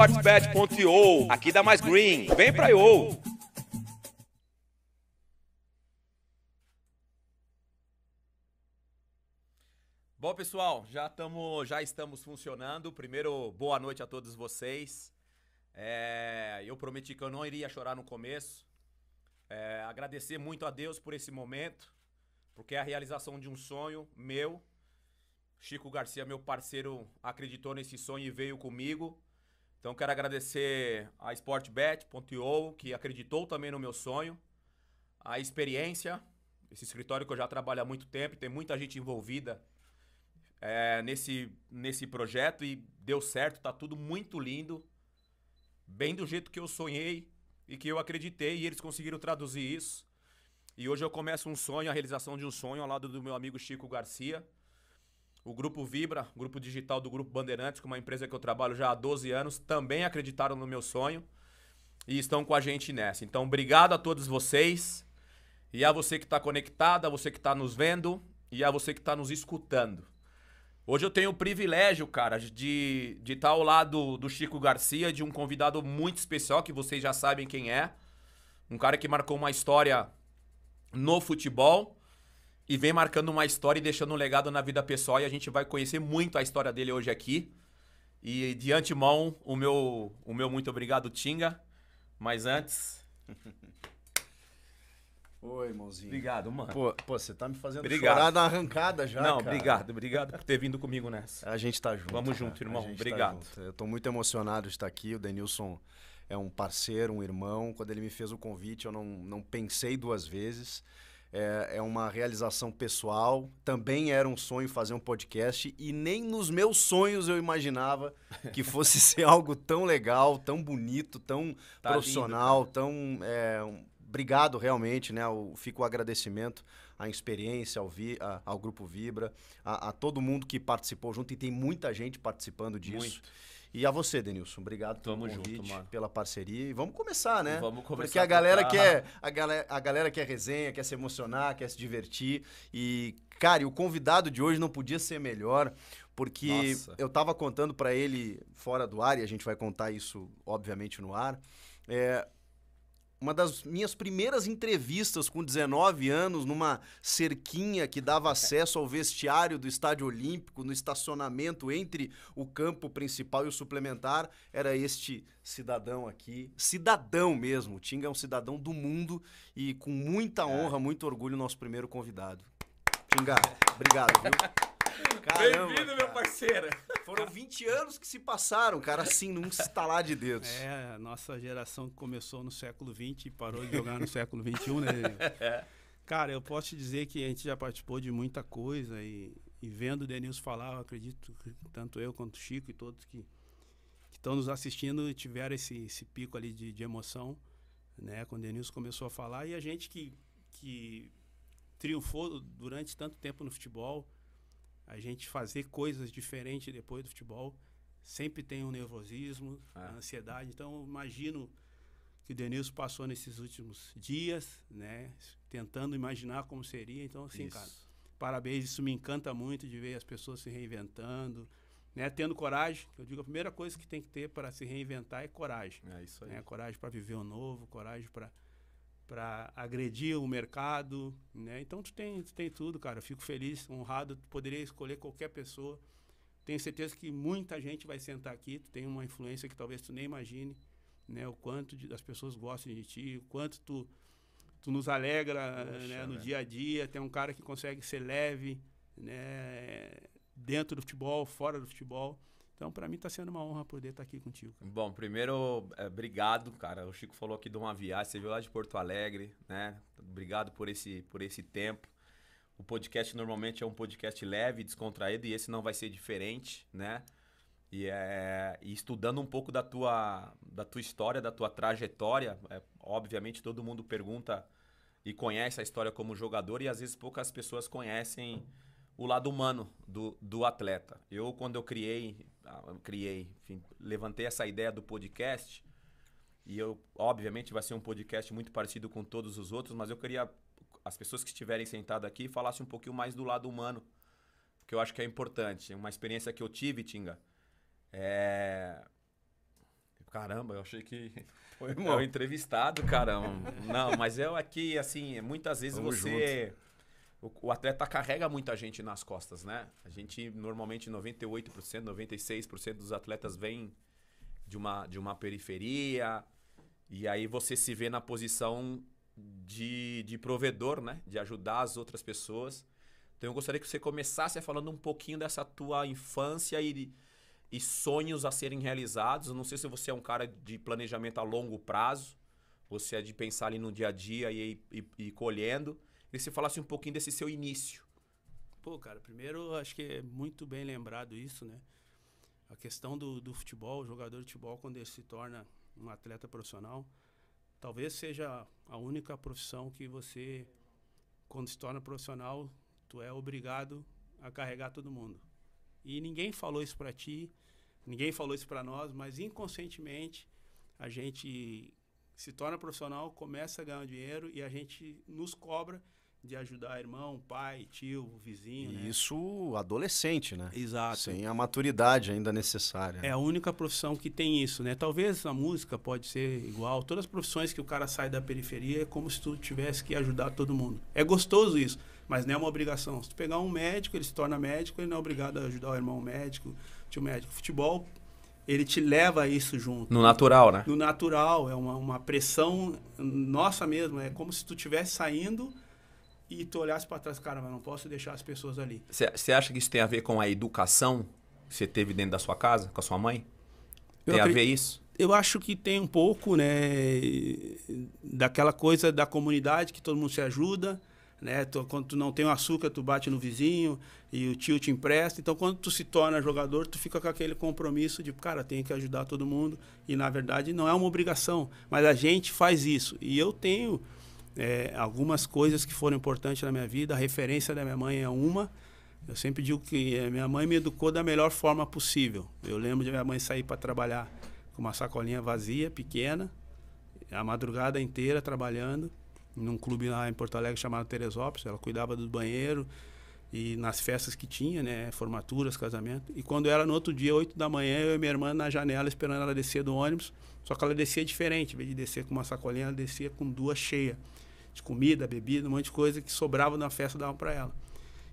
Sportsbet.io, aqui dá mais green. Vem pra IO. Bom, pessoal, já, tamo, já estamos funcionando. Primeiro, boa noite a todos vocês. É, eu prometi que eu não iria chorar no começo. É, agradecer muito a Deus por esse momento, porque é a realização de um sonho meu. Chico Garcia, meu parceiro, acreditou nesse sonho e veio comigo. Então quero agradecer a Sportbet.io, que acreditou também no meu sonho, a experiência, esse escritório que eu já trabalho há muito tempo, tem muita gente envolvida é, nesse, nesse projeto e deu certo, tá tudo muito lindo, bem do jeito que eu sonhei e que eu acreditei e eles conseguiram traduzir isso. E hoje eu começo um sonho, a realização de um sonho ao lado do meu amigo Chico Garcia. O Grupo Vibra, grupo digital do Grupo Bandeirantes, com uma empresa que eu trabalho já há 12 anos, também acreditaram no meu sonho e estão com a gente nessa. Então, obrigado a todos vocês e a você que está conectado, a você que está nos vendo e a você que está nos escutando. Hoje eu tenho o privilégio, cara, de estar de tá ao lado do Chico Garcia, de um convidado muito especial, que vocês já sabem quem é. Um cara que marcou uma história no futebol e vem marcando uma história e deixando um legado na vida pessoal. E a gente vai conhecer muito a história dele hoje aqui. E de antemão, o meu, o meu muito obrigado, Tinga. Mas antes. Oi, irmãozinho. Obrigado, mano. Pô, pô, você tá me fazendo Obrigado. chorar na arrancada já, Não, cara. obrigado, obrigado por ter vindo comigo nessa. A gente tá junto. Vamos cara. junto, irmão. A gente Obrigado. Tá junto. Eu tô muito emocionado de estar aqui. O Denilson é um parceiro, um irmão. Quando ele me fez o convite, eu não, não pensei duas vezes. É, é uma realização pessoal. Também era um sonho fazer um podcast. E nem nos meus sonhos eu imaginava que fosse ser algo tão legal, tão bonito, tão Tá profissional, tão. é, um- obrigado realmente, né? O, fica o agradecimento à experiência, ao, Vi- a- ao Grupo Vibra, a, a todo mundo que participou junto, e tem muita gente participando disso. Muito. E a você, Denilson, obrigado pelo Tamo junto, convite, mano. pela parceria. E vamos começar, né? Vamos começar Porque a galera quer, a galera, a galera quer resenha, quer se emocionar, quer se divertir. E, cara, e o convidado de hoje não podia ser melhor, porque Nossa. eu tava contando pra ele fora do ar, e a gente vai contar isso, obviamente, no ar. É, uma das minhas primeiras entrevistas com 19 anos, numa cerquinha que dava acesso ao vestiário do Estádio Olímpico, no estacionamento entre o campo principal e o suplementar, era este cidadão aqui. Cidadão mesmo. O Tinga é um cidadão do mundo e com muita honra, muito orgulho, nosso primeiro convidado. Tinga, obrigado, viu? Bem-vindo, meu parceiro. Foram 20 anos que se passaram, cara, assim, num estalar de dedos. É, a nossa geração que começou no século XX e parou de jogar no século XXI, né? Cara, eu posso te dizer que a gente já participou de muita coisa e, e vendo o Denilson falar, eu acredito que tanto eu quanto o Chico e todos que que estão nos assistindo tiveram esse, esse pico ali de, de emoção, né? Quando o Denilson começou a falar e a gente que, que triunfou durante tanto tempo no futebol, a gente fazer coisas diferentes depois do futebol, sempre tem um nervosismo, Ah. a ansiedade. Então, imagino que o Denilson passou nesses últimos dias, né? Tentando imaginar como seria. Então, assim, Isso. cara, parabéns. Isso me encanta muito de ver as pessoas se reinventando, né? Tendo coragem, eu digo a primeira coisa que tem que ter para se reinventar é coragem. É isso aí. Né? Coragem para viver o novo, coragem para para agredir o mercado, né? Então tu tem, tu tem tudo, cara. Eu fico feliz, honrado. Tu poderia escolher qualquer pessoa. Tenho certeza que muita gente vai sentar aqui. Tu tem uma influência que talvez tu nem imagine, né? O quanto de, as pessoas gostam de ti, o quanto tu tu nos alegra Poxa, né, no velho. dia a dia. Tem um cara que consegue ser leve, né? Dentro do futebol, fora do futebol. Então, para mim, está sendo uma honra poder estar aqui contigo. cara. Bom, primeiro, é, obrigado, cara. O Chico falou aqui de uma viagem, você veio lá de Porto Alegre, né? Obrigado por esse, por esse tempo. O podcast normalmente é um podcast leve, descontraído, e esse não vai ser diferente, né? E, é, e estudando um pouco da tua, da tua história, da tua trajetória, é, obviamente todo mundo pergunta e conhece a história como jogador, e às vezes poucas pessoas conhecem o lado humano do, do atleta. Eu, quando eu criei, ah, eu criei, enfim, levantei essa ideia do podcast, e eu, obviamente, vai ser um podcast muito parecido com todos os outros, mas eu queria as pessoas que estiverem sentadas aqui falassem um pouquinho mais do lado humano, porque eu acho que é importante. Uma experiência que eu tive, Tinga, é... Caramba, eu achei que Foi, é o entrevistado, caramba. Não, mas eu aqui, assim, muitas vezes Tamo você. O, o atleta carrega muita gente nas costas, né? A gente, normalmente, 98%, 96% dos atletas vêm de uma, de uma periferia. E aí você se vê na posição de, de provedor, né? De ajudar as outras pessoas. Então eu gostaria que você começasse falando um pouquinho dessa tua infância e, e sonhos a serem realizados. Eu não sei se você é um cara de planejamento a longo prazo, você é de pensar ali no dia a dia e, e, e colhendo. E você falasse um pouquinho desse seu início. Pô, cara, primeiro acho que é muito bem lembrado isso, né? A questão do, do futebol, o jogador de futebol, quando ele se torna um atleta profissional, talvez seja a única profissão que você, quando se torna profissional, tu é obrigado a carregar todo mundo. E ninguém falou isso pra ti, ninguém falou isso pra nós, mas inconscientemente a gente se torna profissional, começa a ganhar dinheiro e a gente nos cobra de ajudar irmão, pai, tio, vizinho, né? E isso adolescente, né? Exato. Sem a maturidade ainda necessária. É a única profissão que tem isso, né? Talvez a música pode ser igual. Todas as profissões que o cara sai da periferia é como se tu tivesse que ajudar todo mundo. É gostoso isso, mas não é uma obrigação. Se tu pegar um médico, ele se torna médico, ele não é obrigado a ajudar o irmão médico, tio médico. Futebol, ele te leva a isso junto. No natural, né? No natural, é uma, uma pressão nossa mesmo. É como se tu estivesse saindo e tu olhasse para trás, cara, mas não posso deixar as pessoas ali. Você acha que isso tem a ver com a educação que você teve dentro da sua casa, com a sua mãe? Eu Tem a ver isso? Eu acho que tem um pouco, né, daquela coisa da comunidade que todo mundo se ajuda, né? Tu- quando tu não tem o açúcar, tu bate no vizinho e o tio te empresta. Então, quando tu se torna jogador, tu fica com aquele compromisso de, cara, tem que ajudar todo mundo. E na verdade não é uma obrigação, mas a gente faz isso. E eu tenho é, algumas coisas que foram importantes na minha vida. A referência da minha mãe é uma. Eu sempre digo que a minha mãe me educou da melhor forma possível. Eu lembro de minha mãe sair para trabalhar com uma sacolinha vazia, pequena, a madrugada inteira trabalhando num clube lá em Porto Alegre chamado Teresópolis. Ela cuidava do banheiro e nas festas que tinha, né, formaturas, casamento. E quando era no outro dia, 8 da manhã, eu e minha irmã na janela esperando ela descer do ônibus. Só que ela descia diferente, em vez de descer com uma sacolinha, ela descia com duas cheias de comida, bebida, um monte de coisa que sobrava na festa dava para ela.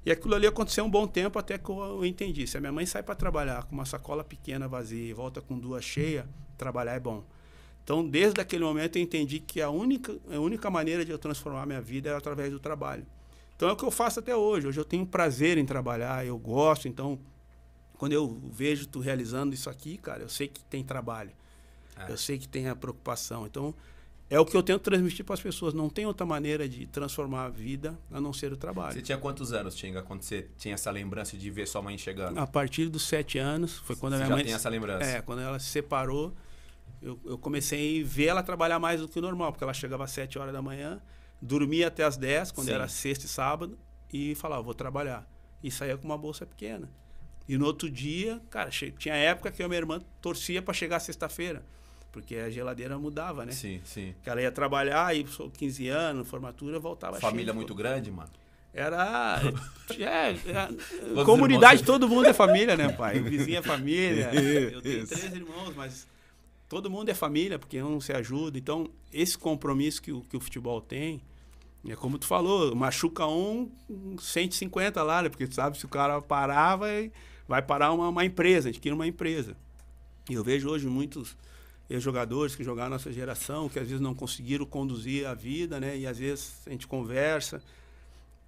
E aquilo ali aconteceu um bom tempo até que eu, eu entendi. Se a minha mãe sai para trabalhar com uma sacola pequena vazia e volta com duas cheias, trabalhar é bom. Então, desde aquele momento, eu entendi que a única, a única maneira de eu transformar minha vida era através do trabalho. Então, é o que eu faço até hoje. Hoje eu tenho prazer em trabalhar, eu gosto. Então, quando eu vejo tu realizando isso aqui, cara, eu sei que tem trabalho. É. Eu sei que tem a preocupação. Então, é o que eu tento transmitir para as pessoas. Não tem outra maneira de transformar a vida a não ser o trabalho. Você tinha quantos anos, Tinga, quando você tinha essa lembrança de ver sua mãe chegando? A partir dos sete anos, foi quando a Você minha já mãe. tem essa lembrança? É, quando ela se separou, eu, eu comecei a ver ela trabalhar mais do que o normal, porque ela chegava às sete horas da manhã, dormia até às 10, quando Sim. era sexta e sábado, e falava, vou trabalhar. E saía com uma bolsa pequena. E no outro dia, cara, tinha época que a minha irmã torcia para chegar sexta-feira, porque a geladeira mudava, né? Sim, sim. Que ela ia trabalhar, aí sou 15 anos, formatura, voltava Família cheia de muito grande, mano? Era. É, é, comunidade, todo mundo é família, né, pai? O vizinho é família. Eu tenho três irmãos, mas todo mundo é família, porque um se ajuda. Então, esse compromisso que o, que o futebol tem, é como tu falou, machuca um, 150 lá, né? Porque tu sabe, se o cara parar, vai, vai parar uma, uma empresa, a gente quer uma empresa. E eu vejo hoje muitos jogadores que jogaram nossa geração, que às vezes não conseguiram conduzir a vida, né? E às vezes a gente conversa.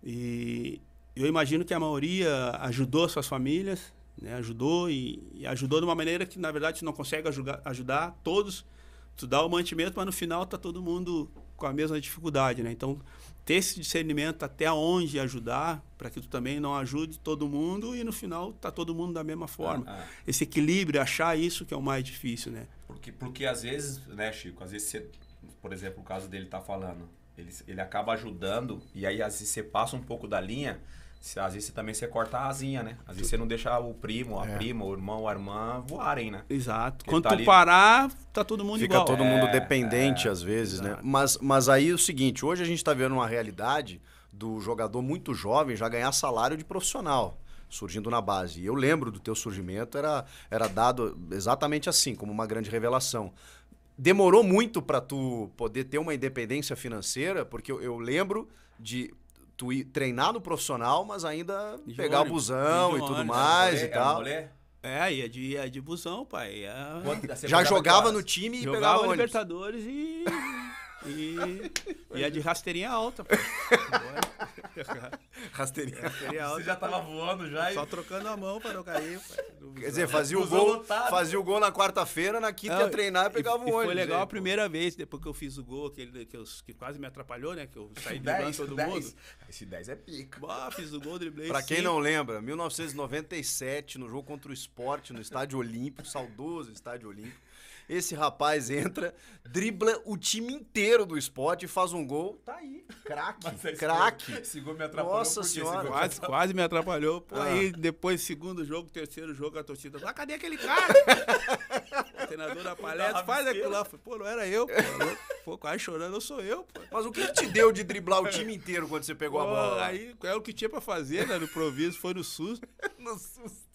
E eu imagino que a maioria ajudou suas famílias, né? Ajudou e, e ajudou de uma maneira que, na verdade, não consegue ajudar, ajudar todos. Tu dá o mantimento, mas no final tá todo mundo com a mesma dificuldade, né? Então, ter esse discernimento até onde ajudar, para que tu também não ajude todo mundo e no final tá todo mundo da mesma forma. Ah, ah. Esse equilíbrio, achar isso que é o mais difícil, né? Porque, porque às vezes, né, Chico, às vezes você, por exemplo, o caso dele tá falando, ele, ele acaba ajudando e aí às vezes você passa um pouco da linha, às vezes você também você corta a asinha, né? Às vezes você não deixa o primo, a é. prima, o irmão, a irmã voarem, né? Exato. Porque Quando tá tu ali... parar, tá todo mundo Fica igual. todo mundo é, dependente é, às vezes, né? exato. né? Mas, mas aí é o seguinte, hoje a gente está vendo uma realidade do jogador muito jovem já ganhar salário de profissional surgindo na base. E eu lembro do teu surgimento, era, era dado exatamente assim, como uma grande revelação. Demorou muito para tu poder ter uma independência financeira, porque eu, eu lembro de tu ir treinar no profissional, mas ainda de pegar ônibus, o busão e tudo mais e tal. É, ia de, ia de busão, pai. Ia... Já jogava no time e jogava pegava ônibus. Libertadores e e, e é de rasteirinha alta, pô. rasteirinha. rasteirinha alta. Você já tava voando já? Só trocando a mão pra não cair. Quer dizer, fazia o gol, fazia o gol na quarta-feira, na quinta não, ia treinar e pegava o ônibus. Foi legal a primeira vez, depois que eu fiz o gol, aquele que, eu, que quase me atrapalhou, né? Que eu saí driblando todo 10. mundo. Esse 10 é pica. Bah, fiz o gol, driblei. Pra quem sim. não lembra, 1997, no jogo contra o esporte, no Estádio Olímpico, saudoso Estádio Olímpico. Esse rapaz entra, dribla o time inteiro do esporte e faz um gol. Tá aí. Craque. Craque. Esse gol me atrapalhou. Nossa senhora. Quase, quase me atrapalhou. Pô, ah. aí depois, segundo jogo, terceiro jogo, a torcida. Ah, cadê aquele cara? o treinador da palestra, faz aquilo lá. Pô, não era eu, pô. Pô, quase chorando, eu sou eu, pô. Mas o que, te deu de driblar o time inteiro quando você pegou pô, a bola? Aí é o que tinha pra fazer, né? No improviso, foi no susto. no susto.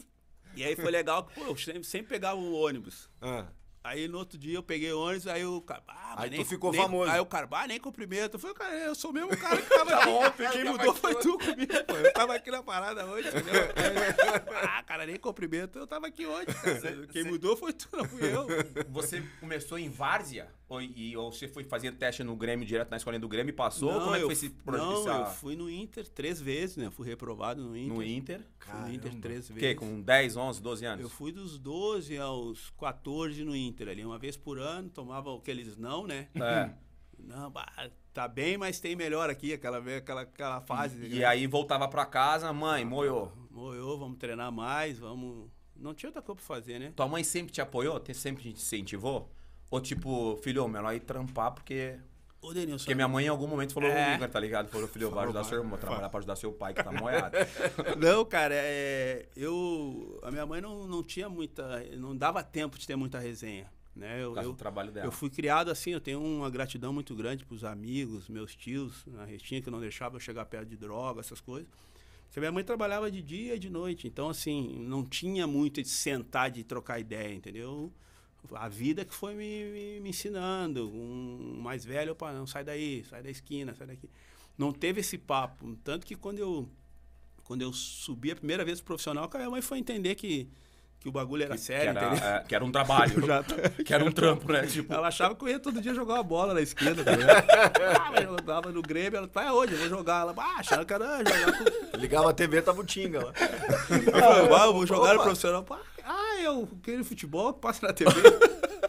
E aí foi legal que, pô, eu sempre, sempre pegava o ônibus. Ah. Aí no outro dia eu peguei ônibus, aí o cara. Ah, aí nem, tu ficou nem, famoso. Aí o cara, ah, nem cumprimento. Eu falei, cara, eu sou o mesmo cara que tava aqui ontem. Quem mudou foi tu comigo, pô. Eu tava aqui na parada hoje, entendeu? ah, cara, nem cumprimento. Eu tava aqui hoje, cara. Quem mudou foi tu, não fui eu. Você começou em Várzea? Ou, e, ou você foi fazendo teste no Grêmio, direto na escolinha do Grêmio e passou? Não, Como é que foi esse projeto? Não, eu fui no Inter três vezes, né? Eu fui reprovado no Inter. No Inter? Fui no Inter três vezes. Que, com 10, 11, 12 anos? Eu fui dos 12 aos 14 no Inter ali, uma vez por ano, tomava aqueles não, né? É. Não, bah, tá bem, mas tem melhor aqui, aquela, aquela, aquela fase. E, e aí voltava pra casa, mãe, moiou. Moiou, vamos treinar mais, vamos... Não tinha outra coisa pra fazer, né? Tua mãe sempre te apoiou? Sempre te incentivou? Ou tipo, filho, melhor ir trampar porque. Ô, Denilson. Porque minha mãe em algum momento falou, é. tá ligado? Falou, filho, vai ajudar seu irmão, trabalhar pra ajudar seu pai que tá moiado. não, cara, é, eu. A minha mãe não, não tinha muita. Não dava tempo de ter muita resenha. Né? Eu, eu, trabalho dela. eu fui criado assim, eu tenho uma gratidão muito grande pros amigos, meus tios, na restinha, que não deixava eu chegar perto de droga, essas coisas. Porque minha mãe trabalhava de dia e de noite, então assim, não tinha muito de sentar, de trocar ideia, entendeu? A vida que foi me, me, me ensinando. Um mais velho, opa, não, sai daí, sai da esquina, sai daqui. Não teve esse papo. Tanto que quando eu, quando eu subi a primeira vez pro profissional, a minha mãe foi entender que que o bagulho era que, sério, que era, é, que era um trabalho. já, que era um trampo, né? Tipo... Ela achava que eu ia todo dia jogar uma bola na esquerda. Tá ah, eu jogava no Grêmio, ela, vai hoje, eu vou jogar. Ela, ah, achava que era jogar com... Ligava a TV, tava o Tinga lá. Eu falei, ah, eu vou jogar Opa. no profissional. Ah, eu quero futebol, passa na TV.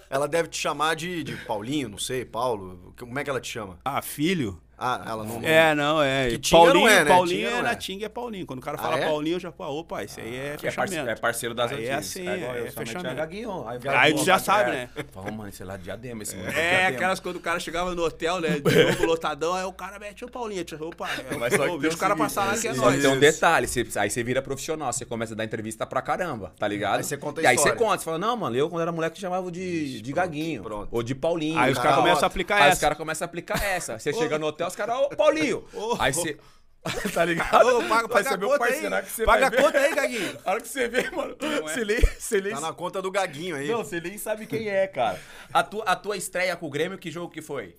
Ela deve te chamar de, de Paulinho, não sei, Paulo. Como é que ela te chama? Ah, filho? Ah, ela não. É, não, é. Que Paulinho, não é, né? Paulinho é, na é. Tinga é Paulinho. Quando o cara fala ah, é? Paulinho, eu já falo, opa, esse aí é que fechamento. É parceiro das aí É assim, é, é fechamento. Gaguinho, aí, aí tu já sabe, né? Fala, mano, sei lá, diadema esse mano. É, aquelas quando o cara chegava no hotel, né? De novo lotadão, aí o cara mete o Paulinho. Opa, é, Mas só que o cara passar lá que é nóis. Tem um detalhe, aí você vira profissional, você começa a dar entrevista pra caramba, tá ligado? Aí você conta E aí você conta, você fala, não, mano, eu quando era moleque chamava de, de Gaguinho. Ou de Paulinho. Aí os caras começam a aplicar essa. Aí os caras começam a aplicar essa. Você chega no hotel, os caras, ô Paulinho. Aí você. tá ligado? Ô, paga, paga a conta aí. parceiro, que você Paga a ver. conta aí, Gaguinho. A hora que você vê, mano, Não é? Selim, Selim, Tá na conta do Gaguinho aí. não, Selim sabe quem é, cara. A tua, a tua estreia com o Grêmio, que jogo que foi?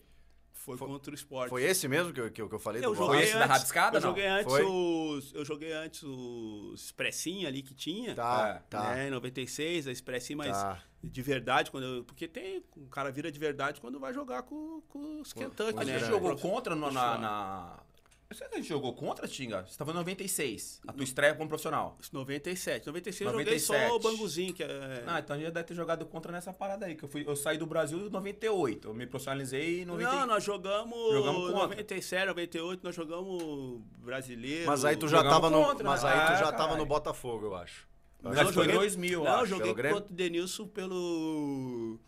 Foi contra o esporte. Foi esse mesmo que eu, que eu, falei Eu do Foi joguei esse da antes, rabiscada, eu não? joguei antes Foi? os eu joguei antes os expressinho ali que tinha. Tá, É, tá. Né, em 96, a expressinho, mas Tá. De verdade quando eu, porque tem um cara vira de verdade quando vai jogar com, com os Kentucky, A né? gente jogou contra no- na... na... Será que a gente jogou contra, Tinga? Você tava em 96. A tua estreia como profissional. 97. 96 eu joguei 97. só o Banguzinho, que é. Ah, então já deve ter jogado contra nessa parada aí. Que eu, fui, eu saí do Brasil em 98. Eu me profissionalizei em 98. Não, nós jogamos, Jogamos contra. 97, 98, nós jogamos brasileiro. Mas aí tu já Jogamos tava no, contra, mas né? aí tu É, já tava no Botafogo, eu acho. Foi foi- 2000, Não, joguei contra o Denilson pelo.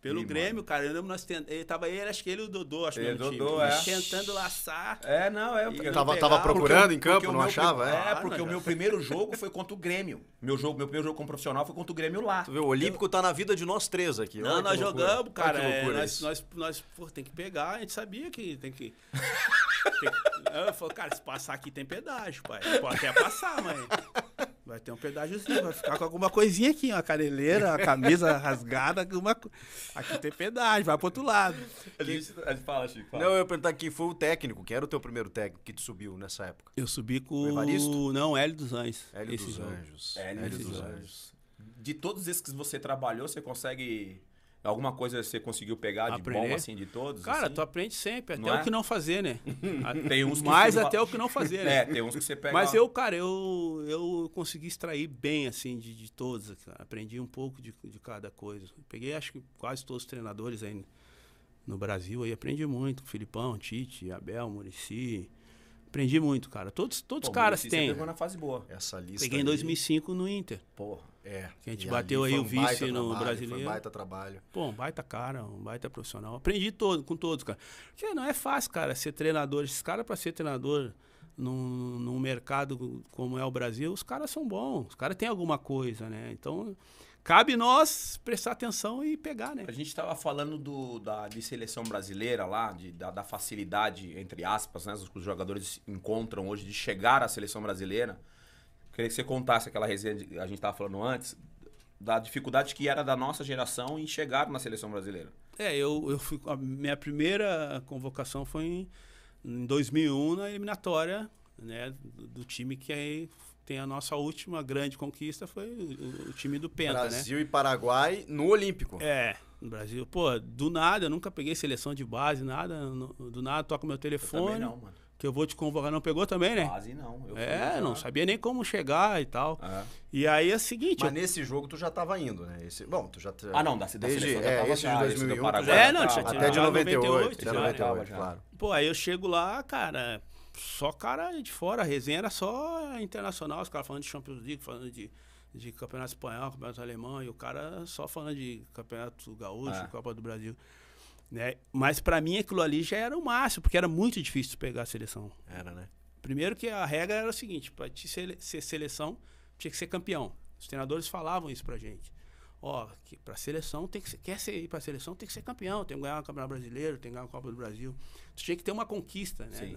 Pelo Ih, Grêmio, cara. Eu lembro nós tent... ele Tava ele, acho que ele e o Dodô, acho que Ele, no time. Dodô, Nós é. Tentando laçar. É, não, é. Porque- Tava, tava porque procurando em Porque campo, o não meu achava, é? É, porque não, o meu primeiro jogo foi contra o Grêmio. Meu jogo, meu primeiro jogo como profissional foi contra o Grêmio lá. Tu vê, o Olímpico tá na vida de nós três aqui. Não, Olha nós que loucura. jogamos, Olha cara. que é, loucura nós, isso. nós, nós, pô, tem que pegar, a gente sabia que tem que. tem que- eu falei, cara, se passar aqui tem pedágio, pai. Pode até passar, mas. Vai ter um pedágiozinho, vai ficar com alguma coisinha aqui, uma caneleira, uma camisa rasgada, alguma co- Aqui tem pedágio, vai pro outro lado. A gente, a gente fala, Chico. fala. Não, eu ia perguntar quem foi o técnico. Quem era o teu primeiro técnico que te subiu nessa época? Eu subi com O Evaristo? Não, Hélio dos Anjos. Hélio esse dos jogo. Anjos. Hélio Hélio dos dos Anjos. Anjos. De todos esses que você trabalhou, você consegue. Alguma coisa você conseguiu pegar de Aprender? bom, assim, de todos? Cara, assim? tu aprende sempre, até Não é? o que não fazer, né? Tem uns que Mais você- até o que não fazer, né? É, tem uns que você pega. Mas eu, cara, eu, eu consegui extrair bem, assim, de, de todos. cara. Aprendi um pouco de, de cada coisa. Peguei, acho que quase todos os treinadores aí no Brasil, aí aprendi muito. Filipão, Tite, Abel, Murici. Aprendi muito, cara. Todos, todos os caras Muricy, você têm. pegou na fase boa. Essa lista. Peguei em aí, 2005 no Inter. Porra. É. Que a gente e bateu aí foi o vice no trabalho, Foi brasileiro. um baita trabalho. Pô, um baita cara, um baita profissional. Aprendi todo, com todos, cara. Porque não é fácil, cara, ser treinador. Esses caras, pra ser treinador num, num mercado como é o Brasil, os caras são bons. Os caras têm alguma coisa, né? Então, cabe nós prestar atenção e pegar, né? A gente tava falando do, da, de seleção brasileira lá, de, da, da facilidade, entre aspas, né? que Os jogadores encontram hoje de chegar à seleção brasileira. Queria que você contasse aquela resenha que a gente tava falando antes, da dificuldade que era da nossa geração em chegar na seleção brasileira. É, eu, eu fui. A minha primeira convocação foi em, em 2001 na eliminatória, né? Do, do time que aí tem a nossa última grande conquista, foi o, o time do Penta, né? Brasil e Paraguai no Olímpico. É, no Brasil. Pô, do nada, eu nunca peguei seleção de base, nada. no- do nada, toca meu Eu telefone. também não, mano. Que eu vou te convocar. Não pegou também, né? Quase não. É, já. não sabia nem como chegar e tal. É. E aí é o seguinte. Mas eu- nesse jogo tu já tava indo, né? Esse, bom, tu já... Ah, não, da, da desde, seleção já é, tava esse já, de esse do 2001 tu Paraguai já... É, não, já Até de já 98, 98, até já 98, já. claro. Pô, aí eu chego lá, cara, só cara de fora. A resenha era só internacional. Os caras falando de Champions League, falando de, de campeonato espanhol, campeonato alemão. E o cara só falando de campeonato gaúcho, É. Copa do Brasil. Né? Mas pra mim aquilo ali já era o máximo, porque era muito difícil pegar a seleção. Era, né? Primeiro que a regra era o seguinte, para te sele- ser seleção, tinha que ser campeão. Os treinadores falavam isso pra gente. Ó, que pra seleção tem que ser, quer ser ir pra seleção, tem que ser campeão, tem que ganhar o Campeonato Brasileiro, tem que ganhar a Copa do Brasil. Tu tinha que ter uma conquista, né? Sim.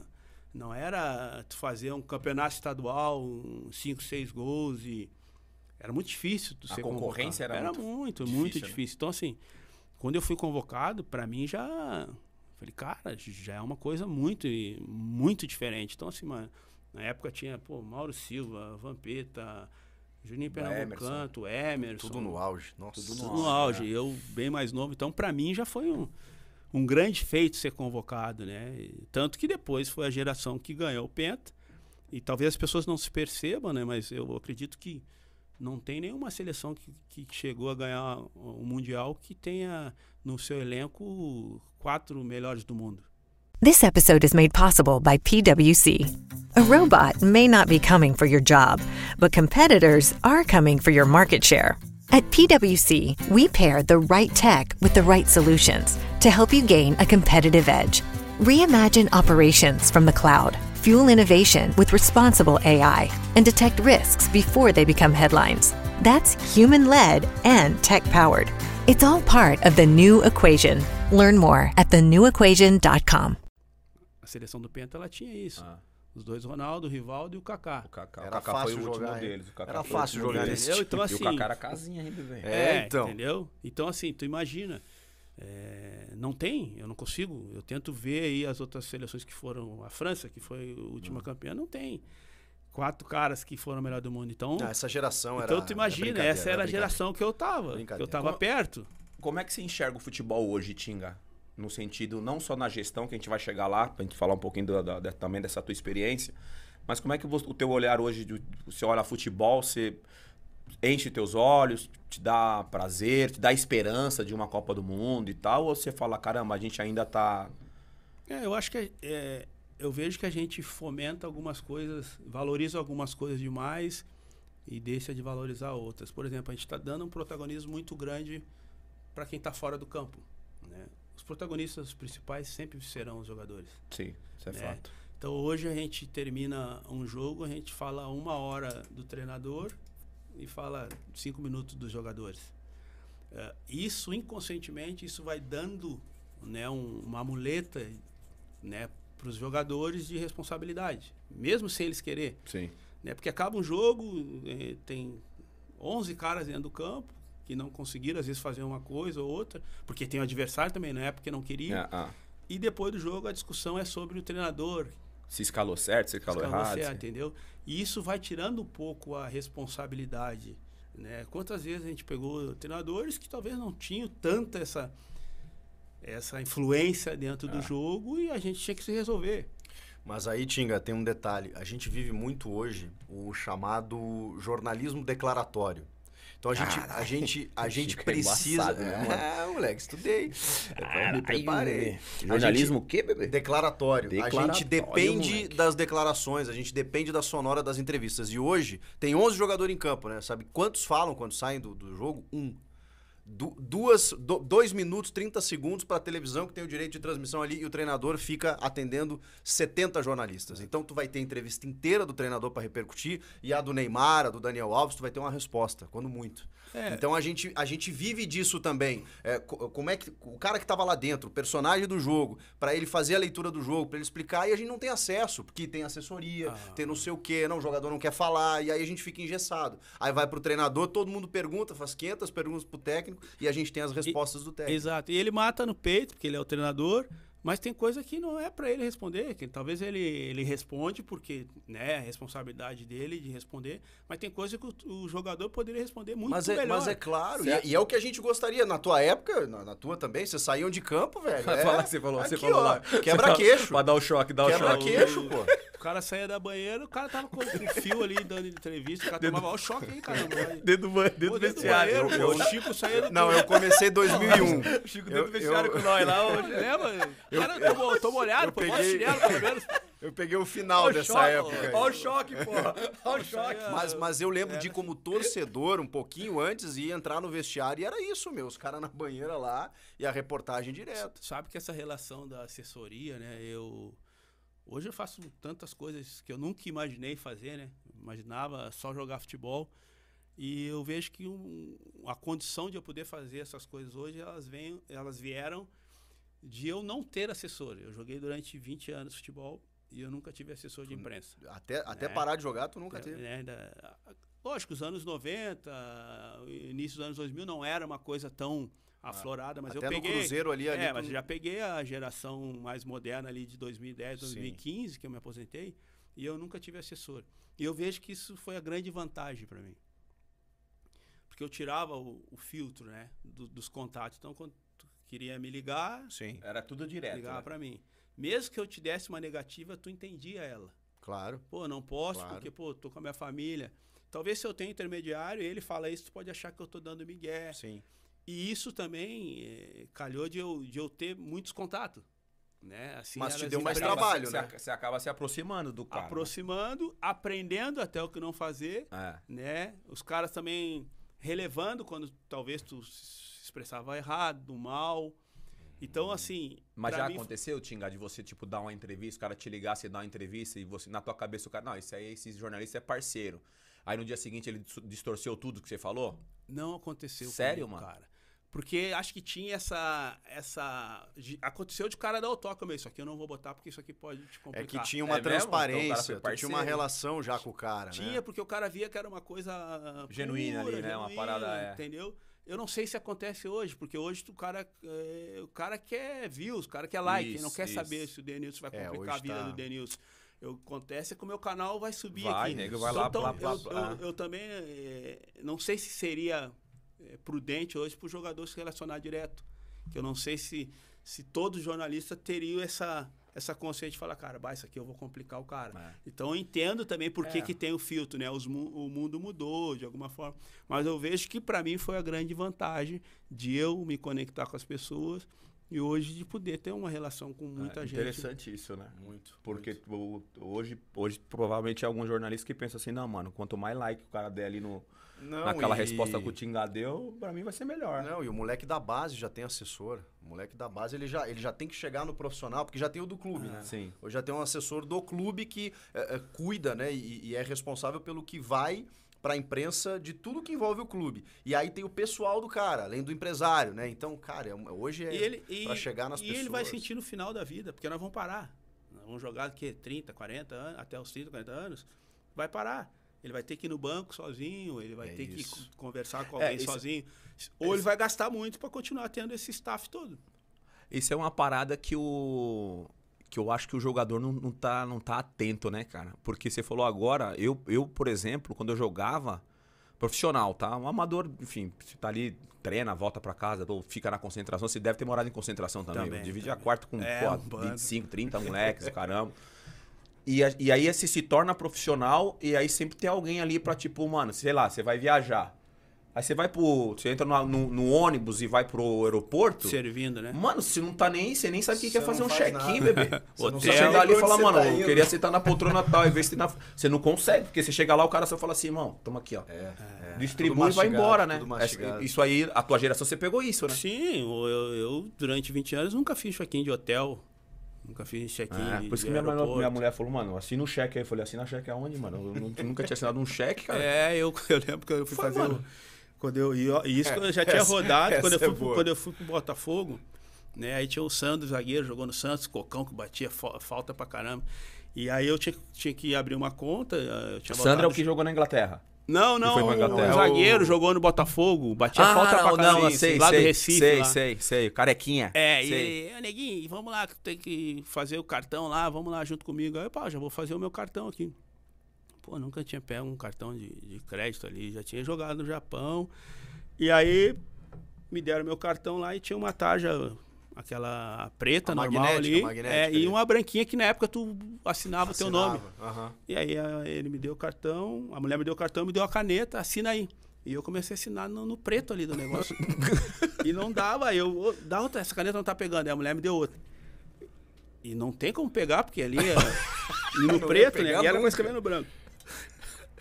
Não, não era tu fazer um campeonato estadual, um cinco, seis gols e era muito difícil tu A ser concorrência convocado. era era muito muito, difícil, muito né? difícil. Então assim, quando eu fui convocado, pra mim já falei, cara, já é uma coisa muito muito diferente. Então assim, mano, na época tinha, pô, Mauro Silva, Vampeta, Juninho Pernambucanto, Emerson. Tudo no auge. Nossa. Tudo Tudo no no auge, auge. Eu bem mais novo. Então, pra mim, já foi um, um grande feito ser convocado, né? E tanto que depois foi a geração que ganhou o Penta. E talvez as pessoas não se percebam, né? Mas eu acredito que não tem nenhuma seleção que, que chegou a ganhar o Mundial que tenha no seu elenco quatro melhores do mundo. This episode is made possible by PWC. A robot may not be coming for your job, but competitors are coming for your market share. At PWC, we pair the right tech with the right solutions to help you gain a competitive edge. Reimagine operations from the cloud, fuel innovation with responsible AI, and detect risks before they become headlines. That's human led and tech powered. It's all part of the new equation. Learn more at thenewequation.com. A seleção do Penta, ela tinha isso. Ah. Os dois Ronaldo, Rivaldo e o Kaká. O Kaká, o Kaká fácil foi o último jogar, deles. O Kaká Era fácil jogar deles. nesse Então, E assim, o Kaká era casinha ainda, velho. É, então. Entendeu? Então, assim, tu imagina. É, não tem, eu não consigo. Eu tento ver aí as outras seleções que foram. A França, que foi a última Hum. campeã, não tem. Quatro caras que foram melhor do mundo. Então, Ah, essa geração era. então tu imagina, brincadeira, essa era a brincadeira. geração que eu tava. Que eu tava Como- perto. Como é que você enxerga o futebol hoje, Tinga? No sentido, não só na gestão, que a gente vai chegar lá, pra gente falar um pouquinho da- da- também dessa tua experiência, mas como é que o teu olhar hoje, você olha futebol, você enche teus olhos, te dá prazer, te dá esperança de uma Copa do Mundo e tal, ou você fala, caramba, a gente ainda tá... É, eu acho que é, eu vejo que a gente fomenta algumas coisas, valoriza algumas coisas demais e deixa de valorizar outras. Por exemplo, a gente está dando um protagonismo muito grande para quem está fora do campo. né? Os protagonistas principais sempre serão os jogadores. Sim, isso é, É. fato. Então hoje a gente termina um jogo, a gente fala uma hora do treinador e fala cinco minutos dos jogadores. É, isso inconscientemente isso vai dando né, um- uma muleta né, para os jogadores de responsabilidade, mesmo sem eles querer. Sim. Né, porque acaba um jogo, eh, tem 11 caras dentro do campo que não conseguiram às vezes fazer uma coisa ou outra, porque tem o adversário também, não é porque não queria. É, ah, E depois do jogo a discussão é sobre o treinador, se escalou certo, se escalou Escalou errado. certo, entendeu? E isso vai tirando um pouco a responsabilidade. Né? Quantas vezes a gente pegou treinadores que talvez não tinham tanta essa, essa influência dentro Ah. do jogo e a gente tinha que se resolver. Mas aí, Tinga, tem um detalhe. A gente vive muito hoje o chamado jornalismo declaratório. Então a gente, a gente, a gente precisa. embaçado, né? É, moleque, estudei. Eu me preparei. Jornalismo o quê, bebê? Declaratório. A gente Declaratório, depende moleque. das declarações, a gente depende da sonora das entrevistas. E hoje tem 11 jogadores em campo, né? Sabe quantos falam quando saem do, do jogo? Um. Du- duas, do- dois minutos, 30 segundos para a televisão que tem o direito de transmissão ali e o treinador fica atendendo 70 jornalistas. Então tu vai ter a entrevista inteira do treinador para repercutir e a do Neymar, a do Daniel Alves, tu vai ter uma resposta, quando muito. É. Então a gente, a gente vive disso também. É, co- como é que o cara que tava lá dentro, o personagem do jogo, para ele fazer a leitura do jogo, para ele explicar, e a gente não tem acesso, porque tem assessoria, Ah. tem não sei o quê, não, o jogador não quer falar, e aí a gente fica engessado. Aí vai pro treinador, todo mundo pergunta, faz 500 perguntas pro técnico, e a gente tem as respostas do técnico. Exato. E ele mata no peito, porque ele é o treinador, mas tem coisa que não é para ele responder, que talvez ele, ele responde porque né, é a responsabilidade dele de responder, mas tem coisa que o, o jogador poderia responder muito Mas é, melhor. mas é claro, e, é- e é o que a gente gostaria. Na tua época, na, na tua também, vocês saíam de campo, velho. Vai é, falar que você falou, você aqui, falou ó, lá. Quebra-queixo. Pra dar o choque, dar o choque. Quebra-queixo, pô. O cara saía da banheira, o cara tava com o fio ali dando entrevista, o cara tomava ó, o choque aí, caramba. Dentro do, ban- dentro Pô, do dentro do vestiário. banheiro, Eu- pô, o Chico saía do Não, eu comecei em 2001. O Chico Eu- dentro do vestiário eu- com nós lá. ô, Lembra? O cara tomou, tomou olhado, pô, bota peguei- chinelo, pelo menos. Eu peguei o final o dessa choque, época. Olha o choque, porra. Olha o choque. Mas, mas eu lembro de como torcedor, um pouquinho antes, ia entrar no vestiário e era isso, meu. Os caras na banheira lá e a reportagem direto. Sabe que essa relação da assessoria, né? Eu hoje eu faço tantas coisas que eu nunca imaginei fazer, né? Imaginava só jogar futebol e eu vejo que um- a condição de eu poder fazer essas coisas hoje elas vêm, elas vieram de eu não ter assessor. Eu joguei durante 20 anos futebol e eu nunca tive assessor de imprensa. Até, até É. parar de jogar, tu nunca É, teve. né, da- lógico, os anos 90, o início dos anos 2000 não era uma coisa tão aflorada, mas Até eu no peguei. Cruzeiro ali, ali é, tu- mas já peguei a geração mais moderna ali de 2010, Sim. 2015, que eu me aposentei, e eu nunca tive assessor. E eu vejo que isso foi a grande vantagem para mim. Porque eu tirava o, o filtro, né, do- dos contatos. Então, quando tu queria me ligar, Sim, Era tudo direto. ligava né? para mim. Mesmo que eu te desse uma negativa, tu entendia ela. claro. Pô, não posso Claro. porque, pô, tô com a minha família. Talvez se eu tenho intermediário e ele fala isso, tu pode achar que eu tô dando migué. Sim. E isso também eh, calhou de eu, de eu ter muitos contatos. Né? Assim, Mas te deu mais trabalho, você, né? Você acaba se aproximando do cara. Aproximando, aprendendo até o que não fazer, É. né? Os caras também relevando quando talvez tu se expressava errado, mal. Então, assim. Mas já mim, aconteceu, Tinga, de você, tipo, dar uma entrevista, o cara te ligar, você dar uma entrevista e você, na tua cabeça, o cara, não, isso aí, esse jornalista é parceiro. Aí no dia seguinte ele dis- distorceu tudo que você falou? Não aconteceu Sério, comigo, mano? cara. Porque acho que tinha essa. essa de- aconteceu de cara dar o toque, meu, isso aqui eu não vou botar porque isso aqui pode te É complicar. que tinha uma É? Então transparência, tu tinha uma relação já com o cara, Tinha, né? porque o cara via que era uma coisa Genuína pura, ali, né? Uma parada, é. Entendeu? Eu não sei se acontece hoje, porque hoje o cara, é, o cara quer views, o cara quer like, ele não Isso, quer isso. saber se o Denilson vai É, complicar a hoje vida tá- do Denilson. Eu, acontece que o meu canal vai subir Vai, aqui. nego, vai lá, então, blá, eu, blá, blá. eu- eu também é, não sei se seria é, prudente hoje para o jogador se relacionar direto. Que eu não sei se, se todo jornalista teria essa, essa consciência de falar, cara, bah, isso aqui eu vou complicar o cara. É. Então eu entendo também por que, É. que tem o filtro, né? Os o mundo mudou de alguma forma. Mas eu vejo que para mim foi a grande vantagem de eu me conectar com as pessoas e hoje de poder ter uma relação com muita É gente. Interessante isso, né? Muito. Porque o- hoje, hoje provavelmente é algum jornalista que pensa assim, não, mano, quanto mais like o cara der ali no, Não, naquela e- resposta que o Tinga deu, pra mim vai ser melhor. Não, e o moleque da base já tem assessor. O moleque da base, ele já, ele já tem que chegar no profissional, porque já tem o do clube, né? Sim. Hoje já tem um assessor do clube que é, é, cuida, né? E, e é responsável pelo que vai pra imprensa de tudo que envolve o clube. E aí tem o pessoal do cara, além do empresário, né? Então, cara, é hoje é E ele, e, pra chegar nas e pessoas. ele vai sentir no final da vida, porque nós vamos parar. Nós vamos jogar que 30, 40 anos, até os 30, 40 anos, vai parar. Ele vai ter que ir no banco sozinho, ele vai É ter que isso. co- conversar com É, alguém isso- sozinho. Ou ele vai gastar muito para continuar tendo esse staff todo. Isso é uma parada que o. Que eu acho que o jogador não, não, tá, não tá atento, né, cara? Porque você falou agora, eu, eu, por exemplo, quando eu jogava, profissional, tá? Um amador, enfim, você tá ali, treina, volta pra casa, ou fica na concentração, você deve ter morado em concentração também. Também, dividia também. quarto com É, pô, um bando. 25, 30 moleques, caramba. E, a- e aí você se torna profissional e aí sempre tem alguém ali pra, tipo, mano, sei lá, você vai viajar. Aí você vai pro. Você entra no, no- no ônibus e vai pro aeroporto. Servindo, né? Mano, você não tá nem, você nem sabe o que Você que é fazer um faz check-in, bebê. Você sabe chegar ali e falar, mano, tá eu indo. queria sentar na poltrona tal, e ver se na... Você não consegue, porque você chega lá, o cara só fala assim, irmão, toma aqui, ó. É, é. Distribui e vai embora, né? Isso aí, a tua geração, você pegou isso, né? Sim, eu, eu- eu, durante 20 anos nunca fiz check-in de hotel. Nunca fiz check-in É, por isso que minha, mulher- aeroporto. minha mulher falou, mano, assina um cheque aí. Eu falei, assina cheque aonde, mano? Eu nu- nunca tinha assinado um cheque, cara. É, eu, eu lembro que eu fui Foi, fazer. o- quando eu, e isso que eu já tinha essa- rodado. Quando eu, essa fui, é pro- quando eu fui pro Botafogo, né? Aí tinha o Sandro, zagueiro, jogou no Santos, Cocão, que batia fa- falta pra caramba. E aí eu tinha, tinha que abrir uma conta. Eu Sandra é o que jogou na Inglaterra. Não, não, foi pra zagueiro jogou no Botafogo, batia falta pra caramba. Ah, sei, lá sei, do Recife. sei, lá. sei, sei. Carequinha. É, e sei. "Ô, neguinho, vamos lá, que tem que fazer o cartão lá, vamos lá junto comigo. Aí, pá, já vou fazer o meu cartão aqui. Pô, nunca tinha pego um cartão de, de crédito ali, já tinha jogado no Japão. E aí me deram meu cartão lá e tinha uma tarja, aquela preta A normal ali. magnética é, ali. e uma branquinha que na época tu assinava o teu nome. Assinava, aham. E aí a- ele me deu o cartão, a mulher me deu o cartão, me deu a caneta, assina aí. E eu comecei a assinar no, no preto ali do negócio. e não dava, eu, "Ô, dá outra, essa caneta não tá pegando. Aí a mulher me deu outra. E não tem como pegar, porque ali é no preto, né? E era com escrever no branco.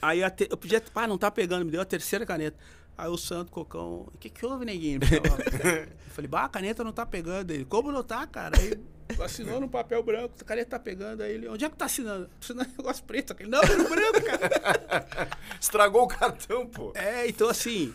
Aí te- eu podia, pá, não tá pegando, me deu a terceira caneta. Aí o Santo Cocão, o que que houve, neguinho? Eu falei, bah, a caneta não tá pegando. Ele, como não tá, cara? Aí assinou no papel branco, a caneta tá pegando. Aí ele, onde é que tá assinando? Assinando um negócio preto. Aquele, não, é no branco, cara. Estragou o cartão, pô. É, então assim,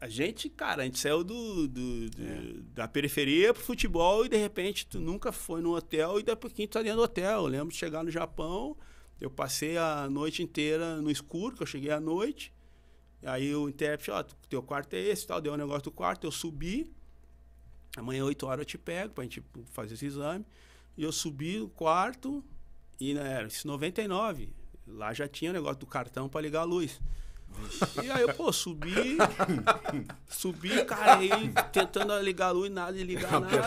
a gente, cara, a gente saiu do, do- do- da periferia pro futebol e de repente tu nunca foi no hotel e daqui a pouquinho tu tá dentro do hotel. Eu lembro de chegar no Japão, eu passei a noite inteira no escuro, que eu cheguei à noite. Aí o intérprete, ó, teu quarto é esse, tal, deu um negócio do quarto, eu subi. Amanhã, 8 horas, eu te pego pra gente fazer esse exame. E eu subi no quarto e né, era esse 99. Lá já tinha o negócio do cartão pra ligar a luz. E aí eu, pô, subi, subi, cara, aí tentando ligar a luz, nada ligar nada.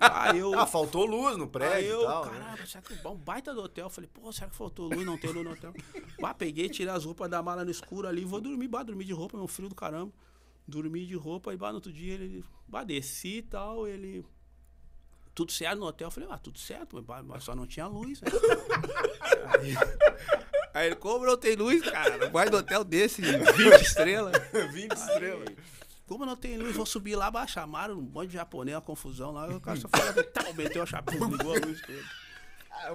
Aí eu, Ah, faltou luz no aí prédio eu e tal. né? caramba, será que um baita do hotel? Eu falei, pô, será que faltou luz? Não tem luz no hotel. Bah, peguei, tirei as roupas da mala no escuro ali, vou dormir, bah, dormir de roupa, meu frio do caramba. Dormi de roupa e bah, no outro dia ele, bah, desci e tal, ele... Tudo certo no hotel? Eu falei, ah, tudo certo, mas só não tinha luz, né? Aí, ele, como não tem luz, cara? Vai no hotel desse, 20 estrelas. 20 estrelas. Como não tem luz, vou subir lá, bah, chamaram um monte de japonês, uma confusão lá. O cara só falou, tal, meteu a chapéu, ligou a luz toda.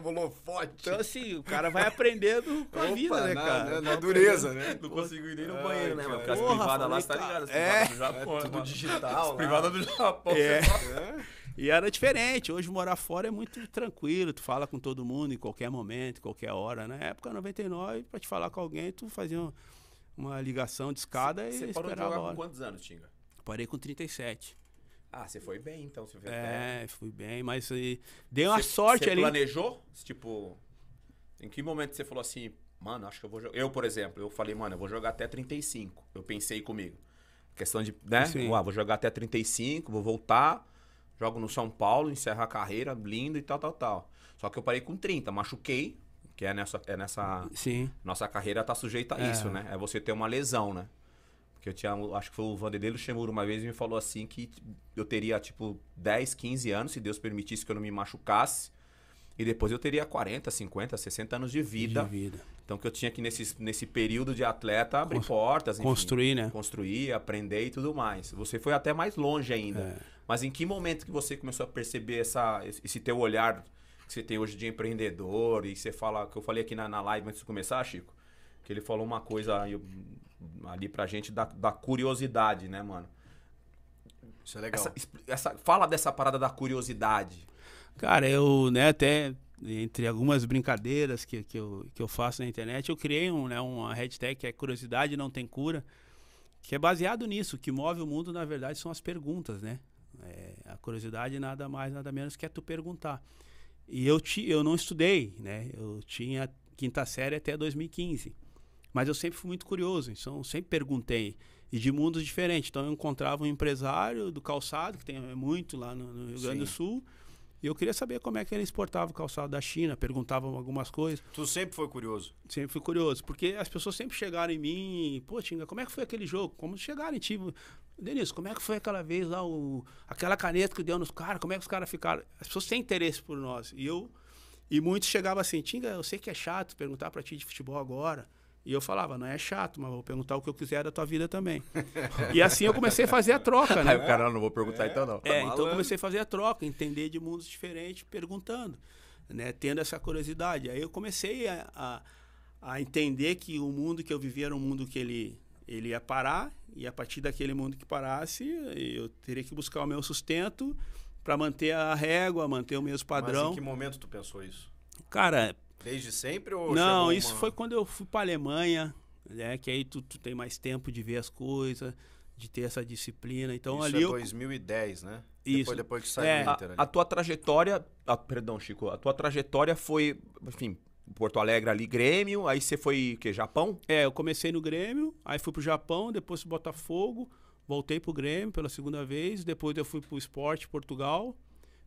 Holofote. Então, assim, o cara vai aprendendo com a Opa, vida, né, na- cara? na- na dureza, né? Não consigo ir nem no Ai, banheiro, né, mano? Porque as privadas lá, você tá ligado? As cara. privadas do Japão, É tudo mano. digital. As privadas do Japão. É. você só- E era diferente. Hoje morar fora é muito tranquilo. Tu fala com todo mundo em qualquer momento, em qualquer hora. Na época, 99, pra te falar com alguém, tu fazia uma, uma ligação de escada Você e parou de esperava jogar com quantos anos, Tinga? Parei com 37. Ah, você foi bem, então. Você foi É, fui bem, mas eh, dei uma Você- sorte você ali. planejou? Tipo, em que momento você falou assim, mano, acho que eu vou jogar. Eu, por exemplo, eu falei, mano, eu vou jogar até 35. Eu pensei comigo. Questão de, né? Sim. Vou jogar até 35, vou voltar, jogo no São Paulo, encerro a carreira, lindo e tal, tal, tal. Só que eu parei com 30, machuquei, que é nessa. É nessa Sim. nossa carreira tá sujeita a É. isso, né? É você ter uma lesão, né? Porque eu tinha, acho que foi o Vanderlei Luxemburgo uma vez me falou assim que eu teria, tipo, 10, 15 anos, se Deus permitisse que eu não me machucasse. E depois eu teria 40, 50, 60 anos de vida. De vida. Então que eu tinha que, nesse, nesse período de atleta, abrir Cons- portas, enfim, construir, né? Construir, aprender e tudo mais. Você foi até mais longe ainda. É. Mas em que momento que você começou a perceber essa, esse teu olhar que você tem hoje de empreendedor e você fala, que eu falei aqui na, na live antes de começar, Chico, que ele falou uma coisa aí, ali pra gente da, da curiosidade, né, mano? Isso é legal. Essa, essa- fala dessa parada da curiosidade. Cara, eu, né, até entre algumas brincadeiras que, que, eu, que eu faço na internet, eu criei um, né, uma hashtag que é curiosidade não tem cura, que é baseado nisso. O que move o mundo, na verdade, são as perguntas, né? É, a curiosidade nada mais, nada menos que é tu perguntar. E eu, ti, eu não estudei, né? Eu tinha quinta série até 2015. Mas eu sempre fui muito curioso, então sempre perguntei. E de mundos diferentes. Então eu encontrava um empresário do calçado, que tem muito lá no, no Rio Grande do Sim. Sul, e eu queria saber como é que ele exportava o calçado da China, perguntava algumas coisas. Tu sempre foi curioso. Sempre fui curioso, porque as pessoas sempre chegaram em mim, pô, Tinga, como é que foi aquele jogo? Como chegaram em ti? Denise, como é que foi aquela vez lá, o, aquela caneta que deu nos caras, como é que os caras ficaram? As pessoas têm interesse por nós. E eu, e muitos chegavam assim, Tinga, eu sei que é chato perguntar pra ti de futebol agora. E eu falava, não é chato, mas vou perguntar o que eu quiser da tua vida também. e assim eu comecei a fazer a troca, né? Aí o cara, não vou perguntar então não. É, então eu comecei a fazer a troca, entender de mundos diferentes, perguntando, né? Tendo essa curiosidade. Aí eu comecei a, a, a entender que o mundo que eu vivia era um mundo que ele, ele ia parar, e a partir daquele mundo que parasse, eu teria que buscar o meu sustento para manter a régua, manter o mesmo Mas padrão. em que momento tu pensou isso? Cara, Desde sempre ou não, isso uma- foi quando eu fui para Alemanha, né? Que aí tu, tu tem mais tempo de ver as coisas, de ter essa disciplina. Então Isso ali é eu 2010, né? Isso. Depois, depois que saiu É. o A, Inter ali. a tua trajetória. ah, perdão, Chico. A tua trajetória foi, enfim, Porto Alegre ali, Grêmio. Aí você foi, o quê? Japão? É, eu comecei no Grêmio, aí fui pro Japão, depois pro Botafogo, voltei pro Grêmio pela segunda vez, depois eu fui pro Sport Portugal,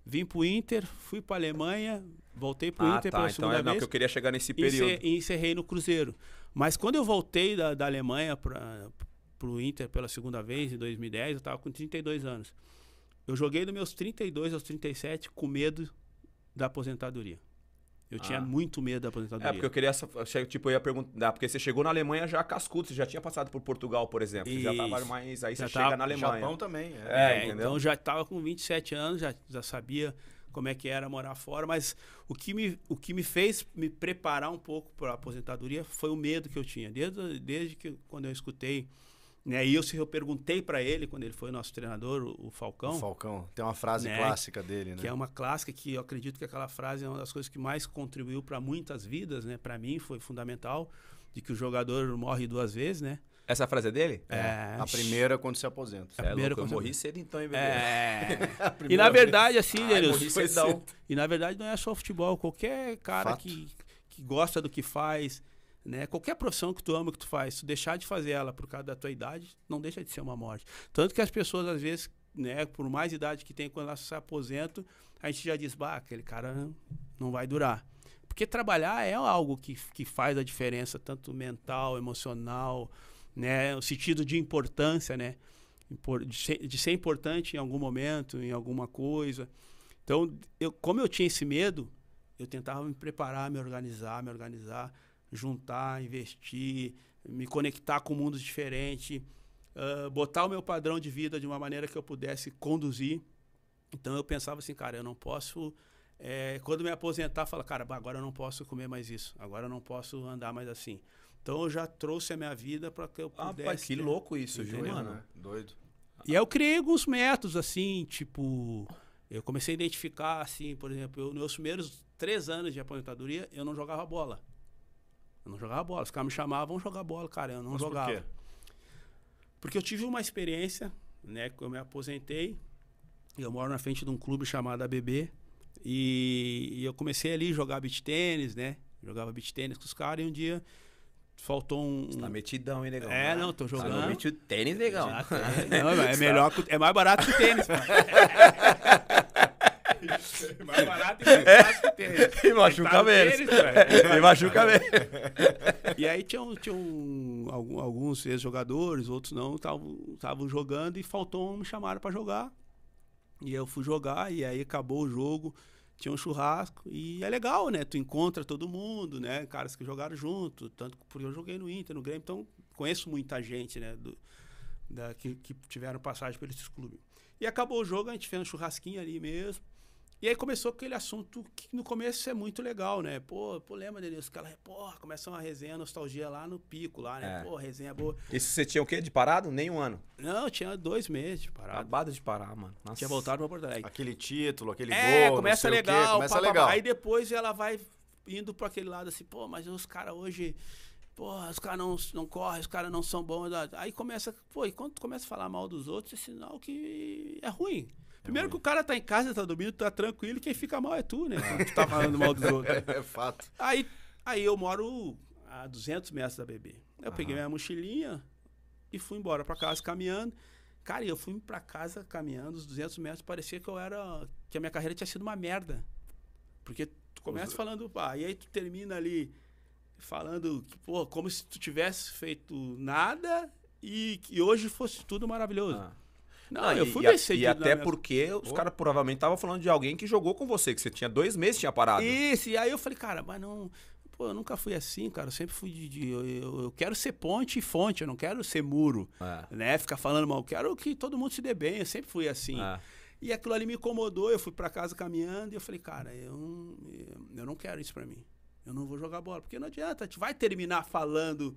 vim pro Inter, fui pra Alemanha, voltei pro ah, Inter tá. pela Então segunda é não, vez que eu queria chegar nesse período. e encerrei no Cruzeiro. Mas quando eu voltei da, da Alemanha para pro Inter pela segunda vez, em 2010, eu tava com 32 anos. Eu joguei dos meus 32 aos 37 com medo da aposentadoria. Eu tinha Ah. muito medo da aposentadoria. É, porque eu queria, essa- tipo, eu ia perguntar, porque você chegou na Alemanha já cascudo, você já tinha passado por Portugal, por exemplo, você já tava Isso. mais, aí Já você tava- chega na Alemanha. Japão também, é. É, É, entendeu? então já estava com 27 anos, já, já sabia como é que era morar fora, mas o que me, o que me fez me preparar um pouco para a aposentadoria foi o medo que eu tinha. Desde, desde que quando eu escutei, né, e eu, se eu perguntei para ele, quando ele foi nosso treinador, o, o Falcão, O Falcão. Tem uma frase Né? clássica dele, né? que é uma clássica que eu acredito que aquela frase é uma das coisas que mais contribuiu para muitas vidas, né? Para mim foi fundamental, de que o jogador morre duas vezes, né? Essa frase é dele? É, A primeira quando se aposenta. É primeira louco, eu coisa- morri cedo então, hein, bebê? É. A E na verdade, assim, Ai, morri foi- cedão. E na verdade não é só futebol, qualquer cara Fato. que, que gosta do que faz, né? Qualquer profissão que tu ama que tu faz, se tu deixar de fazer ela por causa da tua idade, não deixa de ser uma morte. Tanto que as pessoas às vezes, né, por mais idade que tem quando elas se aposentam, a gente já diz, bah, aquele cara não vai durar. Porque trabalhar é algo que, que faz a diferença, tanto mental, emocional, né? O sentido de importância, né? De ser, importante em algum momento, em alguma coisa. Então, eu, como eu tinha esse medo, eu tentava me preparar, me organizar, me organizar, juntar, investir, me conectar com mundos diferentes, ah, botar o meu padrão de vida de uma maneira que eu pudesse conduzir. Então eu pensava assim, cara, eu não posso É, quando me aposentar, fala, cara, agora eu não posso comer mais isso, agora eu não posso andar mais assim. Então eu já trouxe a minha vida para que eu Ah, pudesse. pai, que ter- louco isso, viu, Entendeu? mano? né? Doido. E aí eu criei alguns métodos, assim, tipo, eu comecei a identificar, assim, por exemplo, eu, nos meus primeiros três anos de aposentadoria, eu não jogava bola. Eu não jogava bola. Os caras me chamavam, vamos jogar bola, cara, eu não Mas por jogava. quê? Porque eu tive uma experiência, né, que eu me aposentei, eu moro na frente de um clube chamado ABB, e, e eu comecei ali a jogar beach tênis, né, jogava beach tênis com os caras, e um dia faltou um... Tá metidão, hein, negão? É, não, tô Tá jogando. no metido tênis, negão. Tem. Não, é melhor, é mais barato que o tênis, cara. É mais barato e mais fácil que o tênis. E machuca Tá menos. velho. E machuca menos. E aí tinham, tinham algum- alguns ex-jogadores, outros não, estavam jogando e faltou um, me chamaram pra jogar. E eu fui jogar e aí acabou o jogo, tinha um churrasco e é legal, né? Tu encontra todo mundo, né? Caras que jogaram junto, tanto porque eu joguei no Inter, no Grêmio, então conheço muita gente, né? Do, da, que, que tiveram passagem por esses clubes. E acabou o jogo, a gente fez um churrasquinho ali mesmo. E aí começou aquele assunto que no começo é muito legal, né? Pô, pô lembra, Denilson? Os caras, porra, começa uma resenha, nostalgia lá no pico, lá, né? É. Pô, resenha boa. Isso você tinha o quê? De parado? Nem um ano. Não, tinha dois meses de parada. Acabado de parar, mano. Nossa. Tinha voltado pra Porto Alegre. Aquele título, aquele É, gol, não começa sei o quê, legal, começa pá, pá, pá. legal. Aí depois ela vai indo pra aquele lado assim, pô, mas os caras hoje, pô, os caras não, não correm, os caras não são bons. Aí começa, pô, e quando tu começa a falar mal dos outros, é sinal que é ruim. Primeiro que o cara tá em casa, tá dormindo, tá tranquilo, quem fica mal é tu, né? Quando tu tá falando mal dos outros. É fato. Aí, aí eu moro a 200 metros da bebê. Eu peguei minha mochilinha e fui embora pra casa caminhando. Cara, e eu fui pra casa caminhando os 200 metros, parecia que eu era que a minha carreira tinha sido uma merda. Porque tu começa falando, pá, e aí tu termina ali falando que, pô, como se tu tivesse feito nada e que hoje fosse tudo maravilhoso. Ah. Não, eu fui e, bem e até minha- porque os caras provavelmente estavam falando de alguém que jogou com você, que você tinha dois meses tinha parado. Isso, e aí eu falei, cara, mas não. Pô, eu nunca fui assim, cara. Eu sempre fui de. de- eu, eu- quero ser ponte e fonte, eu não quero ser muro. É. Né? Ficar falando mal. Eu quero que todo mundo se dê bem. Eu sempre fui assim. É. E aquilo ali me incomodou. Eu fui pra casa caminhando e eu falei, cara, eu, não- eu não quero isso pra mim. Eu não vou jogar bola. Porque não adianta, a gente vai terminar falando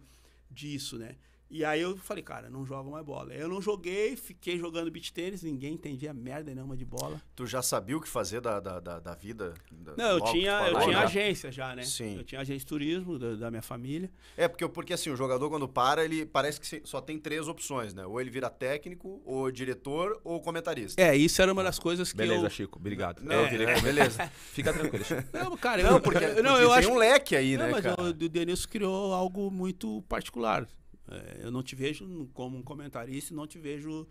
disso, né? E aí eu falei, cara, não jogo mais bola. Eu não joguei, fiquei jogando beach tênis, ninguém entendia merda nenhuma de bola. Tu já sabia o que fazer da, da, da, da vida? da- Não, eu tinha, eu tinha né? agência já, né? Sim. Eu tinha agência de turismo da, da minha família. É, porque, porque assim, o jogador quando para, ele parece que só tem três opções, né? Ou ele vira técnico, ou diretor, ou comentarista. É, isso era uma das coisas que Beleza, eu... Chico, obrigado. Não, eu virei é, com- beleza. Fica tranquilo, Chico. Não, cara, Não, eu, porque, não, eu tem acho um leque aí, Não, né, mas cara? o, o Denilson criou algo muito particular. É, eu não te vejo como um comentarista, não te vejo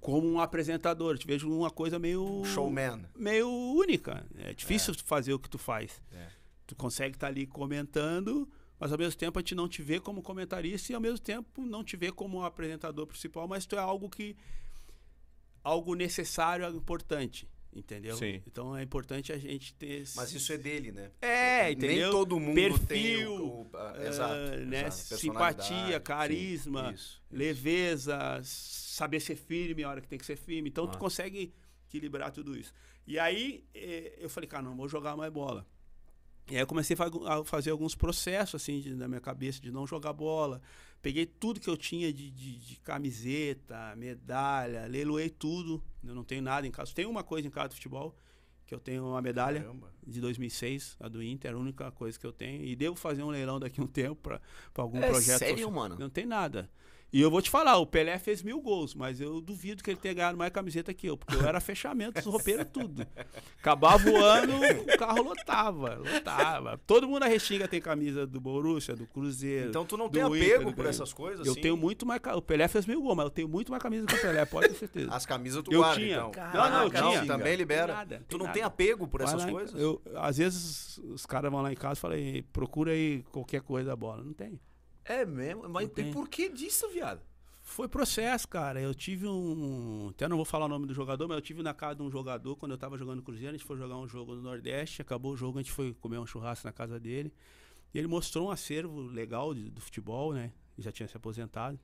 como um apresentador. Eu te vejo uma coisa meio... Showman. Meio única. É difícil fazer o que tu faz. É. Tu consegue estar ali comentando, mas ao mesmo tempo a gente não te vê como comentarista e ao mesmo tempo não te vê como um apresentador principal, mas tu é algo que... Algo necessário, algo importante. Entendeu? Sim. Então é importante a gente ter... esse- Mas isso é dele, né? É, Nem entendeu? todo mundo Perfil, tem o... o- a- ah, exato, né? exato, Simpatia, sim, carisma, isso, isso. leveza, saber ser firme a hora que tem que ser firme. Então tu Ah. consegue equilibrar tudo isso. E aí eh, eu falei, cara, não vou jogar mais bola. E aí eu comecei a fa- a fazer alguns processos assim de- na minha cabeça de não jogar bola. Peguei tudo que eu tinha de, de- de camiseta, medalha, leiloei tudo. Eu não tenho nada em casa. Tem uma coisa em casa de futebol, que eu tenho uma medalha Caramba. de 2006, a do Inter, a única coisa que eu tenho. E devo fazer um leilão daqui a um tempo para algum É projeto. sério, social. mano? Não tem nada. E eu vou te falar, o Pelé fez mil gols, mas eu duvido que ele tenha ganhado mais camiseta que eu, porque eu era fechamento, os roupeiros, tudo. Acabava o ano, o carro lotava, lotava. Todo mundo na Restinga tem camisa do Borussia, do Cruzeiro. Então tu não tem apego por essas coisas, Eu assim? tenho muito mais. O Pelé fez mil gols, mas eu tenho muito mais camisa que o Pelé, pode ter certeza. As camisas tu Eu guarda, tinha. então. Não, não, eu Caraca, tinha. Também libera. Nada, tu não nada. tem apego por Vai essas lá coisas? Eu, às vezes os caras vão lá em casa e falam, "Ei, procura aí qualquer coisa da bola. Não tem. É mesmo? Mas tem. por que disso, viado? Foi processo, cara. Eu tive um. Até não vou falar o nome do jogador, mas eu tive na casa de um jogador quando eu tava jogando Cruzeiro. A gente foi jogar um jogo no Nordeste. Acabou o jogo, a gente foi comer um churrasco na casa dele. E ele mostrou um acervo legal de- do futebol, né? Ele já tinha se aposentado.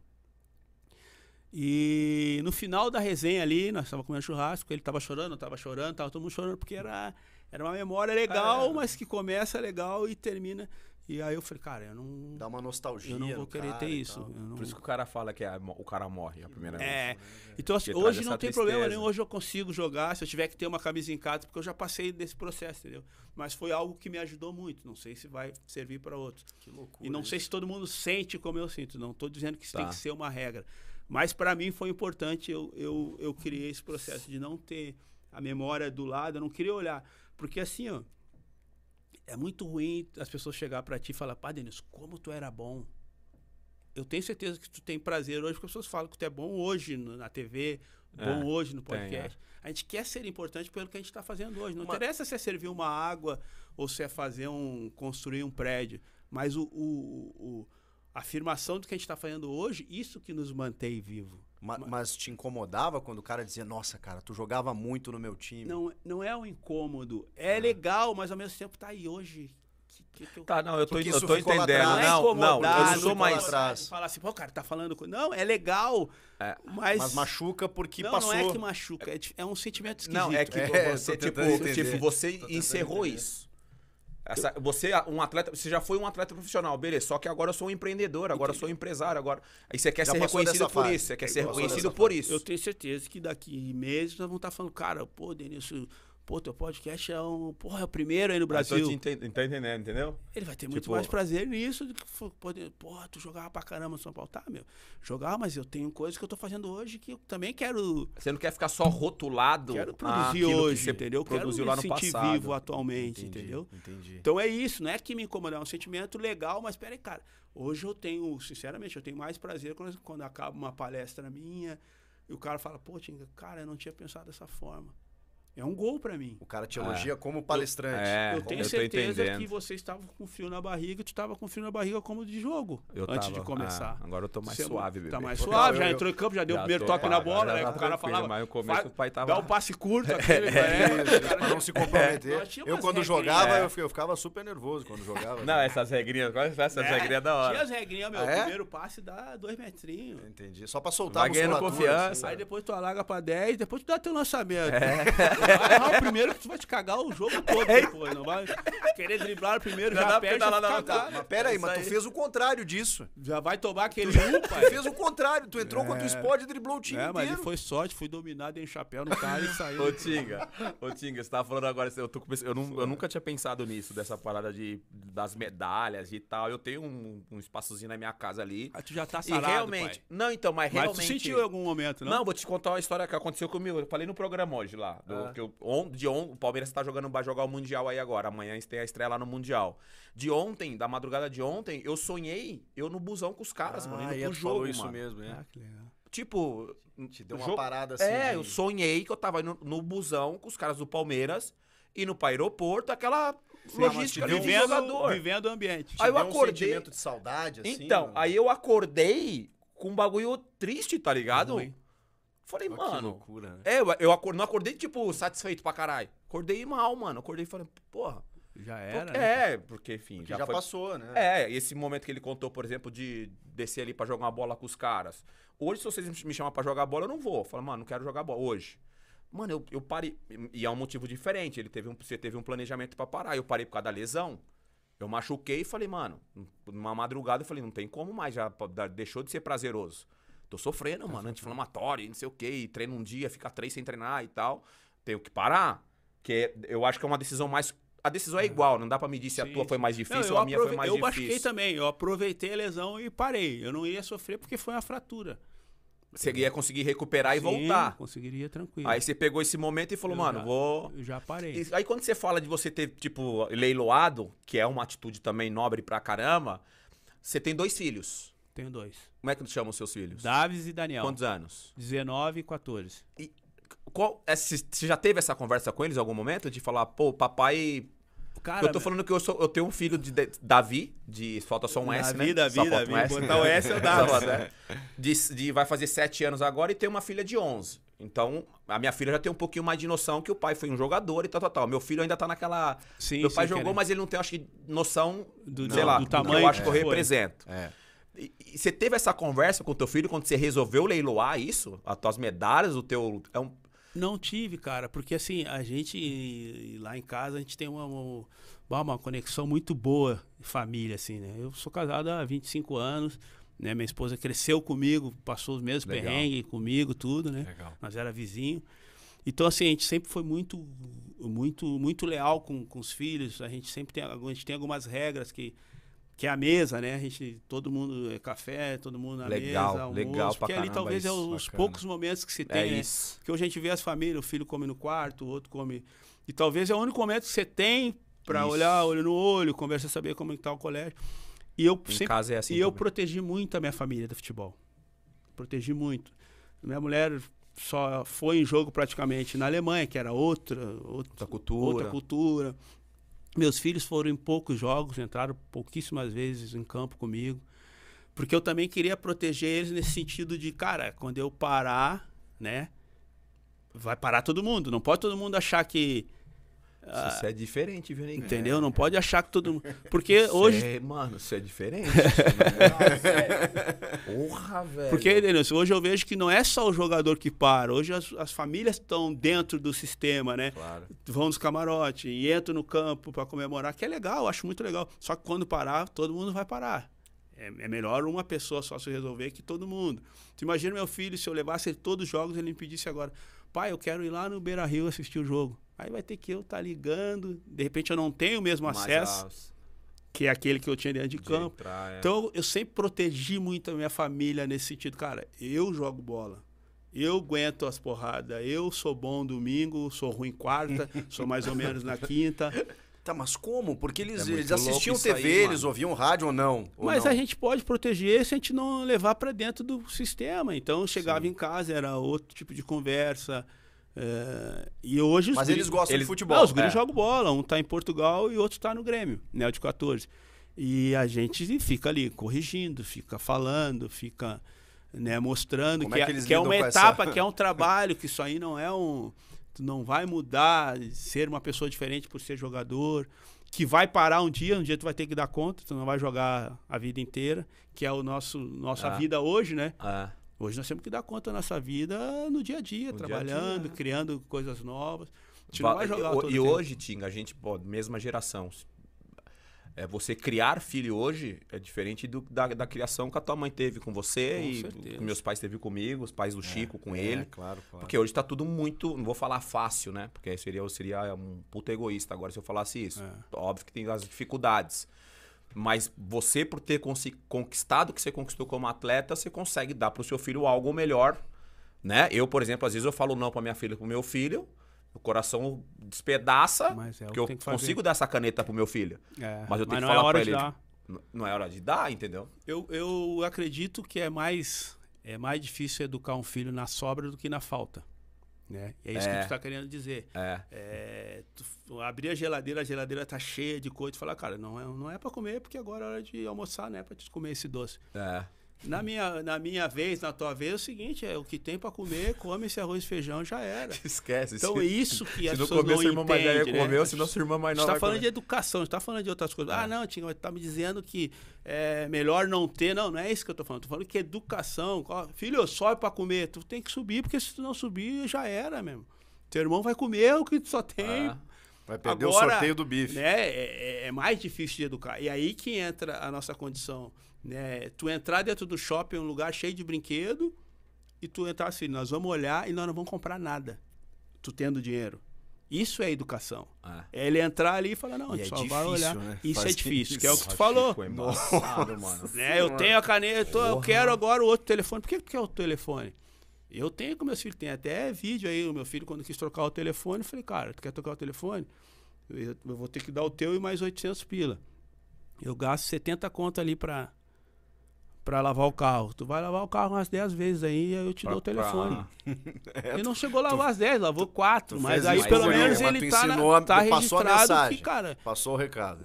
E no final da resenha ali, nós estávamos comendo churrasco, ele estava chorando, eu estava chorando, tava todo mundo chorando, porque era, era uma memória legal, É. mas que começa legal e termina. E aí eu falei, cara, eu não, Dá uma nostalgia. eu não vou no querer ter e isso. não- Por isso que o cara fala que é- o cara morre a primeira vez. É. Então, assim, hoje não tem problema tristeza. nenhum. Hoje eu consigo jogar. Se eu tiver que ter uma camisa em casa, porque eu já passei desse processo, entendeu? Mas foi algo que me ajudou muito. Não sei se vai servir para outros. Que loucura. E não sei se todo mundo sente como eu sinto. Não estou dizendo que isso Tá. tem que ser uma regra. Mas para mim foi importante. Eu, eu, eu criei esse processo de não ter a memória do lado. Eu não queria olhar. Porque assim, ó. É muito ruim as pessoas chegar para ti e falar, pá, Denis, como tu era bom. Eu tenho certeza que tu tem prazer hoje, porque as pessoas falam que tu é bom hoje no- na TV, bom É, hoje no tem, podcast. A gente quer ser importante pelo que a gente está fazendo hoje. Não Uma- interessa se é servir uma água ou se é fazer um. construir um prédio. Mas o, o- o- a afirmação do que a gente está fazendo hoje, isso que nos mantém vivo. Ma- mas te incomodava quando o cara dizia, nossa, cara, tu jogava muito no meu time. Não, não é um incômodo. É legal, mas ao mesmo tempo tá aí hoje. Que, que, que eu Tá, não, eu tô, eu isso tô entendendo. é Não, não, eu incomodar, não sou não mais. atrás. Falar assim, pô, cara, tá falando. Não, é legal. É, Mas, Mas machuca porque não, passou. não é que machuca. É, é um sentimento esquisito. Não, é que É, você, tipo, tipo, você encerrou entender. isso. Essa- você, um atleta, você já foi um atleta profissional, beleza. Só que agora eu sou um empreendedor, agora eu sou um empresário. Agora, aí você quer Já ser reconhecido por fase. isso. Você quer Já ser passou reconhecido por fase. isso. Eu tenho certeza que daqui meses nós vamos estar falando, cara, pô, Denilson, pô, teu podcast é um. Porra, é o primeiro aí no Eu tô Brasil. te enten- tá entendendo, entendeu? Ele vai ter muito Tipo- mais prazer nisso do que poder. Porra, tu jogava pra caramba no São Paulo. Tá, meu. Jogava, mas eu tenho coisas que eu tô fazendo hoje que eu também quero. Você não quer ficar só rotulado. Quero produzir àquilo que hoje, entendeu? Quero Produziu me lá no sentir passado. vivo atualmente, Entendi, entendeu? Entendi. Então é isso, não é que me incomoda, é um sentimento legal, mas peraí, cara. Hoje eu tenho, sinceramente, eu tenho mais prazer quando, quando acaba uma palestra minha e o cara fala, pô, Tinga, cara, eu não tinha pensado dessa forma. É um gol pra mim. O cara te elogia como palestrante. É, eu tenho eu certeza que você estava com frio na barriga e tu estava com frio na barriga como de jogo Eu antes tava- de começar. ah, agora eu tô mais Você suave, bebê. Tá mais Legal, suave, eu- já eu- entrou em campo, já deu o Já primeiro tô, toque na bola, tá né? O cara falava. mas no começo vai- o pai tava- Dá um passe curto, aquele, É, é, pra não se comprometer. Eu, quando jogava, É. eu, ficava super nervoso quando jogava. Não, essas regrinhas, é essas É, regrinhas da hora? Tinha as regrinhas, meu. Ah, O é? primeiro passe dá dois metrinhos. Entendi. Só pra soltar a musculatura, confiança. assim. Aí depois tu alaga pra 10, depois tu dá teu lançamento. É. Vai errar o primeiro que tu vai te cagar o jogo todo depois. Não vai querer driblar o primeiro, Já já, dá perde, já na cagado. Mas pera aí, Isso mas tu fez o contrário disso. Já vai tomar aquele um, Tu pai. fez o contrário. Tu entrou contra o Sport e driblou o time É, mas ele foi sorte, fui dominado, dei um chapéu no cara e saiu. Ô, Tinga, ô, Tinga, você tava falando agora, eu, tô eu, não- eu nunca tinha pensado nisso, dessa parada de, das medalhas e tal. Eu tenho um, um espaçozinho na minha casa ali. Aí tu já tá E sarado, realmente. pai. Não, então, mas Mas realmente. tu sentiu em algum momento, não? Não, vou te contar uma história que aconteceu comigo. Eu falei no programa hoje lá. do- Ah. Que eu- on- de on, o Palmeiras tá jogando, vai jogar o Mundial aí agora. Amanhã tem a estreia lá no Mundial. De ontem, da madrugada de ontem, eu sonhei eu no busão com os caras, mano. Ah, Indo e pro jogo, falou isso mano. mesmo, é. Ah, que legal. Tipo. Te deu uma jogo- parada assim. É, de- eu sonhei que eu tava indo no busão com os caras do Palmeiras, indo pro aeroporto, aquela mas logística deu de um- jogador. vivendo o ambiente. Aí eu Deu um acordei- sentimento de saudade, assim. então, mano? aí eu acordei com um bagulho triste, tá ligado? Ruim. Falei, Ah, Que mano. loucura, né? É, eu, eu acor- não acordei, tipo, satisfeito pra caralho. Acordei mal, mano. Acordei e falei, porra. Já era, né? É, porque, enfim, Porque já, já, foi. passou, né? É, esse momento que ele contou, por exemplo, de descer ali pra jogar uma bola com os caras. Hoje, se vocês me chamar pra jogar bola, eu não vou. Eu falo, mano, não quero jogar bola hoje. Mano, eu, eu parei. E é um motivo diferente. Ele teve um, você teve um planejamento pra parar. Eu parei por causa da lesão. Eu machuquei e falei, mano, numa madrugada eu falei, não tem como mais, já deixou de ser prazeroso. Tô sofrendo, mano, anti-inflamatório, e não sei o quê, e treino um dia, fica três sem treinar e tal. Tenho que parar. Que é- eu acho que é uma decisão mais. A decisão é igual, não dá pra medir se a Sim, tua foi mais Não, difícil eu ou a minha foi mais eu difícil. também. Eu aproveitei a lesão e parei. Eu não ia sofrer porque foi uma fratura. Você ia conseguir recuperar e Sim, voltar. Conseguiria tranquilo. Aí você pegou esse momento e falou, Eu mano, já- vou. Eu já parei. E aí quando você fala de você ter, tipo, leiloado, que é uma atitude também nobre pra caramba, você tem dois filhos. Tenho dois. Como é que chamam os seus filhos? Davis e Daniel. Quantos anos? 19 e 14. Qual, é, você você já teve essa conversa com eles em algum momento? De falar, pô, papai. Cara, eu tô falando que eu, sou, eu tenho um filho de, de- Davi, de falta só um S, Davi, né? Davi, Só falta Davi. um S. Botar o S é o Davi. Só falta, é. de, de- vai fazer sete anos agora e tem uma filha de 11. Então, a minha filha já tem um pouquinho mais de noção que o pai foi um jogador e tal, tal, tal. Meu filho ainda tá naquela. Sim, Meu sim, pai jogou, querendo. mas ele não tem, acho que, noção Do- sei do- lá, do do tamanho que eu acho que que eu represento. É. E, e você teve essa conversa com o teu filho quando você resolveu leiloar isso? As tuas medalhas, o teu. É um... Não tive, cara, porque assim, a gente lá em casa, a gente tem uma, uma, uma conexão muito boa de família, assim, né? Eu sou casado há 25 anos, né? Minha esposa cresceu comigo, passou os mesmos Legal. perrengues comigo, tudo, né? Legal. Nós era vizinho. Então, assim, a gente sempre foi muito, muito, muito leal com, com os filhos. A gente sempre tem, a gente tem algumas regras que, que é a mesa, né? A gente, todo mundo é café, todo mundo na Legal, mesa, almoço. legal porque ali talvez é isso, os bacana. poucos momentos que se tem, É né? isso. Porque hoje a gente vê as famílias, o filho come no quarto, o outro come. E talvez é o único momento que você tem para olhar olho no olho, conversar, saber como está o colégio. E eu Em sempre casa é assim. e eu também. protegi muito a minha família do futebol. Protegi muito. Minha mulher só foi em jogo praticamente na Alemanha, que era outra, outra, Outra cultura. outra cultura. Meus filhos foram em poucos jogos, entraram pouquíssimas vezes em campo comigo. Porque eu também queria proteger eles nesse sentido de, cara, quando eu parar, né? Vai parar todo mundo. Não pode todo mundo achar que. Ah, Isso é diferente, viu, Neguinho? entendeu? Não pode achar que todo mundo. Porque hoje. É, mano, isso é diferente. Nossa, é. Porra, velho. Porque, Denilson, hoje eu vejo que não é só o jogador que para. Hoje as, as famílias estão dentro do sistema, né? Claro. Vão nos camarotes e entram no campo para comemorar, que é legal, eu acho muito legal. Só que quando parar, todo mundo vai parar. É, é melhor uma pessoa só se resolver que todo mundo. Tu imagina meu filho, se eu levasse ele todos os jogos, ele me pedisse agora, pai, eu quero ir lá no Beira Rio assistir o jogo. Aí vai ter que eu estar ligando, de repente eu não tenho o mesmo Mas acesso, as- que é aquele que eu tinha dentro de de campo. entrar, é. Então eu sempre protegi muito a minha família nesse sentido. Cara, eu jogo bola. Eu aguento as porradas. Eu sou bom domingo, sou ruim quarta, sou mais ou menos na quinta. Tá, mas como? Porque eles, É eles assistiam TV, aí, eles ouviam rádio ou não? Ou Mas não? a gente pode proteger se a gente não levar para dentro do sistema. Então eu chegava em casa, era outro tipo de conversa. É, E hoje os Mas guri- eles gostam eles- de futebol. Não, os guris É. jogam bola. Um tá em Portugal e outro tá no Grêmio, né? o de 14. E a gente fica ali corrigindo, fica falando, fica né, mostrando Como que é é, que que é uma com essa- etapa, que é um trabalho, que isso aí não é um. Tu não vai mudar, ser uma pessoa diferente por ser jogador, que vai parar um dia, um dia tu vai ter que dar conta, tu não vai jogar a vida inteira, que é o nosso nossa Ah. vida hoje, né? É. Hoje nós temos que dar conta da nossa vida no dia a dia, No dia a trabalhando, dia, é. criando coisas novas. Vai e, todo e tempo. hoje, Tinga, a gente, pô, mesma geração. É, você criar filho hoje é diferente do- da, da criação que a tua mãe teve com você Com e certeza. meus pais teve comigo, os pais do Chico com É, ele. claro, claro. Porque hoje tá tudo muito. Não vou falar fácil, né? Porque seria, eu seria um puta egoísta agora se eu falasse isso. É. Óbvio que tem as dificuldades. Mas você, por ter conquistado o que você conquistou como atleta, você consegue dar pro seu filho algo melhor. Né? Eu, por exemplo, às vezes eu falo não pra minha filha pro meu filho, o coração despedaça, Mas é o porque que eu que fazer. consigo dar essa caneta pro meu filho. É, Mas eu tenho que não falar é de ele. dar. Não é hora de dar, entendeu? Eu, eu acredito que é mais, é mais difícil educar um filho na sobra do que na falta. Né? E é isso É. que tu está querendo dizer. É. É, tu abrir a geladeira, a geladeira tá cheia de coisa, e falar, cara, não é, não é para comer, porque agora é hora de almoçar, não é para te comer esse doce. É. Na minha, na minha vez, na tua vez, é o seguinte, é o que tem para comer, come esse arroz e feijão, já era. Esquece. Então se, é isso que se as não pessoas comer, não sua irmã mais velha entendem, né? comeu, senão sua irmã mais A gente nova tá vai falando comer. de educação, a gente tá falando de outras coisas. Ah, não, Tinga, mas tá me dizendo que é melhor não ter. Não, não é isso que eu tô falando. Tô falando que educação. Filho, sobe pra comer. Tu tem que subir, porque se tu não subir, já era mesmo. Teu irmão vai comer o que tu só tem. Ah. Vai perder o Agora, sorteio do bife. Né, é, é- é mais difícil de educar. E aí que entra a nossa condição. Né? Tu entrar dentro do shopping, um lugar cheio de brinquedo, e tu entrar assim, nós vamos olhar e nós não vamos comprar nada. Tu tendo dinheiro. Isso é educação. Ah. É ele entrar ali e falar, não, a E gente é só vai difícil, olhar. né? Isso é Fazer difícil, que é o que tu falou. É embaçado, mano. Né? Eu tenho a caneta, eu quero agora o outro telefone. Por que tu quer o telefone? Eu tenho com meus filhos, tem até vídeo aí, o meu filho quando quis trocar o telefone, eu falei, cara, tu quer trocar o telefone? Eu, eu vou ter que dar o teu e mais 800 pila. Eu gasto 70 conto ali pra, pra lavar o carro. Tu vai lavar o carro umas 10 vezes aí, aí eu te Pra- dou o telefone. pra- Ele não chegou a lavar as 10, lavou 4, tu mas aí pelo menos ele tá, na- ensinou a- tá passou a registrado mensagem. que, cara, Passou o recado.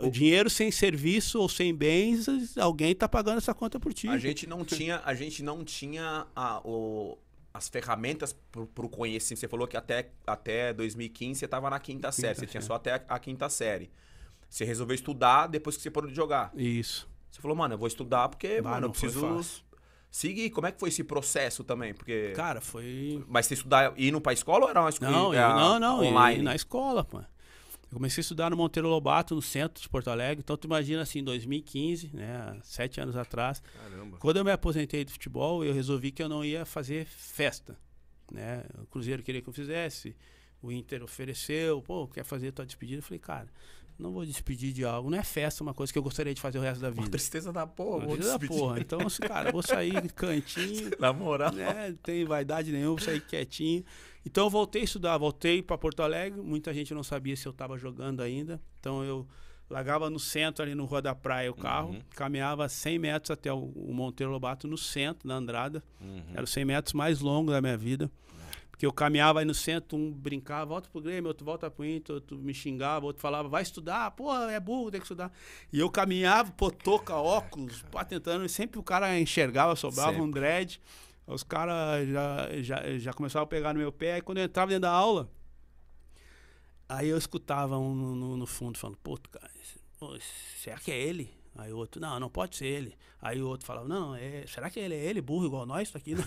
é, o dinheiro sem serviço ou sem bens, alguém tá pagando essa conta por ti. A gente não tinha, a gente não tinha a- o- as ferramentas pro, pro conhecimento. Você falou que até, até 2015 você tava na quinta, série. Você tinha só até a, a quinta série. Você resolveu estudar depois que você parou de jogar. Isso. Você falou, mano, eu vou estudar porque, Bah, mano, eu preciso seguir. Como é que foi esse processo também? Porque. Cara, foi. Mas você estudar indo pra escola ou era uma escola Não, eu, era não, não. online? na escola, pô. Eu comecei a estudar no Monteiro Lobato, no centro de Porto Alegre. Então, tu imagina assim, em 2015, né, sete anos atrás, Caramba. quando eu me aposentei do futebol, eu resolvi que eu não ia fazer festa, né? O Cruzeiro queria que eu fizesse, o Inter ofereceu, pô, quer fazer tua despedida? Eu falei, cara, não vou despedir de algo, não é festa, uma coisa que eu gostaria de fazer o resto da Uma vida. tristeza da porra. vou Tristeza da porra. Então, assim, cara, vou sair cantinho, Na moral. né? Não tem vaidade nenhuma, sair quietinho. Então eu voltei a estudar, voltei para Porto Alegre. Muita gente não sabia se eu estava jogando ainda. Então eu largava no centro, ali no Rua da Praia, o carro, Uhum. caminhava 100 metros até o, o Monteiro Lobato, no centro, na Andrada. Uhum. Era os 100 metros mais longos da minha vida. Porque eu caminhava aí no centro, um brincava, volta pro Grêmio, outro volta pro Inter, outro me xingava, outro falava, vai estudar, pô, é burro, tem que estudar. E eu caminhava, pô, touca, óculos, pá, tentando, e sempre o cara enxergava, sobrava um dread. Os caras já, já, já começavam a pegar no meu pé, e quando eu entrava dentro da aula, aí eu escutava um no, no- fundo falando, pô, cara, será que é ele? Aí o outro, não, não pode ser ele. Aí o outro falava, não, é, será que ele é ele, burro igual nós, tá aqui? né?"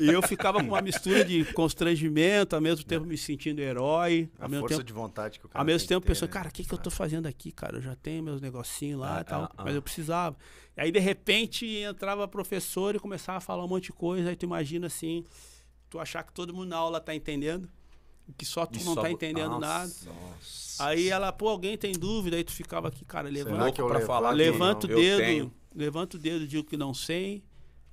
e eu ficava com uma mistura de constrangimento, ao mesmo tempo me sentindo herói, A mesmo força tempo, de vontade que o cara ao mesmo tempo pensando, né? cara, o que, que eu tô fazendo aqui, cara? Eu já tenho meus negocinhos lá Ah, e tal, ah, ah. mas eu precisava. E aí, de repente, entrava professor e começava a falar um monte de coisa, aí tu imagina assim, tu achar que todo mundo na aula tá entendendo, que só tu E não só tá entendendo Nossa. nada. Nossa. Aí ela, pô, alguém tem dúvida, aí tu ficava aqui, cara, levanta, Será que eu pra levanto falar ou levanta o Eu dedo, tenho. levanta o dedo, digo que não sei,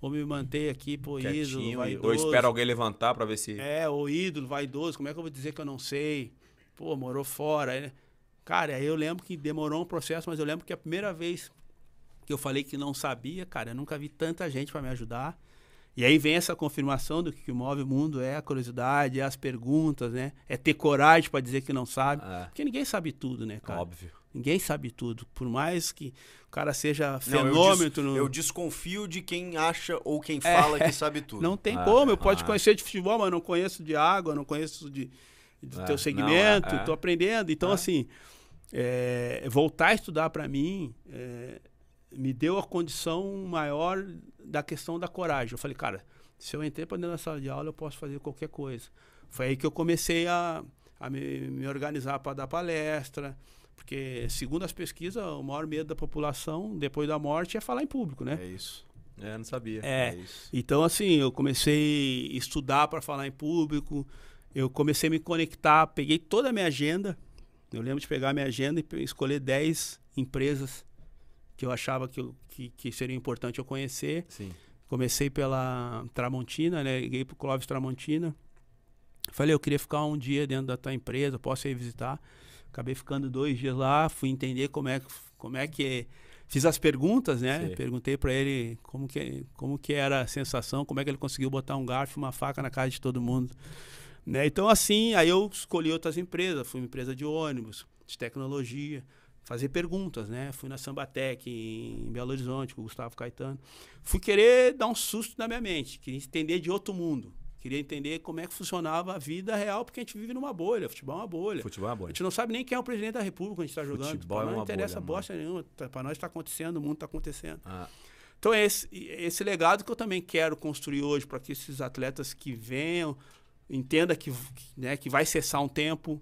ou me manter aqui, pô, ídolo, Quietinho. Ou vaidoso. espero alguém levantar pra ver se. É, o ídolo, vaidoso, como é que eu vou dizer que eu não sei? Pô, morou fora. Aí, né? Cara, aí eu lembro que demorou um processo, mas eu lembro que a primeira vez que eu falei que não sabia, cara, eu nunca vi tanta gente para me ajudar. E aí vem essa confirmação do que, que move o mundo é a curiosidade, é as perguntas, né? É ter coragem para dizer que não sabe. É. Porque ninguém sabe tudo, né, cara? Óbvio. Ninguém sabe tudo. Por mais que o cara seja Não, eu fenômeno. des- no- Eu desconfio de quem acha ou quem fala que sabe tudo. Não tem Ah, como, eu posso ah. conhecer de futebol, mas não conheço de água, não conheço de, do É, teu segmento, é, é. aprendendo. Então, É. assim, é, voltar a estudar para mim é, me deu a condição maior da questão da coragem. Eu falei, cara, se eu entrei para dentro da sala de aula, eu posso fazer qualquer coisa. Foi aí que eu comecei a, a me, me organizar para dar palestra, porque, segundo as pesquisas, o maior medo da população, depois da morte, é falar em público, né? É isso. É, não sabia. É, É então, assim, eu comecei a estudar para falar em público, eu comecei a me conectar, peguei toda a minha agenda. Eu lembro de pegar a minha agenda e escolher 10 empresas que eu achava que, que, que seria importante eu conhecer. Sim. Comecei pela Tramontina, né? Liguei pro Clóvis Tramontina. Falei, eu queria ficar um dia dentro da tua empresa, posso ir visitar. Acabei ficando dois dias lá, fui entender como é, que- como é que... Fiz as perguntas, né? Sim. Perguntei para ele como que, como que era a sensação, como é que ele conseguiu botar um garfo e uma faca na casa de todo mundo. Né? Então, assim, aí eu escolhi outras empresas. Fui uma empresa de ônibus, de tecnologia, fazer perguntas, né? Fui na Sambatec, em Belo Horizonte, com o Gustavo Caetano. Fui querer dar um susto na minha mente, queria entender de outro mundo. Queria entender como é que funcionava a vida real, porque a gente vive numa bolha. Futebol é uma bolha. Futebol é A bom. gente não sabe nem quem é o presidente da república quando a gente está jogando. Futebol Pra é uma não interessa bolha, bosta nenhuma. Tá- Pra nós está acontecendo, o mundo está acontecendo. Ah, Então é esse, esse legado que eu também quero construir hoje para que esses atletas que venham entenda que, né, que vai cessar um tempo,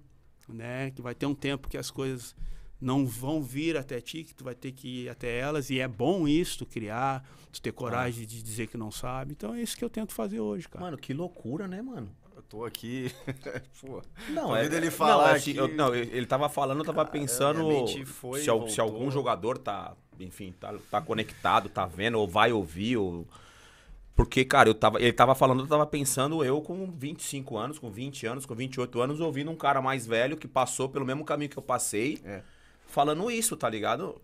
né, que vai ter um tempo que as coisas não vão vir até ti, que tu vai ter que ir até elas e é bom isso, tu criar, tu ter coragem de dizer que não sabe. Então é isso que eu tento fazer hoje, cara. Mano, que loucura, né, mano? Eu tô aqui. Pô. Não, é, ele não, falar assim, aqui. eu- não, ele tava falando, eu tava pensando minha mente foi, se, al- se algum jogador tá, enfim, tá, tá conectado, tá vendo, ou vai ouvir, ou... Porque, cara, eu tava, ele tava falando, eu tava pensando eu com 25 anos, com 20 anos, com 28 anos, ouvindo um cara mais velho que passou pelo mesmo caminho que eu passei, É. falando isso, tá ligado?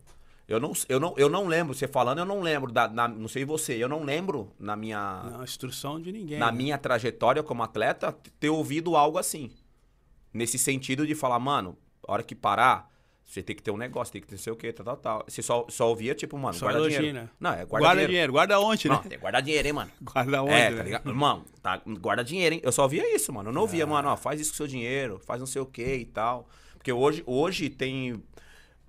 Eu não, eu não, eu não lembro, você falando, eu não lembro, da, na- não sei você, eu não lembro na minha Não, instrução de ninguém. na né? minha trajetória como atleta, ter ouvido algo assim. Nesse sentido de falar, mano, a hora que parar, você tem que ter um negócio, tem que ter não sei o quê, tal, tal, tal. Você só, só ouvia, tipo, mano, Só guarda elogio, dinheiro. né? Não, é guarda, Guarda dinheiro. dinheiro, guarda onde, Não, né? tem que guardar dinheiro, hein, mano. Guarda onde, É, né? tá ligado? Irmão, tá, guarda dinheiro, hein? Eu só via isso, mano. Eu não ouvia, mano, ó, faz isso com seu dinheiro, faz não sei o quê e tal. Porque hoje, hoje tem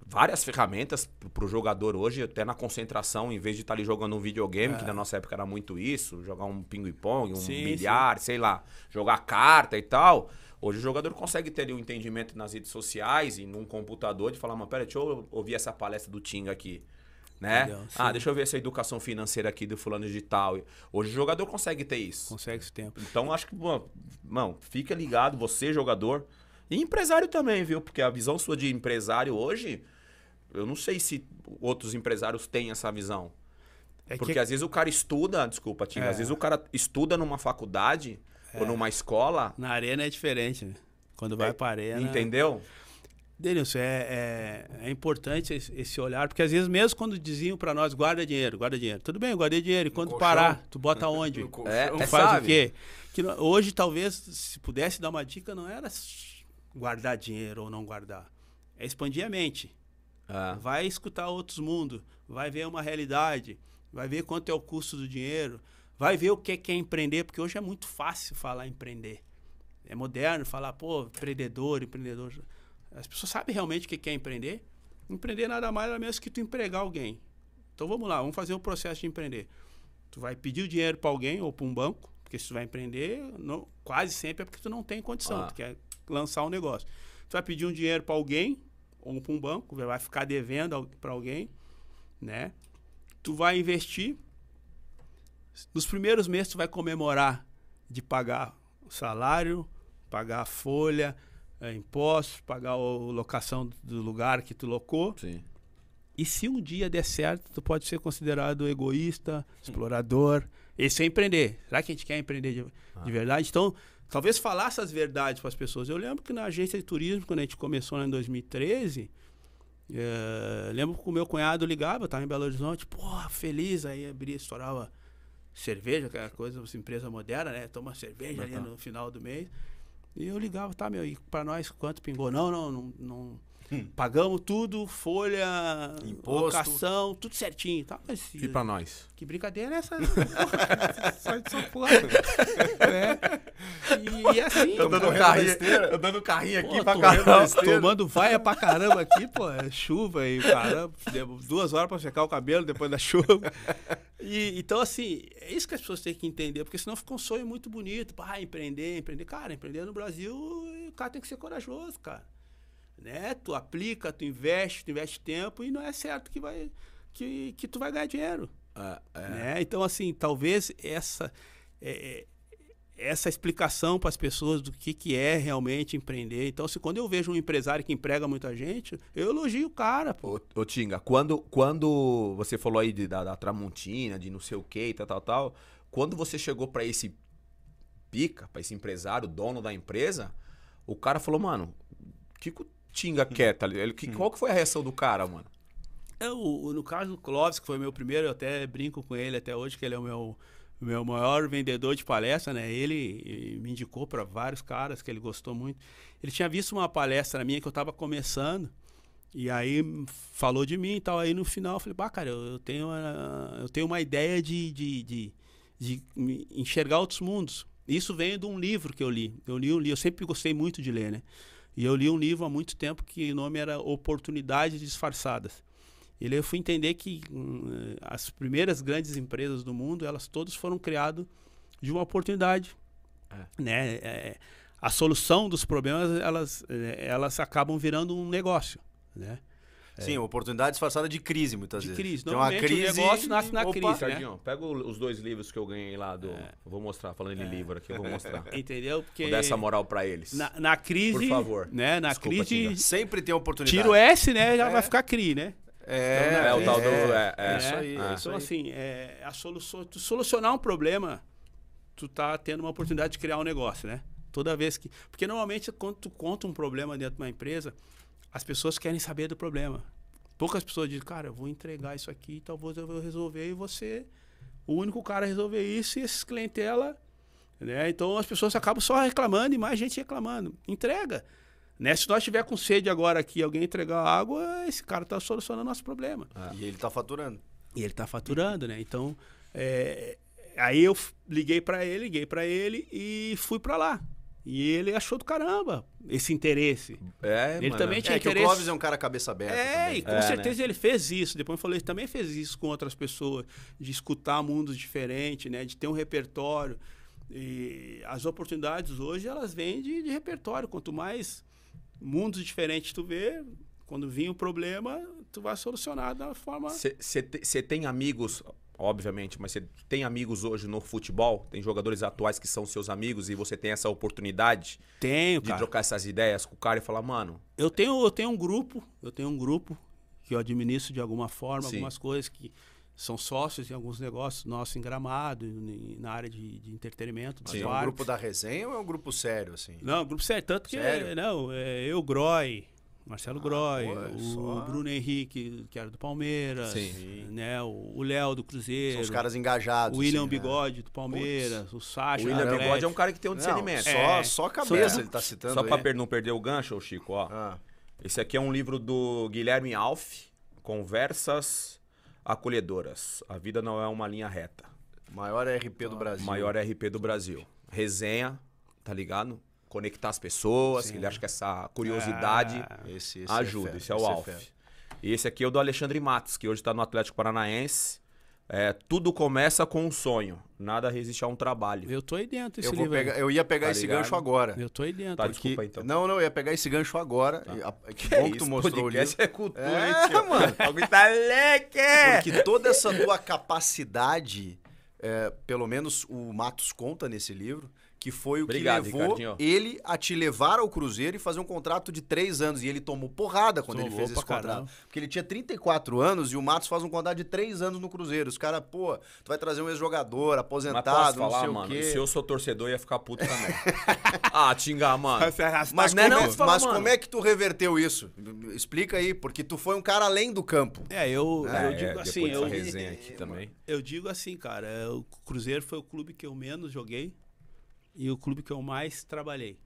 várias ferramentas para o jogador hoje, até na concentração, em vez de estar ali jogando um videogame, que na nossa época era muito isso, jogar um ping-pong, um Sim, bilhar, sei lá, jogar carta e tal. Hoje o jogador consegue ter ali um entendimento nas redes sociais e num computador de falar, mas pera, deixa eu ouvir essa palestra do Tinga aqui. Né? Ah, Sim. deixa eu ver essa educação financeira aqui do fulano digital. Hoje o jogador consegue ter isso. Consegue esse tempo. Então acho que, mano, mano, fica ligado, você jogador. E empresário também, viu? Porque a visão sua de empresário hoje, eu não sei se outros empresários têm essa visão. É Porque que, às vezes o cara estuda, desculpa, Tim, É. às vezes o cara estuda numa faculdade ou numa escola, na arena é diferente, né? Quando vai É, pra arena. entendeu? Denilson, é, é, é importante esse, olhar, porque às vezes mesmo quando diziam pra nós, guarda dinheiro, guarda dinheiro. Tudo bem, eu guardei dinheiro. E quando colchão? parar, tu bota onde? É, Tu é faz sabe? o quê? Que hoje, talvez, se pudesse dar uma dica, não era guardar dinheiro ou não guardar. É expandir a mente. É. Vai escutar outros mundos, vai ver uma realidade, vai ver quanto é o custo do dinheiro, vai ver o que é que é empreender, porque hoje é muito fácil falar empreender. É moderno falar, pô, empreendedor, empreendedor. As pessoas sabem realmente o que que é empreender? Empreender nada mais nada menos que tu empregar alguém. Então vamos lá, vamos fazer um processo de empreender. Tu vai pedir o dinheiro para alguém ou para um banco, porque se tu vai empreender, não- quase sempre é porque tu não tem condição, Ah. tu quer lançar um negócio. Tu vai pedir um dinheiro para alguém ou para um banco, vai ficar devendo para alguém, né? Tu vai investir. Nos primeiros meses tu vai comemorar de pagar o salário, pagar a folha, eh, impostos, pagar a locação do lugar que tu locou. Sim. E se um dia der certo, tu pode ser considerado egoísta, explorador. Esse é empreender. Será que a gente quer empreender de, de verdade? Então, talvez falar essas verdades para as pessoas. Eu lembro que na agência de turismo, quando a gente começou lá em 2013, eh, lembro que o meu cunhado ligava, eu estava em Belo Horizonte, porra, feliz, aí abria, estourava cerveja, aquela coisa, essa empresa moderna, né? Toma cerveja ali no final do mês. E eu ligava, tá, meu, e pra nós quanto pingou? Não, não, não. não Pagamos tudo, folha, Imposto. locação, tudo certinho, tá? Mas E pra nós? que brincadeira é essa? Só só porra. É. E, assim, Eu dando carrinho, eu dando carrinho aqui Pô, pra tomando, caramba. tomando vaia pra caramba aqui, pô. É chuva e caramba. Duas horas pra secar o cabelo depois da chuva. E, então, assim, é isso que as pessoas têm que entender, porque senão fica um sonho muito bonito. Pá, empreender, empreender. Cara, empreender no Brasil, o cara tem que ser corajoso, cara. Né? Tu aplica, tu investe, tu investe tempo e não é certo que, vai, que, que tu vai ganhar dinheiro. É, é. Né? Então, assim, talvez essa é, é, essa explicação para as pessoas do que, que é realmente empreender. Então, se quando eu vejo um empresário que emprega muita gente, eu elogio o cara, pô. Ô, ô Tinga, quando, quando você falou aí de- da, da Tramontina, de não sei o que e tal, tal, tal, quando você chegou pra esse pica, pra esse empresário, dono da empresa, o cara falou, mano, o que, Tinga quer, tá ligado? Ele- que- Qual que foi a reação do cara, mano? Eu, o- no caso do Clóvis, que foi meu primeiro, eu até brinco com ele até hoje, que ele é o meu, meu maior vendedor de palestra, né? Ele me indicou para vários caras que ele gostou muito. Ele tinha visto uma palestra minha que eu estava começando, e aí falou de mim e tal. Aí no final eu falei, bah, cara, eu, tenho, uma, eu tenho uma ideia de, de, de, de enxergar outros mundos. Isso veio de um livro que eu li. Eu li um livro, eu sempre gostei muito de ler, né? E eu li um livro há muito tempo que o nome era Oportunidades Disfarçadas. Ele eu fui entender que hum, as primeiras grandes empresas do mundo, elas todas foram criadas de uma oportunidade, né? É, a solução dos problemas, elas, é, elas acabam virando um negócio, né? Sim, oportunidade disfarçada de crise, muitas De vezes. crise. Tem uma Normalmente o crise. negócio nasce na opa, crise, né? Sardinho, pega o- os dois livros que eu ganhei lá do... Eu vou mostrar, falando de livro aqui, eu vou mostrar. Entendeu? Porque Vou dar essa moral pra eles. na, na crise, Por favor. né? Na Desculpa, crise. Sempre tem oportunidade. tira o S, né? Já vai ficar CRI, né? É, É, o tal do- é, é, é. isso aí. Ah. é Então, assim, é, a solução, tu solucionar um problema, tu tá tendo uma oportunidade de criar um negócio, né? Toda vez que. Porque normalmente, quando tu conta um problema dentro de uma empresa, as pessoas querem saber do problema. Poucas pessoas dizem, cara, eu vou entregar isso aqui, talvez eu vou resolver, e você, o único cara a resolver isso, e esses clientela. Né? Então as pessoas acabam só reclamando e mais gente reclamando. Entrega. Né? Se nós tiver com sede agora aqui, alguém entregar água, esse cara está solucionando nosso problema. E ele tá faturando. E ele tá faturando, né? Então, é, aí eu liguei para ele, liguei para ele e fui para lá. E ele achou do caramba esse interesse. É, Ele mano. também tinha É que o interesse. Clóvis é um cara cabeça aberta. É, também. e com É, certeza ele fez isso. Depois eu falei, ele também fez isso com outras pessoas, de escutar mundos diferentes, né? De ter um repertório. E as oportunidades hoje, elas vêm de, de repertório. Quanto mais mundos diferentes tu vê, quando vir o problema, tu vai solucionar da forma... Você tem amigos, obviamente, mas você tem amigos hoje no futebol? Tem jogadores atuais que são seus amigos e você tem essa oportunidade Tenho, de cara. trocar essas ideias com o cara e falar, mano, Eu tenho, eu tenho um grupo, eu tenho um grupo que eu administro de alguma forma, Sim. algumas coisas que são sócios em alguns negócios nossos em Gramado, em- na área de, de entretenimento, Mas é um grupo da resenha ou é um grupo sério, assim? Não, o grupo sério, tanto que Sério? é, não, é eu, Groy, Marcelo Groy, pô, é o só- Bruno Henrique, que era do Palmeiras, Sim. né, o Léo do Cruzeiro, São os caras engajados. o William assim, né? Bigode do Palmeiras, o Sacha o William Atlético. Bigode é um cara que tem um Não, discernimento. só, É. só a cabeça Só- ele tá citando Só pra aí. per- não perder o gancho, Chico, ó. Ah, Esse aqui é um livro do Guilherme Alf, Conversas Acolhedoras. A vida não é uma linha reta. maior RP do Brasil. Maior RP do Brasil. Resenha, tá ligado? Conectar as pessoas, que ele acha que essa curiosidade Ah, Esse, esse ajuda. fera, esse é o Alf. fera. E esse aqui é o do Alexandre Matos, que hoje tá no Atlético Paranaense. É, tudo começa com um sonho. Nada resiste a um trabalho. Eu tô aí dentro esse Eu, vou livro aí. pegar, eu ia pegar Tá esse ligado? gancho agora. Eu tô aí dentro. Tá, desculpa então. Não, não, eu ia pegar esse gancho agora. E a- Que bom que tu Esse mostrou o podcast livro. é cultura, É, tio? mano. Tá leque! Porque toda essa tua capacidade, é, pelo menos o Matos conta nesse livro, que foi o Obrigado, que levou Ricardinho. ele a te levar ao Cruzeiro e fazer um contrato de três anos. E ele tomou porrada quando ele fez esse pra contrato. caramba. Porque ele tinha 34 anos e o Matos faz um contrato de três anos no Cruzeiro. Os caras, pô, tu vai trazer um ex-jogador, Mas aposentado, posso não falar, sei mano, o quê. se eu sou torcedor, eu ia ficar puto também. ah, tingar, mano. se arrastar Mas, Não é como, não, é, fala, mas mano. como é que tu reverteu isso? Explica aí, porque tu foi um cara além do campo. É, eu, É, eu é, digo depois assim, eu, resenha aqui também. eu digo assim, cara, é, o Cruzeiro foi o clube que eu menos joguei e o clube que eu mais trabalhei.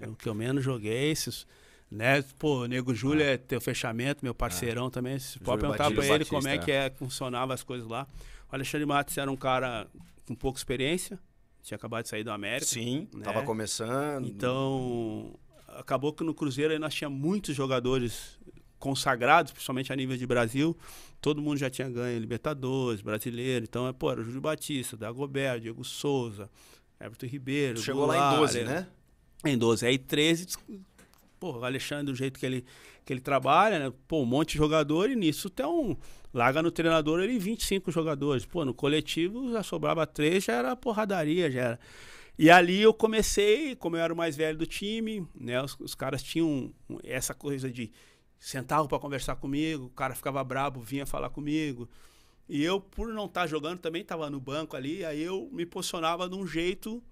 É o que eu menos joguei, esses, né? Pô, o Nego Júlio é teu fechamento, meu parceirão também. Se pode perguntar pra Batista. ele como é Batista, que é, que funcionava as coisas lá. O Alexandre Matos era um cara com pouca experiência, tinha acabado de sair do América. Sim, né? tava começando. Então, acabou que no Cruzeiro aí nós tínhamos muitos jogadores consagrados, principalmente a nível de Brasil. Todo mundo já tinha ganho Libertadores, brasileiro. Então, é, pô, era o Júlio Batista, Dagoberto, Diego Souza, Everton Ribeiro. Chegou lá em Goulart, 12, é, né? Em 12. Aí 13, des- pô, o Alexandre, do jeito que ele, que ele trabalha, né? Pô, um monte de jogador e nisso tem um. Larga no treinador ele 25 jogadores. Pô, no coletivo já sobrava três, já era porradaria, já era. E ali eu comecei, como eu era o mais velho do time, né? Os, os caras tinham essa coisa de sentavam para conversar comigo, o cara ficava brabo, vinha falar comigo. E eu, por não estar jogando, também estava no banco ali, aí eu me posicionava de um jeito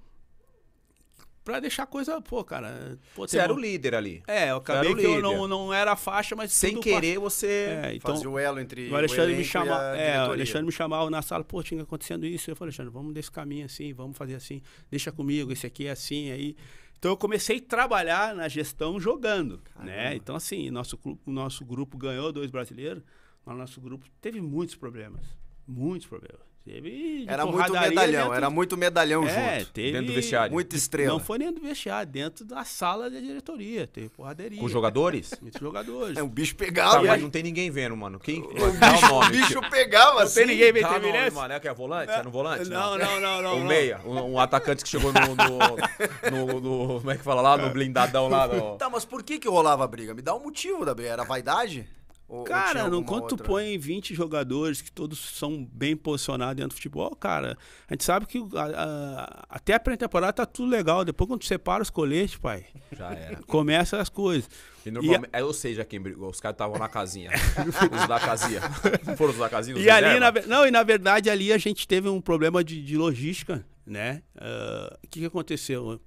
pra deixar a coisa, pô, cara. Pô, Você era o líder ali. É, eu acabei o que eu líder. não, não era a faixa, mas. Sem querer, você. pa- É, então. Fazia o elo entre O Alexandre me elenco e chamava, é, o. Alexandre me chamava na sala, pô, tinha acontecendo isso. Eu falei, Alexandre, vamos desse caminho assim, vamos fazer assim, deixa comigo, esse aqui é assim, aí. Então eu comecei a trabalhar na gestão jogando, né? Então assim, nosso o nosso grupo ganhou dois brasileiros, mas o nosso grupo teve muitos problemas, muitos problemas. Teve de Era muito porradaria medalhão, dentro- era muito medalhão é, junto. teve Dentro do vestiário. Muita estrela. Não foi nem do vestiário, dentro da sala da diretoria, teve porraderia. Com jogadores? Muitos jogadores. É, o bicho Tá, pegava. mas hein? não tem ninguém vendo, mano. Quem. o, bicho, o nome, o bicho pegava assim. tem ninguém Dá o nome, mano. É que é volante? É no volante? Não, não, não, não. Um não. meia, um, um atacante que chegou no, no, no- no- Como é que fala lá? No blindadão lá. No... Tá, mas por que que rolava a briga? Me dá um motivo da briga. Era vaidade? Ou- ou Cara, não, alguma quando tu outra? põe 20 jogadores que todos são bem posicionados dentro do futebol, cara, a gente sabe que a- a- até a pré-temporada tá tudo legal. Depois, quando tu separa os coletes, pai, Já era. começa as coisas. E normalmente, é, eu sei já quem brigou. Os caras estavam na casinha. os da casinha. Não foram os da casinha? Os E ali, na, não, e na verdade, ali a gente teve um problema de, de logística, né? Ah, O que, que aconteceu?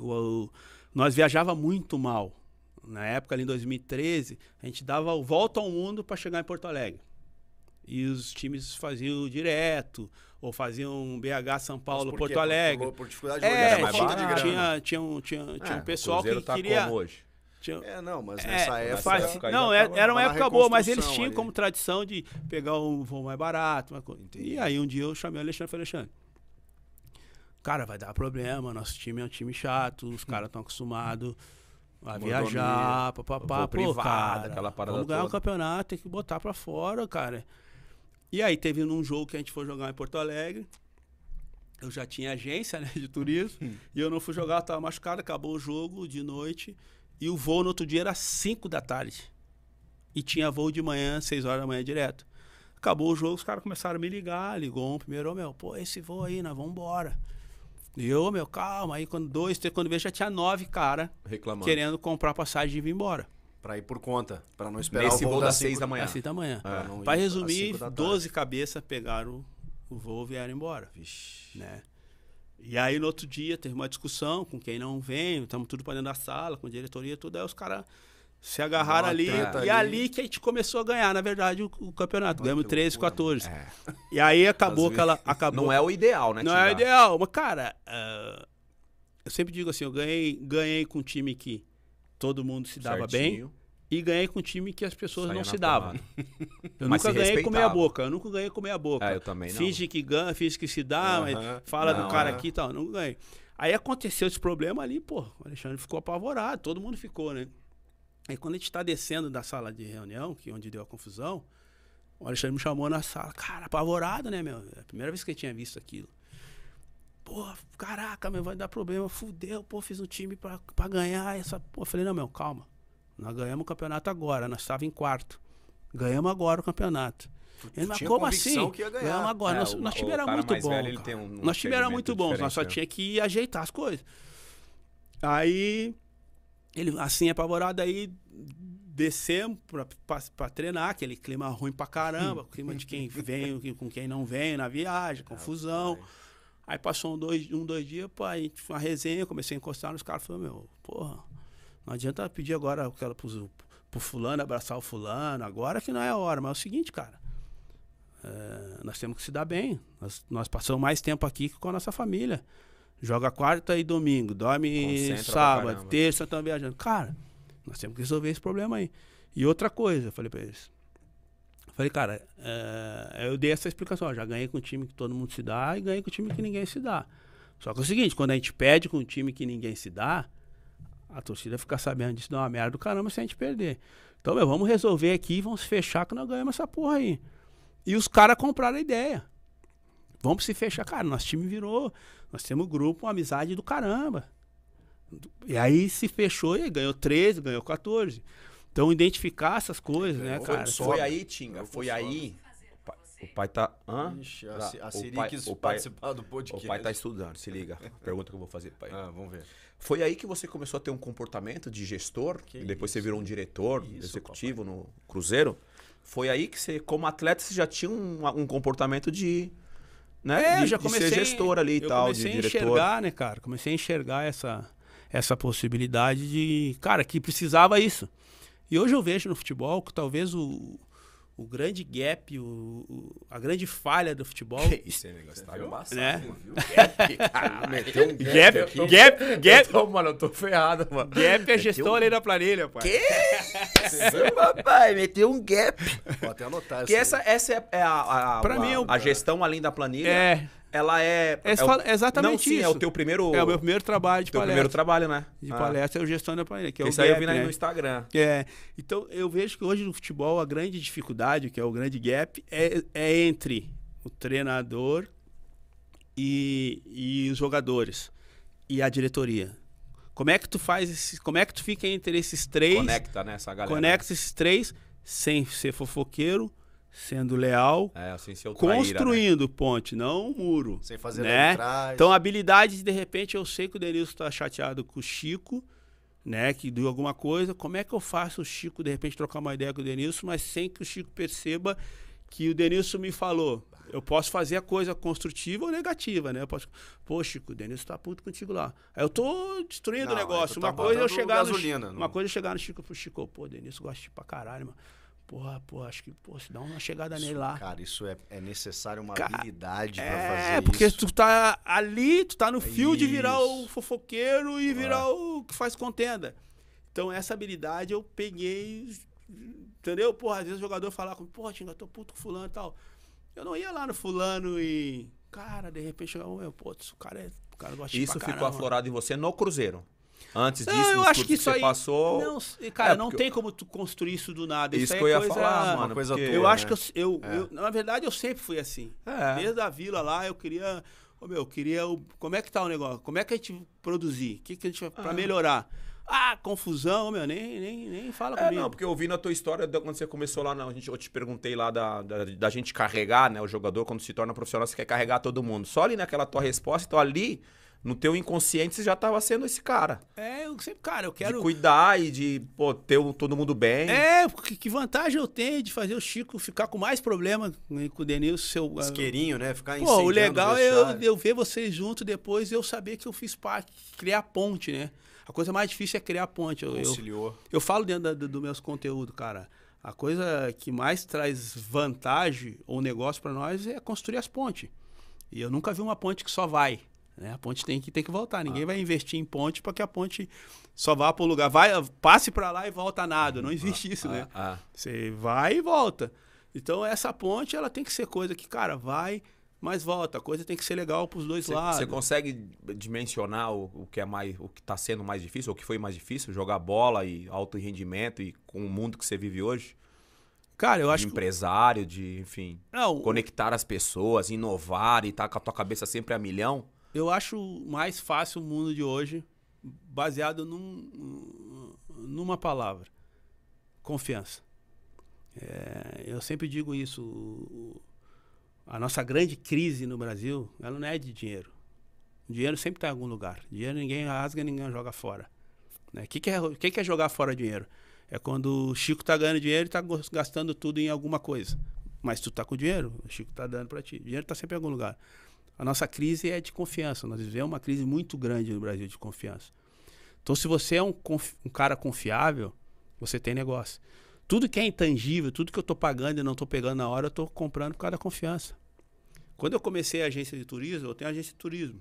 O- o- nós viajava muito mal. Na época, ali em 2013, a gente dava o volta ao mundo para chegar em Porto Alegre. E os times faziam direto, ou faziam BH, São Paulo, por Porto quê? Alegre. Por, por dificuldade de É, por falta de grana. tinha, tinha, um, tinha, tinha É, um pessoal o Cruzeiro que tá queria. como hoje? tinha- É, não, mas é, nessa época... faz- época não, é- tava- era uma época boa, mas eles tinham ali. como tradição de pegar um voo mais barato. uma coisa. Entendi. E aí um dia eu chamei o Alexandre e falei, Alexandre, cara, vai dar problema, nosso time é um time chato, os caras estão acostumados Mordomia, viajar, papapá, pô, privado, cara, aquela parada vamos ganhar o toda. campeonato, tem que botar pra fora, cara. E aí teve num jogo que a gente foi jogar em Porto Alegre, eu já tinha agência, né, de turismo, Hum. e eu não fui jogar, tava machucado, acabou o jogo de noite, e o voo no outro dia era 5 da tarde. E tinha voo de manhã, 6 horas da manhã direto. Acabou o jogo, os caras começaram a me ligar, ligou um primeiro, meu, pô, esse voo aí, nós vamos embora. E eu, meu, calma, aí quando dois, três, quando veio já tinha nove cara Reclamando. querendo comprar passagem e vir embora. Pra ir por conta, pra não esperar Nesse o voo voo das seis da manhã. Assim da manhã. Ir Pra resumir, cinco da tarde. 12 cabeças pegaram o voo e vieram embora. Vixe. né? E aí no outro dia teve uma discussão com quem não vem, estamos tudo pra dentro da sala, com diretoria, tudo, aí os caras se agarraram ali, e ali. ali que a gente começou a ganhar, na verdade, o, o campeonato. Ganhamos que 13, loucura, 14. É. E aí acabou aquela. Acabou, Não é o ideal, né, não é o ideal, mas cara, ah, eu sempre digo assim, eu ganhei, ganhei com um time que todo mundo se dava bem Certinho. e ganhei com um time que as pessoas Saía não se davam. Eu Mas nunca ganhei com meia boca, eu nunca ganhei com meia boca. É, eu também não. Finge que ganha, finge que se dá, Aham. mas fala Não, do cara é. aqui e tal, não ganhei. Aí aconteceu esse problema ali, pô, o Alexandre ficou apavorado, todo mundo ficou, né? Aí quando a gente tá descendo da sala de reunião, que é onde deu a confusão, o Alexandre me chamou na sala, cara, apavorado, né, meu? É a primeira vez que ele tinha visto aquilo. Pô, caraca, meu, vai dar problema, fudeu, pô, fiz um time pra, pra ganhar essa. Pô, eu falei, não, meu, calma. Nós ganhamos o campeonato agora, nós estávamos em quarto. Ganhamos agora o campeonato. Ele, mas como assim? que ia ganhar. Ganhamos agora. É, nosso, o- time era muito bom. velho, tem um nosso time era muito bom, nós só diferente, tinha que ajeitar as coisas. Aí, ele assim, apavorado, aí descemos pra treinar, aquele clima ruim pra caramba, clima de quem vem com quem não vem na viagem, confusão. Aí passou um dois, um, dois dias, pô, aí uma resenha, comecei a encostar nos caras, falei, meu, porra, não adianta pedir agora aquela pro, pro fulano, abraçar o fulano, agora que não é a hora, mas é o seguinte, cara, é, nós temos que se dar bem, nós, nós passamos mais tempo aqui que com a nossa família. Joga quarta e domingo, dorme Concentra sábado, terça estão viajando. Cara, nós temos que resolver esse problema aí. E outra coisa, eu falei pra eles. eu Falei, cara, é, eu dei essa explicação. ó, já ganhei com o time que todo mundo se dá e ganhei com o time que ninguém se dá. Só que é o seguinte, quando a gente perde com um time que ninguém se dá, a torcida fica sabendo disso, dá uma merda do caramba se a gente perder. Então, meu, vamos resolver aqui, vamos fechar que nós ganhamos essa porra aí. E os caras compraram a ideia. Vamos se fechar. Cara, nosso time virou. Nós temos grupo, uma amizade do caramba. E aí se fechou e ganhou 13, ganhou 14. Então, identificar essas coisas, né, cara? Foi Sobra. aí, Tinga, foi aí. O pai, o tá. Hã? Ixi, a, Tá, a o Siri pai- quis o participar do O podcast. pai tá estudando, se liga. Pergunta que eu vou fazer, pai. Ah, vamos ver. Foi aí que você começou a ter um comportamento de gestor, Que e depois você isso. virou um diretor Que isso, executivo no Cruzeiro. Foi aí que você, como atleta, você já tinha um, um comportamento de. Né? É, de, eu já de comecei, ser gestor ali e tal, de comecei a diretor. enxergar, né, cara? Comecei a enxergar essa, essa possibilidade de, cara, que precisava isso. E hoje eu vejo no futebol que talvez o, o grande gap, o, o- a grande falha do futebol. Isso aí, negócio tá viu? embaçado, Né? viu? Meteu um Gap, gap, gap, Então, mano, eu tô ferrado, mano. gap é gestão ali da planilha, pai. Sim, papai, meteu um gap. Vou até anotar Porque isso essa, aí. essa é, é a, a, Pra a, mim, eu- a gestão além da planilha. É, Ela é. É é o- exatamente não, sim, é isso. o teu primeiro. é o meu primeiro trabalho de teu palestra. primeiro trabalho, né? De Ah. palestra é o gestão da planilha, que é o Isso aí eu gap, vi né? no Instagram. É, então eu vejo que hoje no futebol a grande dificuldade, que é o grande gap, é, é entre o treinador e, e os jogadores e a diretoria. Como é que tu faz esse, como é que tu fica entre esses três? Conecta, né, essa galera. conecta esses três sem ser fofoqueiro, sendo leal, É, assim, né? construindo ponte, não um muro. Sem fazer né? atrás. Então, a habilidade, de, repente, eu sei que o Denilson tá chateado com o Chico, né? Que deu alguma coisa. Como é que eu faço o Chico, de repente, trocar uma ideia com o Denilson, mas sem que o Chico perceba que o Denilson me falou. Eu posso fazer a coisa construtiva ou negativa, né? Eu posso. Pô, Chico, o Denilson tá puto contigo lá. Aí eu tô destruindo Não, o negócio. tu tá uma coisa é eu chegar no gasolina, Chico, não- Uma coisa é eu chegar no Chico pro Chico, pô, Denilson gosta de pra caralho, mano. Porra, porra, acho que, pô, se dá uma chegada nele lá. Cara, isso é, é necessário uma Cara, habilidade pra É, fazer porque isso. tu tá ali, tu tá no fio de virar o Isso. fofoqueiro e virar o que faz contenda. Então, essa habilidade eu peguei, entendeu? Porra, às vezes o jogador falar comigo, pô, Tinga, eu tô puto com fulano e tal. Eu não ia lá no fulano e Cara, de repente chegava, meu, pô, o cara é. O cara gosta de Isso ficou caramba. aflorado em você no Cruzeiro. Antes disso, Não, eu acho que isso você aí. passou. Não, cara, É, não tem como tu construir isso do nada. Isso aí que eu é ia coisa- falar, mano. Coisa porque- Eu acho né? que eu, eu, eu- na verdade, eu sempre fui assim. É. Desde a vila lá, eu queria. Ô, meu, eu queria. o- como é que tá o negócio? Como é que a gente produzir? O que, que a gente vai. Pra melhorar? Ah, confusão, meu, nem, nem, nem fala É, comigo. não, porque eu vi na tua história, quando você começou lá, na, a gente, eu te perguntei lá da, da, da gente carregar, né? O jogador, quando se torna profissional, você quer carregar todo mundo. Só ali naquela tua resposta, então ali, no teu inconsciente, você já tava sendo esse cara. É, eu sempre, cara, eu De quero. cuidar e de, pô, ter o- todo mundo bem. É, que, que vantagem eu tenho de fazer o Chico ficar com mais problema né, com o Denilson, seu. Isqueirinho, né? Ficar Pô, o legal é eu, eu ver vocês juntos depois e eu saber que eu fiz parte, criar ponte, né? A coisa mais difícil é criar ponte. Eu, eu, Conciliou. eu falo dentro da- do, do meus conteúdos, cara. A coisa que mais traz vantagem ou negócio pra nós é construir as pontes. E eu nunca vi uma ponte que só vai. Né? A ponte tem que, tem que voltar. Ninguém vai investir em ponte para que a ponte só vá para o lugar. Vai, passe para lá e volta nada. Não existe isso, né? Ah, Você vai e volta. Então essa ponte ela tem que ser coisa que, cara, vai, mas volta. A coisa tem que ser legal pros dois Você, lados. você consegue dimensionar o, o que é mais, o que tá sendo mais difícil, ou o que foi mais difícil? Jogar bola e alto rendimento e com o mundo que você vive hoje? Cara, eu de acho que empresário, de, enfim, não, conectar as pessoas, inovar e estar com a tua cabeça sempre a milhão. Eu acho mais fácil o mundo de hoje baseado num, numa palavra: confiança. É, eu sempre digo isso. o- A nossa grande crise no Brasil, ela não é de dinheiro. O dinheiro sempre está em algum lugar. Dinheiro ninguém rasga, ninguém joga fora. O né? que, que, é, que, que é jogar fora dinheiro? É quando o Chico tá ganhando dinheiro e tá gos- gastando tudo em alguma coisa. Mas tu tá com dinheiro, o Chico tá dando para ti. O dinheiro tá sempre em algum lugar. A nossa crise é de confiança. Nós vivemos uma crise muito grande no Brasil de confiança. Então, se você é um, um cara confiável, você tem negócio. Tudo que é intangível, tudo que eu tô pagando e não tô pegando na hora, eu tô comprando por causa da confiança. Quando eu comecei a agência de turismo, eu tenho agência de turismo.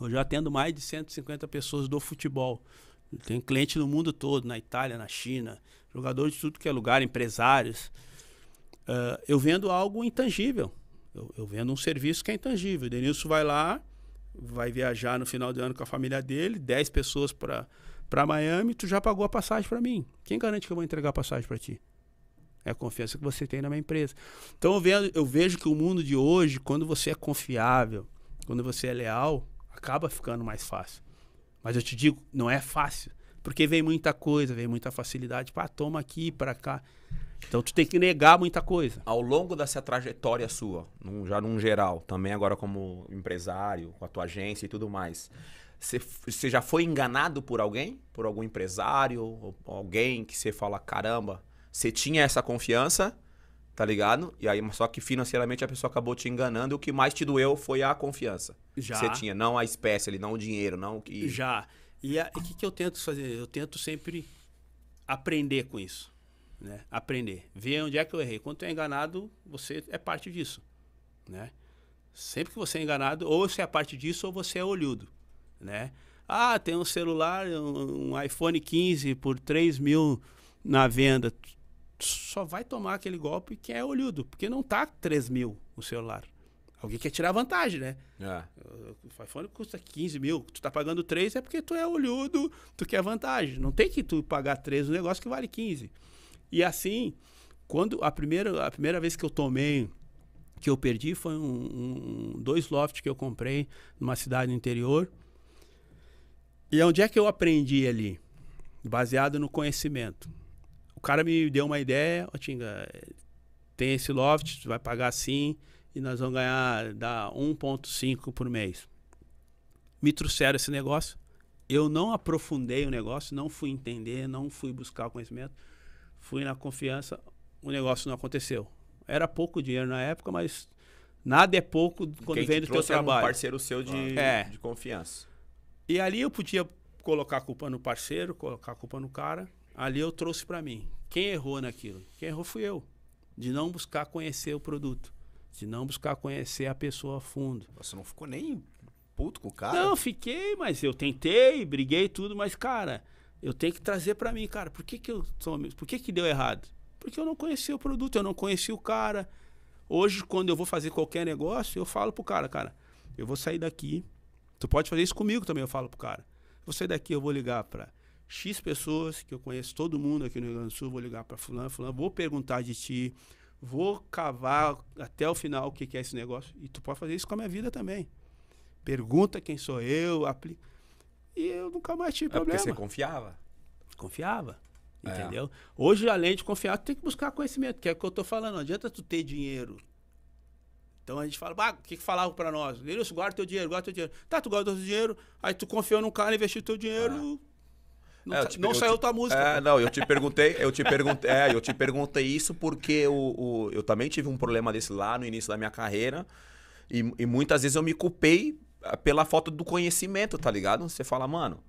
Eu já atendo mais de 150 pessoas do futebol. Tenho cliente no mundo todo, na Itália, na China, jogadores de tudo que é lugar, empresários. Ah, eu vendo algo intangível. Eu, eu vendo um serviço que é intangível. O Denilson vai lá, vai viajar no final do ano com a família dele, 10 pessoas para para Miami, tu já pagou a passagem para mim. Quem garante que eu vou entregar a passagem para ti? É a confiança que você tem na minha empresa. Então eu vejo, eu vejo que o mundo de hoje, quando você é confiável, quando você é leal, acaba ficando mais fácil. Mas eu te digo, não é fácil. Porque vem muita coisa, vem muita facilidade. Pá, toma aqui, para cá. Então tu tem que negar muita coisa. Ao longo dessa trajetória sua, num- já num geral, também agora como empresário, com a tua agência e tudo mais, você, já foi enganado por alguém? Por algum empresário? Ou alguém que você fala, caramba, você tinha essa confiança, tá ligado? E aí, só que financeiramente a pessoa acabou te enganando e o que mais te doeu foi a confiança. Já. que Você tinha, não a espécie ali, não o dinheiro, não o que... Já. E e o que, que eu tento fazer? Eu tento sempre aprender com isso. Né? Aprender. Ver onde é que eu errei. Quando tu é enganado, você é parte disso. Né? Sempre que você é enganado, ou você é parte disso, ou você é olhudo. Né? Ah, tem um celular, um, um iPhone 15 por 3 mil na venda. Tu Só vai tomar aquele golpe quem é olhudo, porque não tá 3 mil o celular. Alguém quer tirar vantagem, né? É. O iPhone custa 15 mil. Tu tá pagando 3 é porque tu é olhudo, tu quer vantagem. Não tem que tu pagar 3 no negócio que vale 15. E assim, quando a primeira, a primeira vez que eu tomei, que eu perdi, foi um, um- dois lofts que eu comprei numa cidade no interior. E onde é que eu aprendi ali? Baseado no conhecimento. O cara me deu uma ideia, ó, Tinga, tem esse loft, vai pagar assim e nós vamos ganhar dá 1.5 por mês. Me trouxeram esse negócio. Eu não aprofundei o negócio, não fui entender, não fui buscar o conhecimento. Fui na confiança, o negócio não aconteceu. Era pouco dinheiro na época, mas nada é pouco quando Quem vem do teu era um trabalho. parceiro seu de, É. de confiança. E ali eu podia colocar a culpa no parceiro, colocar a culpa no cara. Ali eu trouxe pra mim. Quem errou naquilo? Quem errou fui eu. De não buscar conhecer o produto. De não buscar conhecer a pessoa a fundo. Você não ficou nem puto com o cara? Não, fiquei, mas eu tentei, briguei tudo, mas cara, eu tenho que trazer pra mim, cara, por que que eu sou- por que que deu errado? Porque eu não conhecia o produto, eu não conhecia o cara. Hoje, quando eu vou fazer qualquer negócio, eu falo pro cara, cara, eu vou sair daqui. Tu pode fazer isso comigo também, eu falo pro cara. Vou sair daqui, eu vou ligar para X pessoas, que eu conheço todo mundo aqui no Rio Grande do Sul, vou ligar para fulano, fulano, vou perguntar de ti, vou cavar até o final o que, que é esse negócio. E tu pode fazer isso com a minha vida também. Pergunta quem sou eu, aplica. E eu nunca mais tive É porque problema. você confiava. Confiava. É. Entendeu? Hoje, além de confiar, tu tem que buscar conhecimento, que é o que eu tô falando. Não adianta tu ter dinheiro. Então a gente fala, ah, o que, que falavam pra nós? Denilson, guarda teu dinheiro, guarda teu dinheiro. Tá, tu guarda teu dinheiro, aí tu confiou num cara, investiu teu dinheiro. Não, É, te- não saiu te- tua música. É, não, eu te perguntei, eu te perguntei, é, eu te perguntei isso porque o, o- eu também tive um problema desse lá no início da minha carreira e, e muitas vezes eu me culpei ah, pela falta do conhecimento, tá ligado? Você fala, mano,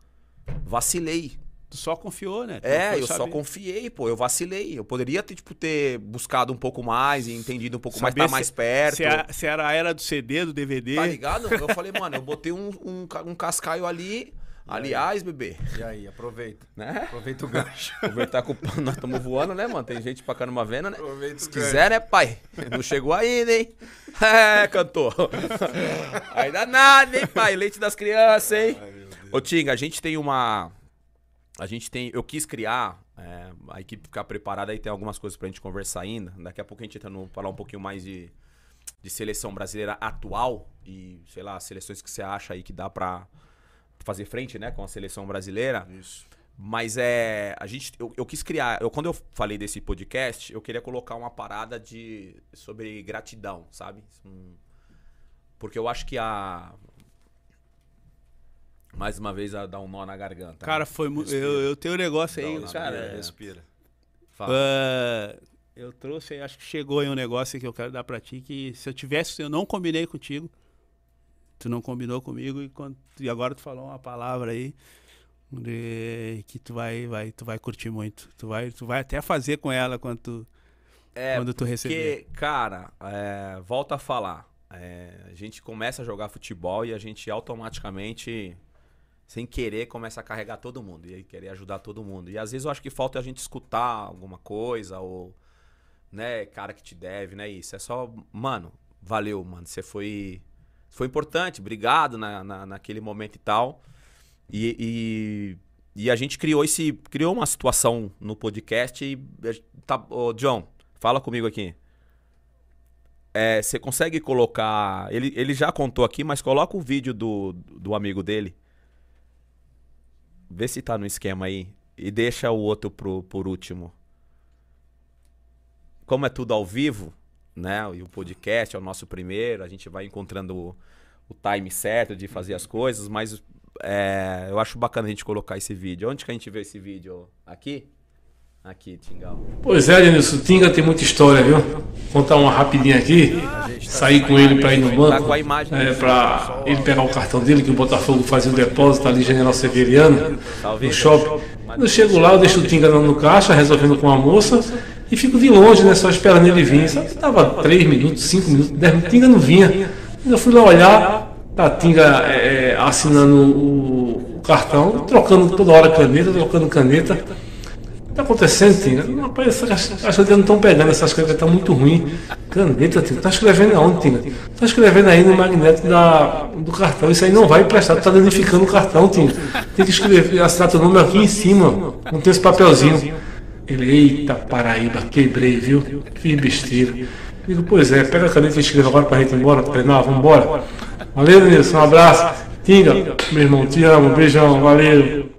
vacilei. Tu só confiou, né? Tu É, eu só saber. confiei, pô, eu vacilei. Eu poderia ter, tipo, ter buscado um pouco mais e entendido um pouco mais, Saber tá mais perto. Se, a- se era a era do CD, do DVD. Tá ligado? Eu falei, mano, eu botei um, um, um cascaio ali. Aliás, bebê, E aí, aproveita. né? Aproveita o gancho. Aproveitar que o- nós estamos voando, né, mano? Tem gente pra caramba vendo, né? Aproveita Se o gancho. quiser, né, pai? Não chegou ainda, hein? É, cantor. Ainda nada, hein, pai? Leite das crianças, hein? Ô, Tinga, a gente tem uma. A gente tem. Eu quis criar. é, a equipe ficar preparada aí, tem algumas coisas pra gente conversar ainda. Daqui a pouco a gente entra no falar um pouquinho mais de, de seleção brasileira atual e, sei lá, seleções que você acha aí que dá pra fazer frente, né, com a seleção brasileira. Isso. Mas é. A gente. Eu, eu quis criar. Eu, quando eu falei desse podcast, eu queria colocar uma parada de. sobre gratidão, sabe? Um- porque eu acho que a. Mais uma vez a dar um nó na garganta. Cara, né? foi muito. Eu, eu tenho um negócio aí, cara. respira, respira. Fala. Ah, eu trouxe, acho que chegou aí um negócio que eu quero dar pra ti, que se eu tivesse, eu não combinei contigo. Tu não combinou comigo e, quando, e agora tu falou uma palavra aí de, que tu vai, vai, tu vai curtir muito. Tu vai, tu vai até fazer com ela quando tu, É, quando tu receber. Porque, cara, é, volta a falar. é, a gente começa a jogar futebol e a gente automaticamente, sem querer, começa a carregar todo mundo e querer ajudar todo mundo. E às vezes eu acho que falta a gente escutar alguma coisa ou, né, cara que te deve, né? Isso é só, mano, valeu, mano. Você foi, foi importante, obrigado na, na, naquele momento e tal. E, e, e a gente criou esse, criou uma situação no podcast e tá, ô, John, fala comigo aqui. É, você consegue colocar. Ele, ele já contou aqui, mas coloca o vídeo do, do amigo dele. Vê se tá no esquema aí. E deixa o outro pro, por último. Como é tudo ao vivo, né? E o podcast é o nosso primeiro, a gente vai encontrando o, o time certo de fazer as coisas, mas é, eu acho bacana a gente colocar esse vídeo. Onde que a gente vê esse vídeo? Aqui? Aqui, Tingal. Pois é, Denilson, o Tinga tem muita história, viu? Vou contar uma rapidinha aqui. Saí com ele para ir no Tá banco, imagem. é, para ele pegar o cartão dele, que o Botafogo fazia um depósito ali, General Severiano, Tá no shopping. Quando eu chego lá, eu deixo o Tinga no caixa, resolvendo com a moça, e fico de longe, né, só esperando ele vir. Sabe que tava 3 minutos, 5 minutos, 10 minutos, Tinga não vinha. Eu fui lá olhar, tá Tinga é, é, assinando o, cartão, trocando toda hora caneta, trocando caneta. O que tá acontecendo, Tinga? Rapaz, essas as coisas não estão pegando, essas coisas estão muito ruins. Caneta, Tinga. Tá escrevendo aonde, Tinga? Tá escrevendo aí no magneto da, do cartão. Isso aí não vai prestar, tá danificando o cartão, Tinga. Tem que escrever, assinar teu nome aqui em cima. Não tem esse papelzinho. Ele, eita Paraíba, quebrei, viu? Fiz besteira. Digo, pois é, pega a caneta e escreva agora pra gente ir embora, treinar, vamos embora. Valeu, Nilson, um abraço. Tinga, meu irmão, te amo, beijão, valeu.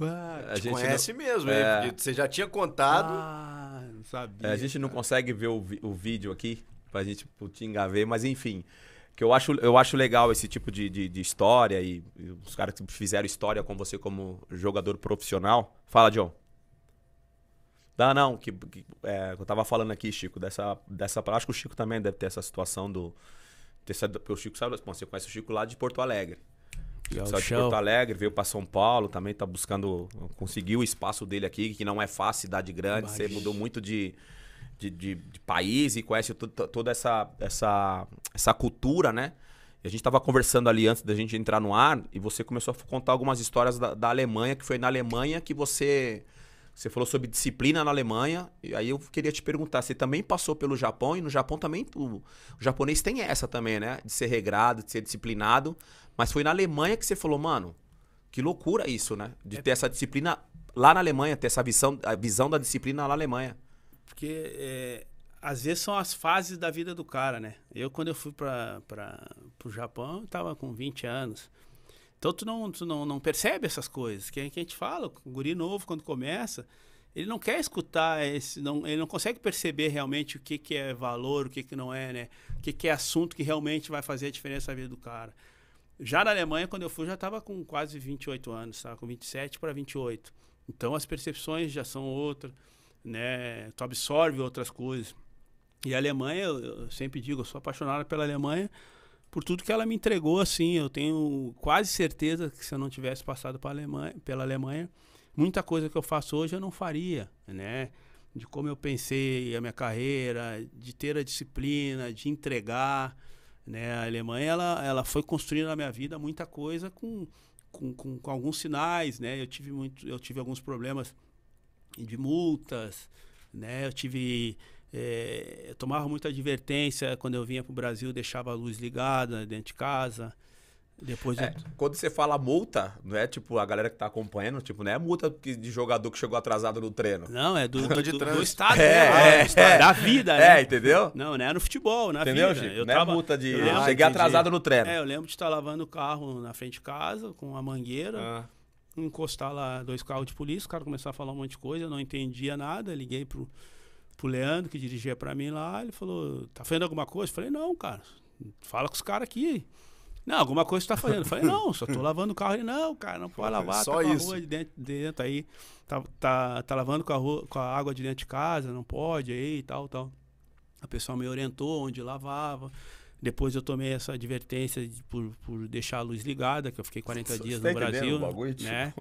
A gente Conhece mesmo, É. você já tinha contado. Ah, não sabia. É, a gente não consegue ver o, vi- o vídeo aqui pra gente pro Tinga ver, mas enfim. Que eu acho, eu acho legal esse tipo de, de, de história e, e os caras que fizeram história com você como jogador profissional. Fala, John. Dá não, que, que, é, eu tava falando aqui, Chico, dessa, dessa. Acho que o Chico também deve ter essa situação do. Ter, saído- porque o Chico sabe, bom, você conhece o Chico lá de Porto Alegre. Saiu de. Porto Alegre, veio pra São Paulo, também tá buscando conseguir o espaço dele aqui, que não é fácil, cidade grande, você mudou muito de, de, de- de país e conhece to- to- toda essa, essa, essa cultura, né? E a gente tava conversando ali antes da gente entrar no ar e você começou a contar algumas histórias da, da Alemanha, que foi na Alemanha que você Você falou sobre disciplina na Alemanha, e aí eu queria te perguntar, você também passou pelo Japão, e no Japão também, o, o japonês tem essa também, né? De ser regrado, de ser disciplinado, mas foi na Alemanha que você falou, mano, que loucura isso, né? De ter essa disciplina lá na Alemanha, ter essa visão, a visão da disciplina lá na Alemanha. Porque é, às vezes são as fases da vida do cara, né? Eu, quando eu fui para o Japão, eu tava com 20 anos. Então tu não, tu não, não percebe essas coisas. Que, que a gente fala, o guri novo, quando começa, ele não quer escutar, esse, não, ele não consegue perceber realmente o que, que é valor, o que, que não é, né? O que, que é assunto que realmente vai fazer a diferença na vida do cara. Já na Alemanha, quando eu fui, já estava com quase 28 anos, tá? com 27 para 28. Então as percepções já são outras, né? Tu absorve outras coisas. E a Alemanha, eu, eu sempre digo, eu sou apaixonado pela Alemanha por tudo que ela me entregou, assim. Eu tenho quase certeza que se eu não tivesse passado Alemanha, pela Alemanha, muita coisa que eu faço hoje eu não faria, né? De como eu pensei a minha carreira, de ter a disciplina, de entregar, né? A Alemanha, ela, ela foi construindo na minha vida muita coisa com, com, com, com alguns sinais, né? Eu tive, muito, eu tive alguns problemas de multas, né? Eu tive é, eu tomava muita advertência quando eu vinha para o Brasil, deixava a luz ligada dentro de casa. Depois é, Quando você fala multa, não é tipo a galera que tá acompanhando, tipo, não é multa de jogador que chegou atrasado no treino. Não, é do, do, de do, do estado, É, né? é, Do estado, é. da vida, É, né? entendeu? Não, não é no futebol, na Entendeu, vida. Chico? Eu não tava- é multa de. eu lembro- cheguei entendi. atrasado no treino. É, eu lembro de estar lavando o carro na frente de casa com uma mangueira, Ah. encostar lá dois carros de polícia, o cara começar a falar um monte de coisa, eu não entendia nada, liguei pro, pro Leandro, que dirigia pra mim lá, ele falou, tá fazendo alguma coisa? Eu falei, não, cara, fala com os caras aqui. Não, alguma coisa você tá fazendo. Eu falei, não, só tô lavando o carro. Ele, não, cara, não pode lavar, Só tá com a isso. rua de dentro, dentro aí, tá, tá, tá lavando com a, rua- com a água de dentro de casa, não pode aí e tal, tal. A pessoa me orientou onde lavava. Depois eu tomei essa advertência de- por, por deixar a luz ligada, que eu fiquei 40 Você dias tá no entendendo Brasil. bagulho, tipo? né?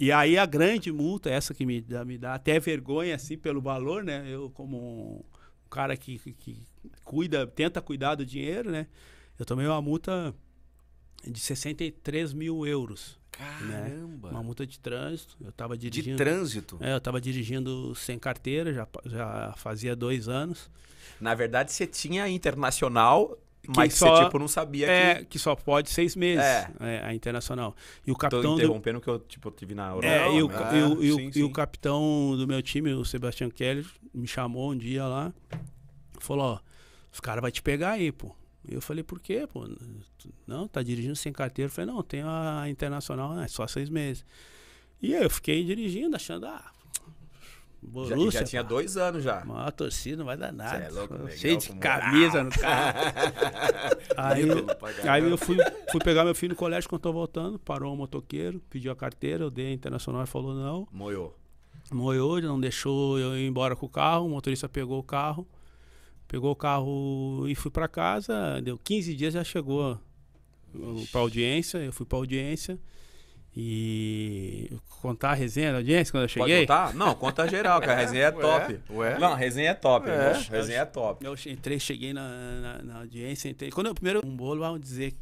E aí a grande multa, essa que me dá, me dá até vergonha, assim, pelo valor, né? Eu, como um cara que, que, que cuida, tenta cuidar do dinheiro, né? Eu tomei uma multa de 63 mil euros. Caramba. Uma multa de trânsito. Eu tava De dirigindo. trânsito. É, eu tava dirigindo sem carteira, já, já fazia dois anos. Na verdade, você tinha internacional, mas só- você tipo, não sabia É, que. que só pode seis meses, É. é, a internacional. E o Tô capitão do, interrompendo que eu tipo, tive na Europa. É, e, o, Ah, e o- e o- sim, e o sim. capitão do meu time, o Sebastião Keller, me chamou um dia lá, falou, ó, os caras vão te pegar aí, pô. E eu falei, por quê, pô? Não, tá dirigindo sem carteira. Eu falei, não, tem a internacional, né, é só seis meses. E aí eu fiquei dirigindo, achando, ah, Borussia, já tinha pá, dois anos já. uma torcida não vai dar nada. é louco, legal, Cheio de camisa no carro. aí, aí eu fui, fui pegar meu filho no colégio quando eu tô voltando, parou um motoqueiro, pediu a carteira, eu dei a internacional e falou não. Moiou. Moiou, não deixou eu ir embora com o carro. O motorista pegou o carro, pegou o carro e fui para casa. Deu 15 dias, já chegou para audiência. Eu fui para audiência e contar a resenha da audiência quando eu Pode cheguei. contar? Não, conta geral, que a resenha é top. ué. Não, a resenha é top, É. resenha é top. Eu entrei, cheguei na, na, na audiência, entrei. Quando eu primeiro um bolo, vamos dizer,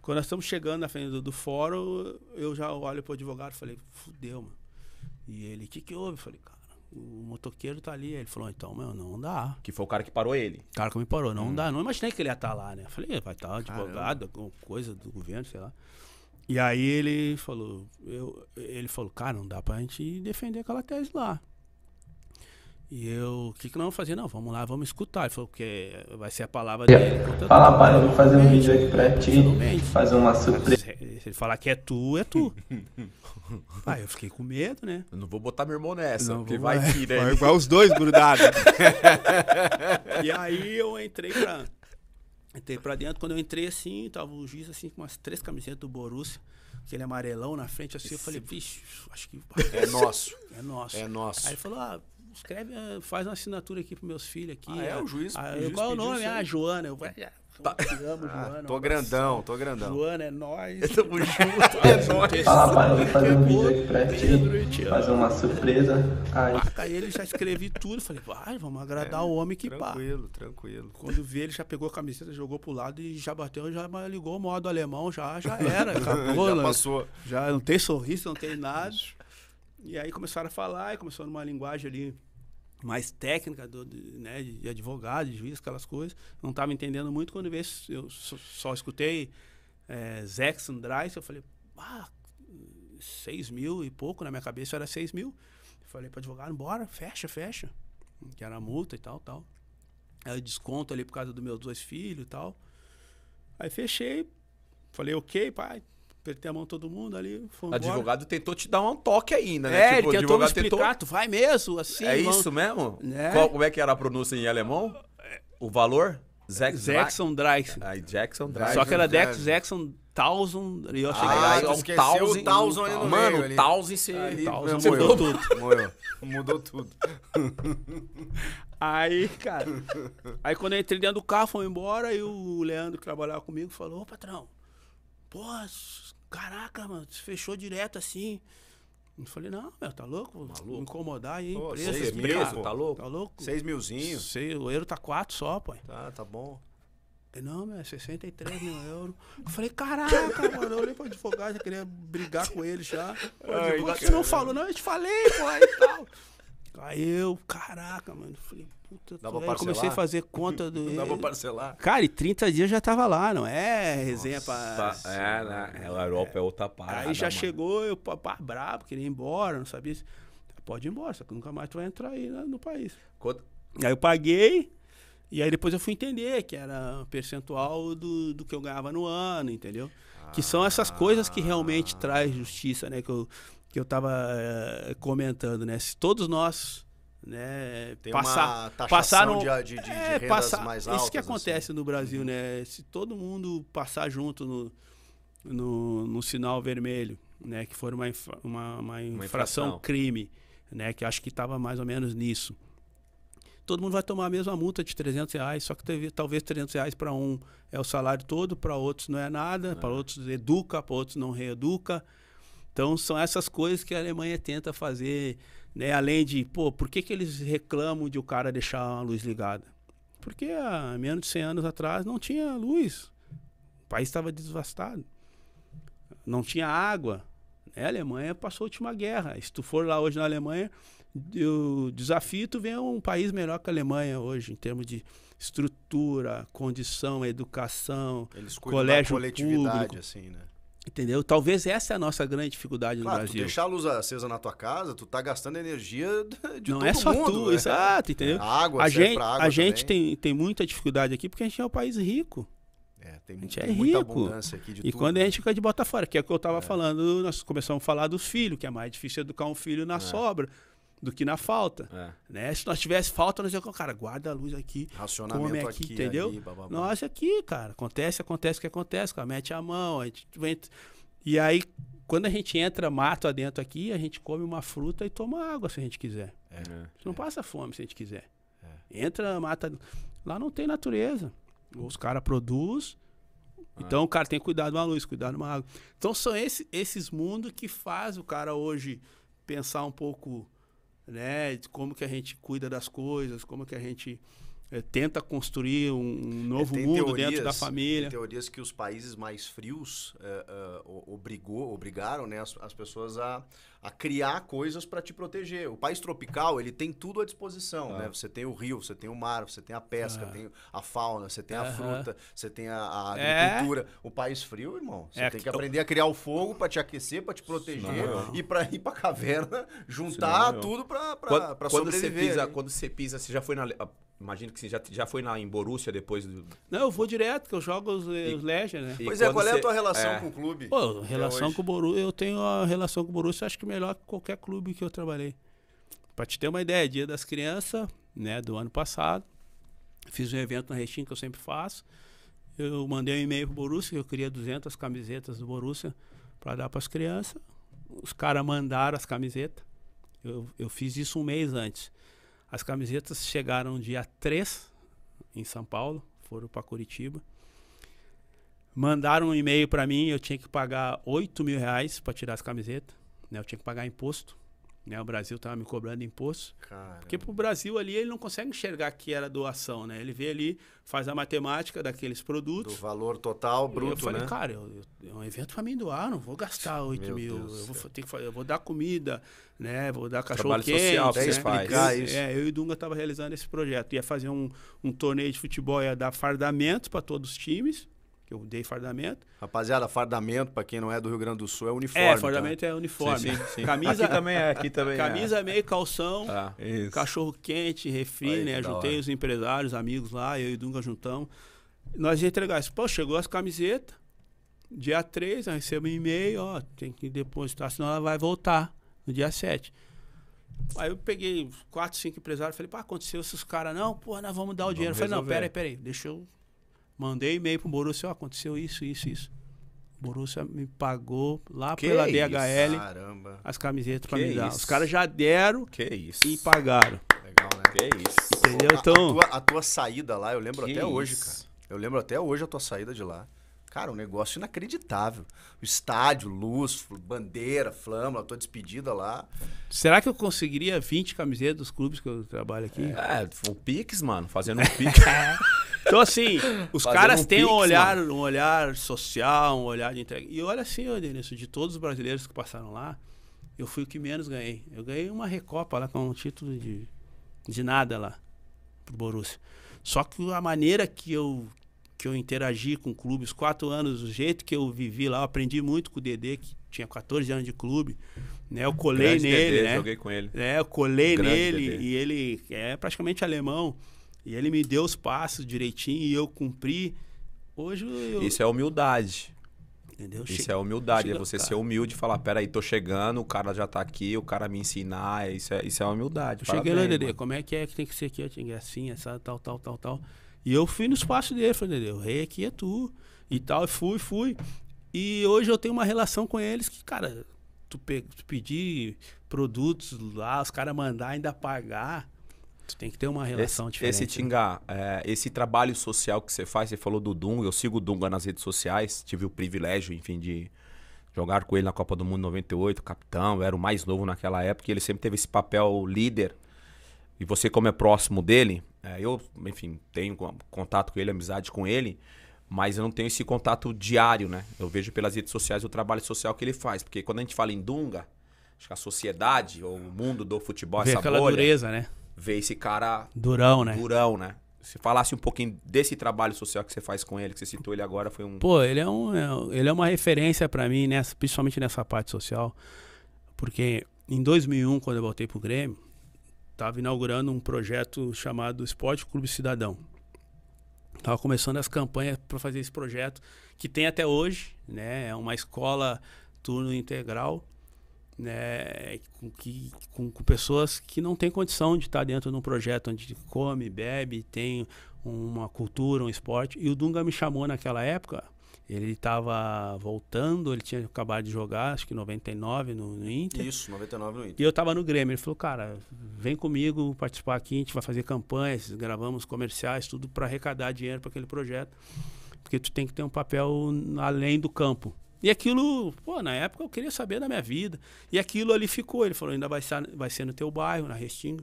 quando nós estamos chegando na frente do, do fórum, eu já olho pro advogado e falei, fudeu, mano. E ele, o que que houve? Eu falei, cara, o motoqueiro tá ali. Ele falou, então, meu, não dá. Que foi o cara que parou ele. O cara que me parou, Hum. não dá. Não imaginei que ele ia estar lá, né? Eu falei, vai estar advogado, alguma coisa do governo, sei lá. E aí ele falou, eu, ele falou, cara, não dá pra gente defender aquela tese lá. E eu, o que que nós vamos fazer? Não, vamos lá, vamos escutar. Ele falou, porque vai ser a palavra dele. Fala, pai, eu vou fazer um vídeo aqui pra ti, fazer uma surpresa. Se ele falar que é tu, é tu. Pai, eu fiquei com medo, né? Eu não vou botar meu irmão nessa, Não, porque vai que, né? Vai, vai os dois grudados. e aí eu entrei pra. Entrei pra dentro. Quando eu entrei assim, tava o juiz assim com umas três camisetas do Borussia, aquele amarelão na frente, assim, eu falei, vixe, acho que É nosso. é nosso. É nosso. Aí ele falou, ah, escreve, ah, faz uma assinatura aqui pros meus filhos aqui. Ah, é? O juiz- Ah, o juiz qual é o nome? Ah, Joana. Eu, ah, te amo, Joana. Tô um grandão, tô grandão. Joana, é nóis. Tamo junto, é nóis. Fala, eu vou fazer um vídeo aqui pra ti, fazer uma surpresa. Aí, Paca, Aí ele já escrevi tudo. Falei, vai, vamos agradar o homem que pá. Tranquilo, tranquilo. Quando vi, ele já pegou a camiseta, jogou pro lado e já bateu, já ligou o modo alemão, já, já era. Acabou, Já né? passou. Já não tem sorriso, não tem nada. E aí começaram a falar, e começou numa linguagem ali mais técnica do, de, né, de advogado, de juiz, aquelas coisas. Não estava entendendo muito quando veio, eu só, só escutei é, Zaxxon eu falei, ah, 6 mil e pouco, na minha cabeça era 6 mil. Eu falei para advogado, bora, fecha, fecha. Que era multa e tal, tal. Aí desconto ali por causa dos meus dois filhos e tal. Aí fechei, falei, ok, pai. Apertei a mão todo mundo ali, O embora. advogado tentou te dar um toque ainda, né? É, Tipo, ele tentou me advogado explicar, tu vai mesmo, assim. É vamos- isso mesmo? É. Qual- como é que era a pronúncia em alemão? O valor? Zack Jackson Drive. Aí Jackson Drive. Só que era Dex Drive. Jackson Thousand. E eu cheguei Ah, um esqueceu Thousand- o Thousand ali no Mano, meio ali. Thousand se... Thousand Não, mudou tudo. moeu. Mudou tudo. Aí, cara. aí quando eu entrei dentro do carro, fomos embora, e o Leandro que trabalhava comigo falou, ô patrão, pô, s- caraca, mano, você fechou direto assim. Eu falei, não, meu, tá louco? Vou incomodar aí, Pô, empresa. seis mil, pô. tá louco? Tá louco? Seis milzinho. Sei, o euro tá quatro só, pai. Tá, tá bom. Ele, Não, meu, é 63 mil euros. Eu falei, caraca, mano. Eu olhei pro advogado, já queria brigar com ele já. Advogado, por que você não falou? Não, eu te falei, pô, e tal. Aí eu, caraca, mano. Falei, puta, Dá pra comecei a fazer conta do. Não dá pra parcelar. Cara, e 30 dias já tava lá, não é resenha pra. Tá, é, né? A Europa é outra parada, Aí já mano. chegou, eu, pá, brabo, queria ir embora, não sabia. se- Pode ir embora, só que nunca mais tu vai entrar aí né, no país. Quanto- Aí eu paguei, e aí depois eu fui entender que era um percentual do, do que eu ganhava no ano, entendeu? Que são essas coisas que realmente traz justiça, né? Que eu, que eu tava eh, comentando, né? Se todos nós, né, Tem passar, uma taxação passaram, de, de, de, é, rendas passar- mais altas. Isso que assim. acontece no Brasil, né? Se todo mundo passar junto no, no, no sinal vermelho, né? Que for uma, uma, uma infração, infração. crime, né? Que acho que estava mais ou menos nisso. Todo mundo vai tomar a mesma multa de 300 reais, só que teve- talvez 300 reais para um é o salário todo, para outros não é nada, para outros educa, para outros não reeduca. Então são essas coisas que a Alemanha tenta fazer, né? Além de, pô, por que, que eles reclamam de o cara deixar a luz ligada? Porque há menos de 100 anos atrás não tinha luz. O país estava devastado. Não tinha água. né? A Alemanha passou a última guerra. Se tu for lá hoje na Alemanha, eu desafio tu ver um país melhor que a Alemanha hoje, em termos de estrutura, condição, educação, Eles colégio da coletividade, público. assim, né? Entendeu? Talvez essa é a nossa grande dificuldade no Claro, tu Brasil. deixar a luz acesa na tua casa, tu tá gastando energia de não todo é só mundo. tu, né? exato, entendeu? A água a gente, água a gente tem, tem muita dificuldade aqui porque a gente é um país rico. É, tem, gente tem é muita rico. abundância aqui de E tudo. quando a gente fica de bota fora, que é o que eu estava falando, nós começamos a falar dos filhos, que é mais difícil educar um filho na sobra do que na falta. É. Né? Se nós tivesse falta, nós íamos, cara, guarda a luz aqui, Racionamento come aqui, aqui, entendeu? ali, bababá. Nós aqui, cara, acontece, acontece o que acontece, cara, mete a mão, a gente vem... E aí, quando a gente entra mato adentro aqui, a gente come uma fruta e toma água se a gente quiser. É. A gente não passa fome se a gente quiser. Entra, mata. Lá não tem natureza. Os caras produzem. Então o cara tem que cuidar de uma luz, cuidar de uma água. Então são esse- esses mundos que faz o cara hoje pensar um pouco, né, como que a gente cuida das coisas, como que a gente eh, tenta construir um, um novo É, mundo dentro teorias- da família. Tem teorias que os países mais frios é, é, obrigou, obrigaram né, as, as pessoas a, a criar coisas para te proteger. O país tropical, ele tem tudo à disposição, Ah. né? Você tem o rio, você tem o mar, você tem a pesca, tem a fauna, você tem a fruta, você tem a, a É. agricultura. O país frio, irmão, você É tem que- aprender a criar o fogo para te aquecer, para te proteger e para ir para caverna, juntar Senão, tudo para Quando, para quando você sobreviver. pisa, né? quando você pisa, você já foi na. ah, Imagino que você já, já foi na, em Borussia depois do. Não, eu vou direto, que eu jogo os, os Legends, né? e Pois é, qual é a você- tua relação é. com o clube? Pô, relação com o Borussia, eu tenho a relação com o Borussia, acho que melhor que qualquer clube que eu trabalhei. Pra te ter uma ideia, dia das crianças, né, do ano passado, fiz um evento na Restinga que eu sempre faço. Eu mandei um e-mail pro Borussia, que eu queria 200 camisetas do Borussia para dar para as crianças. Os caras mandaram as camisetas. Eu, eu fiz isso um mês antes. As camisetas chegaram dia 3 em São Paulo, foram para Curitiba. Mandaram um e-mail para mim, eu tinha que pagar 8 mil reais para tirar as camisetas. Né? Eu tinha que pagar imposto. Né? O Brasil tava me cobrando imposto. Cara, Porque pro Brasil ali ele não consegue enxergar que era doação, né? Ele vê ali, faz a matemática daqueles do produtos. valor total eu bruto, falei, né? cara, eu, eu- é um evento pra mim doar, não vou gastar 8 Meu mil. Deus do Eu vou, ter que, eu vou dar comida, né? Vou dar cachorro Trabalho quente. social né? Explicar Eu- isso. É, eu e o Dunga tava realizando esse projeto. Ia fazer um, um torneio de futebol, ia dar fardamento para todos os times. Eu dei fardamento. Rapaziada, fardamento, pra quem não é do Rio Grande do Sul, é uniforme. é, tá? fardamento é uniforme. Sim, sim, sim. Camisa, Aqui também é, aqui também camisa meio calção. é. É, isso. Cachorro quente, refri, Aí, né? Juntei os empresários, amigos lá, eu e o Dunga juntamos. Nós ia entregar isso. Pô, chegou as camisetas. Dia 3, eu recebo um e-mail, ó, tem que depositar, senão ela vai voltar no dia 7. Aí eu peguei quatro, cinco empresários, falei, pá, aconteceu esses caras, não, pô, nós vamos dar o dinheiro. Eu falei, não, resolver. peraí, peraí, deixa eu. Mandei e-mail pro Borussia, ó, aconteceu isso, isso, isso. O Borussia me pagou lá Que pela isso? DHL Caramba. as camisetas pra Que me dar. isso? Os caras já deram Que isso. e pagaram. Legal, né? Que isso. Entendeu? A- Então. A, tua, a tua saída lá, eu lembro Que até hoje, cara. Eu lembro até hoje a tua saída de lá. Cara, um negócio inacreditável. O estádio, luz, bandeira, flâmula, tua despedida lá. Será que eu conseguiria 20 camisetas dos clubes que eu trabalho aqui? É, o Pix, mano, fazendo um Pix. Então, assim, os Fazendo caras um têm um olhar, um olhar social, um olhar de entrega. E olha assim, ô Denilson, de todos os brasileiros que passaram lá, eu fui o que menos ganhei. Eu ganhei uma recopa lá com um título de, de nada lá pro Borussia. Só que a maneira que eu que eu interagi com o clube, os quatro anos, o jeito que eu vivi lá, eu aprendi muito com o Dedê, que tinha 14 anos de clube. Né? Eu colei Grande nele, Dedê, né? Joguei com ele. É, eu colei Grande nele Dedê. e ele é praticamente alemão. E ele me deu os passos direitinho e eu cumpri. Hoje eu. Isso é humildade. entendeu? Isso é humildade, é chega- você cara. ser humilde e falar, peraí, tô chegando, o cara já tá aqui, o cara me ensinar, isso é, isso é humildade. Eu cheguei lá, Dedê, como é que é que tem que ser aqui? Eu tinha assim, essa, tal, tal, tal, tal. E eu fui no espaço dele, falei, Dedê, o rei aqui é tu. E tal, eu fui, fui. E hoje eu tenho uma relação com eles que, cara, tu, pe tu pedir produtos lá, os caras mandar ainda pagar, tu tem que ter uma relação esse, diferente. Esse né? Tinga, é, esse trabalho social que você faz, você falou do Dunga, eu sigo o Dunga nas redes sociais, tive o privilégio, enfim, de jogar com ele na Copa do Mundo 98, capitão, eu era o mais novo naquela época, e ele sempre teve esse papel líder. E você, como é próximo dele, é, eu, enfim, tenho co- contato com ele, amizade com ele, mas eu não tenho esse contato diário, né? Eu vejo pelas redes sociais o trabalho social que ele faz, porque quando a gente fala em Dunga, acho que a sociedade, ou o mundo do futebol, Ver essa aquela bolha, dureza, né? Vê esse cara Durão, né? durão, né? Se falasse um pouquinho desse trabalho social que você faz com ele, que você citou ele agora, foi um. Pô, ele é, um, é- ele é uma referência pra mim, nessa, principalmente nessa parte social. Porque em 2001, quando eu voltei pro Grêmio, tava inaugurando um projeto chamado Esporte Clube Cidadão. Tava começando as campanhas para fazer esse projeto, que tem até hoje, né? É uma escola turno integral, né? Com, que, com, com pessoas que não têm condição de estar dentro de um projeto onde come, bebe, tem uma cultura, um esporte. E o Dunga me chamou naquela época. Ele estava voltando, ele tinha acabado de jogar, acho que em 99 no, no Inter. Isso, 99 no Inter. E eu tava no Grêmio. Ele falou, cara, vem comigo participar aqui, a gente vai fazer campanhas, gravamos comerciais, tudo para arrecadar dinheiro para aquele projeto. Porque tu tem que ter um papel além do campo. E aquilo, pô, na época eu queria saber da minha vida. E aquilo ali ficou. Ele falou, ainda vai ser, vai ser no teu bairro, na Restinga.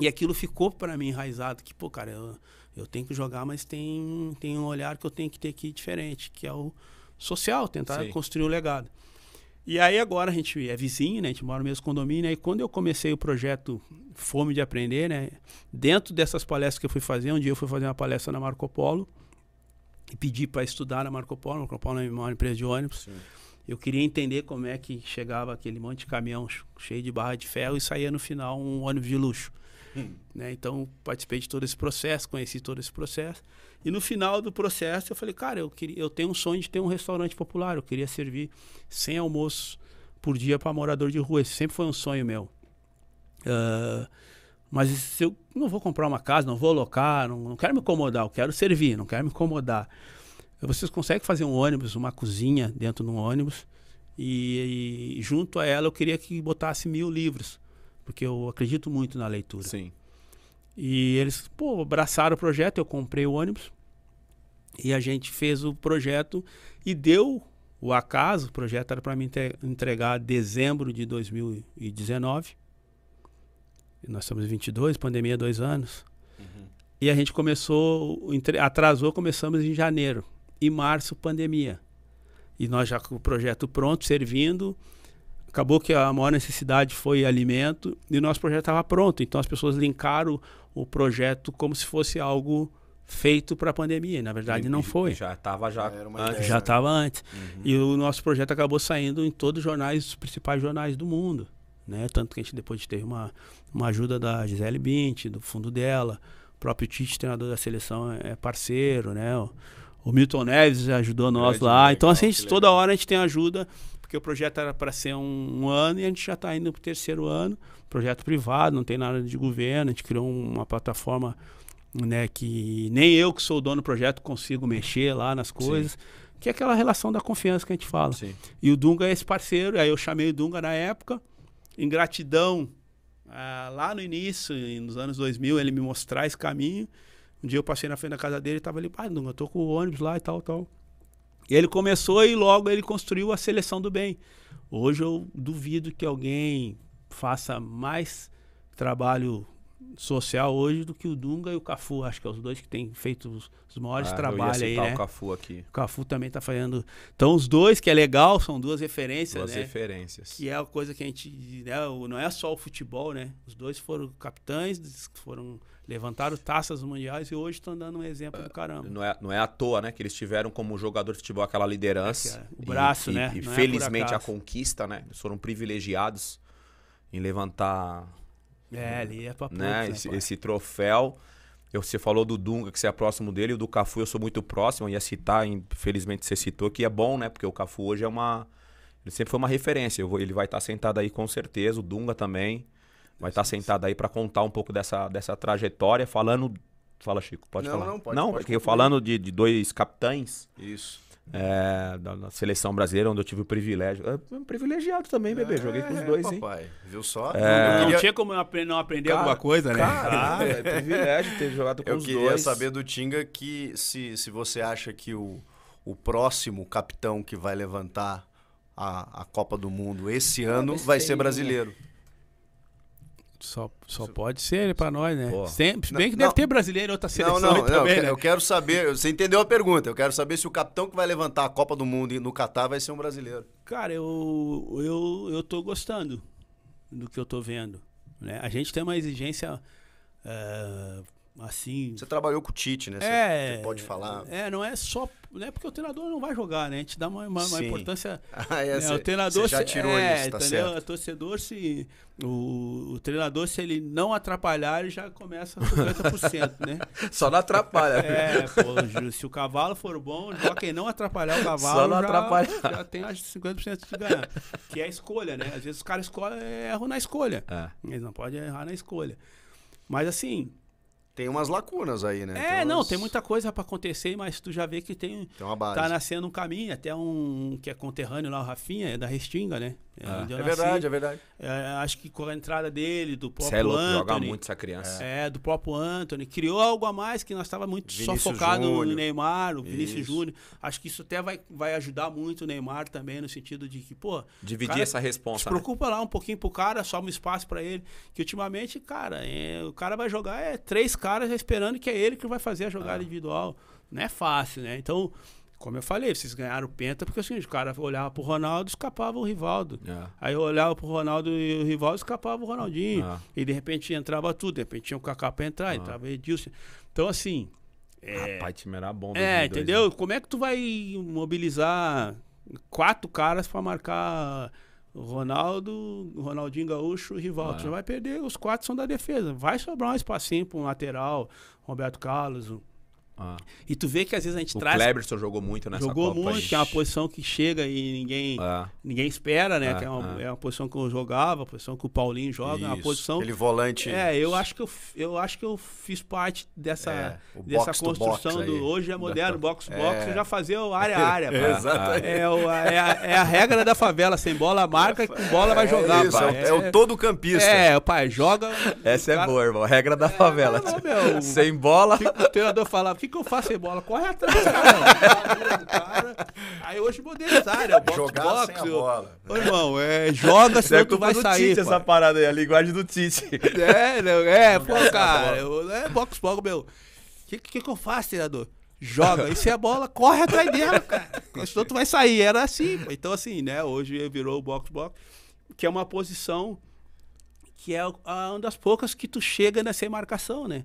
E aquilo ficou para mim enraizado, que, pô, cara, eu, eu tenho que jogar, mas tem, tem um olhar que eu tenho que ter aqui diferente, que é o social, tentar Sim. construir o legado. E aí agora a gente é vizinho, né? A gente mora no mesmo condomínio. E quando eu comecei o projeto Fome de Aprender, né? Dentro dessas palestras que eu fui fazer, um dia eu fui fazer uma palestra na Marco Polo e pedi para estudar na Marco Polo. Marco Polo é uma empresa de ônibus. Sim. Eu queria entender como é que chegava aquele monte de caminhão ch- cheio de barra de ferro e saía no final um ônibus de luxo. Né? Então, participei de todo esse processo, conheci todo esse processo. E no final do processo, eu falei, cara, eu, queria, eu tenho um sonho de ter um restaurante popular. Eu queria servir 100 almoços por dia para morador de rua. Esse sempre foi um sonho meu. Ah, mas se eu não vou comprar uma casa, não vou alocar, não, não quero me incomodar, eu quero servir, não quero me incomodar. Vocês conseguem fazer um ônibus, uma cozinha dentro de um ônibus e, e junto a ela eu queria que botasse mil livros, porque eu acredito muito na leitura. Sim. E eles, pô, abraçaram o projeto, eu comprei o ônibus e a gente fez o projeto e deu o acaso, o projeto era para me entre- entregar dezembro de 2019. E nós estamos em 22, pandemia dois anos. E a gente começou, atrasou, começamos em janeiro. E março, pandemia. E nós já com o projeto pronto, servindo. Acabou que a maior necessidade foi alimento e o nosso projeto estava pronto. Então as pessoas linkaram o projeto como se fosse algo feito para a pandemia. E, na verdade, não foi. Já tava já uma antes. ideia. Já estava antes. Uhum. E o nosso projeto acabou saindo em todos os jornais, os principais jornais do mundo. Né? Tanto que a gente depois teve uma, uma ajuda da Gisele Bint, do fundo dela. O próprio Tite, treinador da seleção, é parceiro. Né? O, o Milton Neves ajudou nós Grande, lá. legal, então, assim, a gente, toda hora a gente tem ajuda, porque o projeto era para ser um, um ano e a gente já está indo para o terceiro ano. Projeto privado, não tem nada de governo. A gente criou uma plataforma né, que nem eu que sou o dono do projeto consigo mexer lá nas coisas, que é aquela relação da confiança que a gente fala. Sim. E o Dunga é esse parceiro, aí eu chamei o Dunga na época, em gratidão, ah, lá no início, nos anos 2000, ele me mostrar esse caminho. Um dia eu passei na frente da casa dele e tava ali, ah, Dunga, eu tô com o ônibus lá e tal, tal. E ele começou e logo ele construiu a seleção do bem. Hoje eu duvido que alguém faça mais trabalho social hoje do que o Dunga e o Cafu. Acho que é os dois que têm feito os, os maiores Ah, trabalhos aí, né? o Cafu aqui. O Cafu também tá fazendo. Então, os dois, que é legal, são duas referências, Duas né? referências. Que é a coisa que a gente. Né? Não é só o futebol, né? Os dois foram capitães, foram levantaram taças mundiais e hoje estão dando um exemplo do caramba. Não é, não é à toa, né? Que eles tiveram como jogador de futebol aquela liderança. É, o braço, e, né? E, Não é felizmente a conquista, né? Eles foram privilegiados em levantar É, ali é pra poucos, né, né, esse, esse troféu. Eu, você falou do Dunga, que você é próximo dele, e o do Cafu eu sou muito próximo. Eu ia citar, infelizmente você citou, que é bom, né? Porque o Cafu hoje é uma. Ele sempre foi uma referência. Eu vou- ele vai estar sentado aí com certeza, o Dunga também. Vai estar sentado aí para contar um pouco dessa, dessa trajetória, falando. Fala, Chico, pode Não, falar. não, pode- não pode porque eu concluir. falando de, de dois capitães Isso. É, da, da seleção brasileira, onde eu tive o privilégio. É, um privilegiado também, bebê. Joguei com os É, dois, hein? papai. Viu só? Não Eu queria, tinha como não apre- não aprender Cara, alguma coisa, né? Cara, é privilégio ter jogado com eu os queria dois. saber do Tinga que se, se você acha que o, o próximo capitão que vai levantar a, a Copa do Mundo esse ano vai ser brasileiro. Só, só pode ser pra nós, né? Sempre, se Não, bem que deve não. ter brasileiro outra Não, seleção não, não, eu, também, que- né? eu quero saber, você entendeu a pergunta, eu quero saber se o capitão que vai levantar a Copa do Mundo no Catar vai ser um brasileiro. Cara, eu, eu, eu tô gostando do que eu tô vendo. Né? A gente tem uma exigência eh, assim. Você trabalhou com o Tite, né? Você, é, você pode falar. É, não é só. Não é porque o treinador não vai jogar, né? A gente dá uma, uma- uma importância. Ah, é, É, você- o treinador já se- tirou é, isso, tá entendeu? certo. O torcedor, se. O, o treinador, se ele não atrapalhar, ele já começa com 50%, né? Só não atrapalha. É, pô, Ju, se o cavalo for bom, só quem não atrapalhar o cavalo Só não já, atrapalhar. já tem as 50% de ganhar. Que é a escolha, né? Às vezes os caras escolhem, erram na escolha. É. Eles não podem errar na escolha. Mas assim, Tem umas lacunas aí, né? é, não, umas- tem muita coisa pra acontecer, mas tu já vê que tem, Tem uma base. tá nascendo um caminho, até um que é conterrâneo lá, o Rafinha, é da Restinga, né? Ah. onde eu É nasci. verdade, é verdade. É, acho que com a entrada dele, do próprio é louco, joga Anthony, muito essa criança. É, do próprio Anthony. Criou algo a mais que nós estava muito só Vinícius focado no Júnior. Neymar, o Vinícius Isso. Júnior. Acho que isso até vai, vai ajudar muito o Neymar também, no sentido de que, pô. Dividir cara, essa Se responsa. né? preocupa lá um pouquinho pro cara, só um espaço pra ele. Que ultimamente, cara, é, o cara vai jogar, é três caras esperando que é ele que vai fazer a Ah. jogada individual. Não é fácil, né? Então, como eu falei, vocês ganharam o Penta, porque assim, o cara olhava pro Ronaldo escapava o Rivaldo. É. Aí eu olhava pro Ronaldo e o Rivaldo escapava o Ronaldinho. Ah. E de repente entrava tudo, de repente tinha o Kaká pra entrar, entrava o Edilson. Então, assim. Rapaz, o time era bom. É, 2002, entendeu? né? Como é que tu vai mobilizar quatro caras pra marcar o Ronaldo, o Ronaldinho Gaúcho e o Rivaldo? Tu já vai perder, os quatro são da defesa. Vai sobrar um espacinho pra um lateral, Roberto Carlos. Ah. E tu vê que às vezes a gente O traz. Kleberson jogou muito nessa Jogou Copa muito, aí. que é uma posição que chega e ninguém, É. ninguém espera, né? É, que é uma, é. é uma posição que eu jogava, a posição que o Paulinho joga, é uma Isso, posição. Aquele volante. É, eu acho que eu, eu acho que eu fiz parte dessa, É, o dessa construção do aí. hoje é moderno, box box, É. eu já fazia o área a área, pai. Exatamente. É, o- é a, é a regra da favela, sem bola marca e com bola vai jogar, é isso, pai. é, o- é o todo campista. É, pai, joga. Essa é cara- boa, irmão. Regra da favela. não, meu. Sem bola. O o treinador falava? O que, que eu faço bola? Corre atrás, cara. cara. Aí hoje modernizaram, é o box Jogar box. sem a eu- bola. Ô, irmão, é, joga, senão tu vai sair. essa pai. parada aí, a linguagem do Tite. É, não, é, pô, cara, eu, é box box, meu. O que, que, que eu faço, treinador? Joga, e se a bola, corre atrás dela, cara. Senão tu vai sair. Era assim. Então, assim, né? Hoje virou o box box, que é uma posição que é a- uma das poucas que tu chega nessa marcação, né?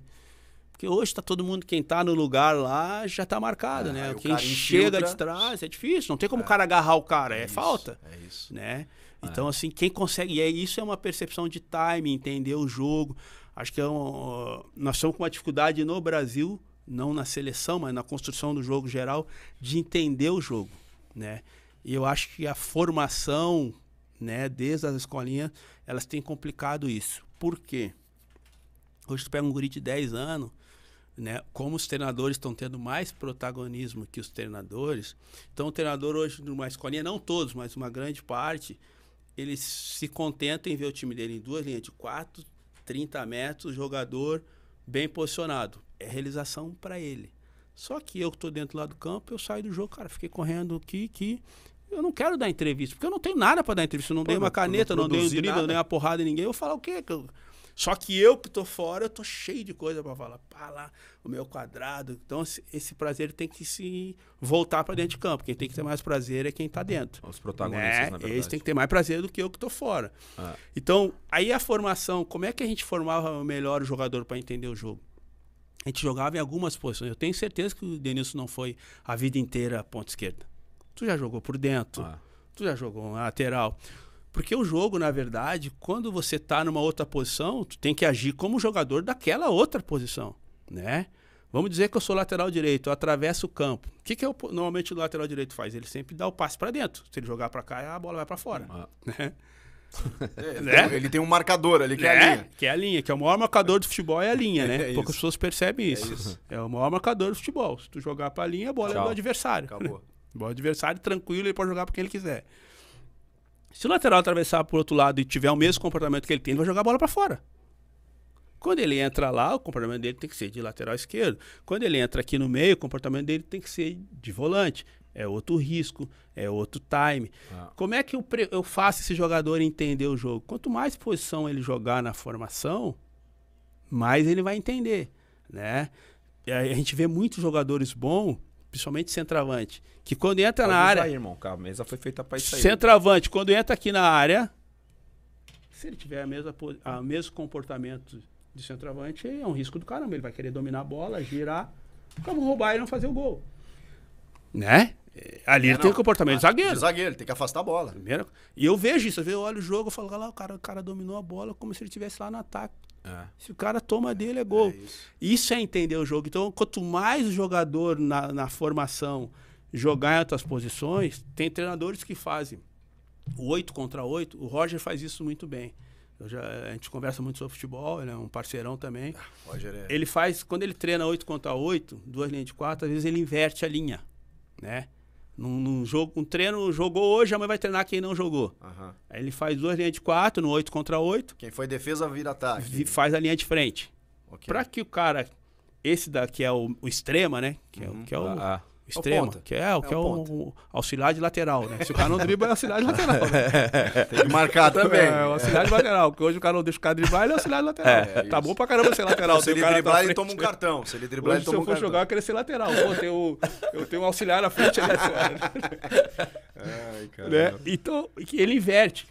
Porque hoje tá todo mundo, quem tá no lugar lá, já tá marcado, É, né? Quem chega infiltra. de trás é difícil, não tem como o cara agarrar o cara, é, isso, falta É isso. né? Então, assim, quem consegue. E é, isso é uma percepção de time, entender o jogo. Acho que é um, nós estamos com uma dificuldade no Brasil, não na seleção, mas na construção do jogo geral, de entender o jogo, né? E eu acho que a formação, né, desde as escolinhas, elas têm complicado isso. Por quê? Hoje tu pega um guri de 10 anos, né? Como os treinadores estão tendo mais protagonismo que os treinadores, então o treinador hoje numa escolinha, não todos, mas uma grande parte, eles se contentam em ver o time dele em duas linhas de 4, 30 metros, jogador bem posicionado. É realização para ele. Só que eu que estou dentro lá do campo, eu saio do jogo, cara, fiquei correndo aqui, aqui. Eu não quero dar entrevista, porque eu não tenho nada para dar entrevista. Eu não Pô, dei não- uma não caneta, eu não, dei um drible, não dei uma porrada em ninguém. Eu vou falar o quê? Que eu- Só que eu que tô fora, eu tô cheio de coisa para falar. Pá, lá, o meu quadrado. Então, esse, prazer tem que se voltar para dentro de campo. Quem tem que ter mais prazer é quem tá dentro. Os protagonistas, Né? na verdade. Eles têm que ter mais prazer do que eu que tô fora. Ah. Então, aí a formação, como é que a gente formava melhor o jogador para entender o jogo? A gente jogava em algumas posições. Eu tenho certeza que o Denilson não foi a vida inteira ponta esquerda. Tu já jogou por dentro, Ah. tu já jogou na lateral. Porque o jogo, na verdade, quando você tá numa outra posição, tu tem que agir como jogador daquela outra posição, né? Vamos dizer que eu sou lateral direito, eu atravesso o campo. O que, que eu, normalmente o lateral direito faz? Ele sempre dá o passe para dentro. Se ele jogar para cá, a bola vai para fora. Ah. Né? É, ele, Né? tem, ele tem um marcador ali, que é a Né? linha. Que é a linha, que é o maior marcador do futebol é a linha, né? É Poucas isso. pessoas percebem isso. É, o maior marcador do futebol. Se tu jogar pra linha, a bola é Tchau. do adversário. Acabou. O adversário tranquilo, ele pode jogar pra quem ele quiser. Se o lateral atravessar pro outro lado e tiver o mesmo comportamento que ele tem, ele vai jogar a bola pra fora. Quando ele entra lá, o comportamento dele tem que ser de lateral esquerdo. Quando ele entra aqui no meio, o comportamento dele tem que ser de volante. É outro risco, é outro time. Ah. Como é que eu, eu faço esse jogador entender o jogo? Quanto mais posição ele jogar na formação, mais ele vai entender, né? A gente vê muitos jogadores bons, principalmente centroavante, que quando entra Pode na usar área, aí, irmão. A mesa foi feita pra isso aí. centroavante, quando entra aqui na área, se ele tiver a mesma, a mesmo comportamento de centroavante, é um risco do caramba. Ele vai querer dominar a bola, girar, como roubar e não fazer o gol. Né? É, Ali É, ele tem o não. comportamento de Ah, zagueiro. De zagueiro, ele tem que afastar a bola. Primeiro- E eu vejo isso, eu olho o jogo, eu falo, "Ah lá, o cara, o cara dominou a bola como se ele estivesse lá no ataque. É. Se o cara toma dele, é gol. É isso. isso. é entender o jogo. Então, quanto mais o jogador na, na formação jogar em outras posições, tem treinadores que fazem o 8 contra 8. O Roger faz isso muito bem. Eu já, a gente conversa muito sobre futebol, ele é um parceirão também. Roger é- Ele faz, quando ele treina 8 contra 8, duas linhas de quatro, às vezes ele inverte a linha, né? Num, num jogo, um treino jogou hoje, amanhã vai treinar quem não jogou. Aham. Aí ele faz duas linhas de quatro, no 8 contra 8, Quem foi defesa vira ataque. vi- faz a linha de frente. Ok. Pra que o cara, esse daqui é o, o extrema, né? Que é, o- que é o Ah, extrema, ponta. que é, o que é, É o o, ponta. o auxiliar de lateral, né? Se o cara não dribla, é auxiliar de lateral. né? Tem que marcar também. É, o auxiliar de lateral, porque hoje o cara não deixa o cara driblar, ele é auxiliar de lateral. É, tá bom pra caramba ser lateral. Se ele driblar, ele toma um cartão. Se ele driblar, Hoje, ele se toma eu um for cartão. jogar, eu queria ser lateral. Pô, tem o- eu tenho um auxiliar na frente, é fora. Ai, cara. né? Então, ele inverte.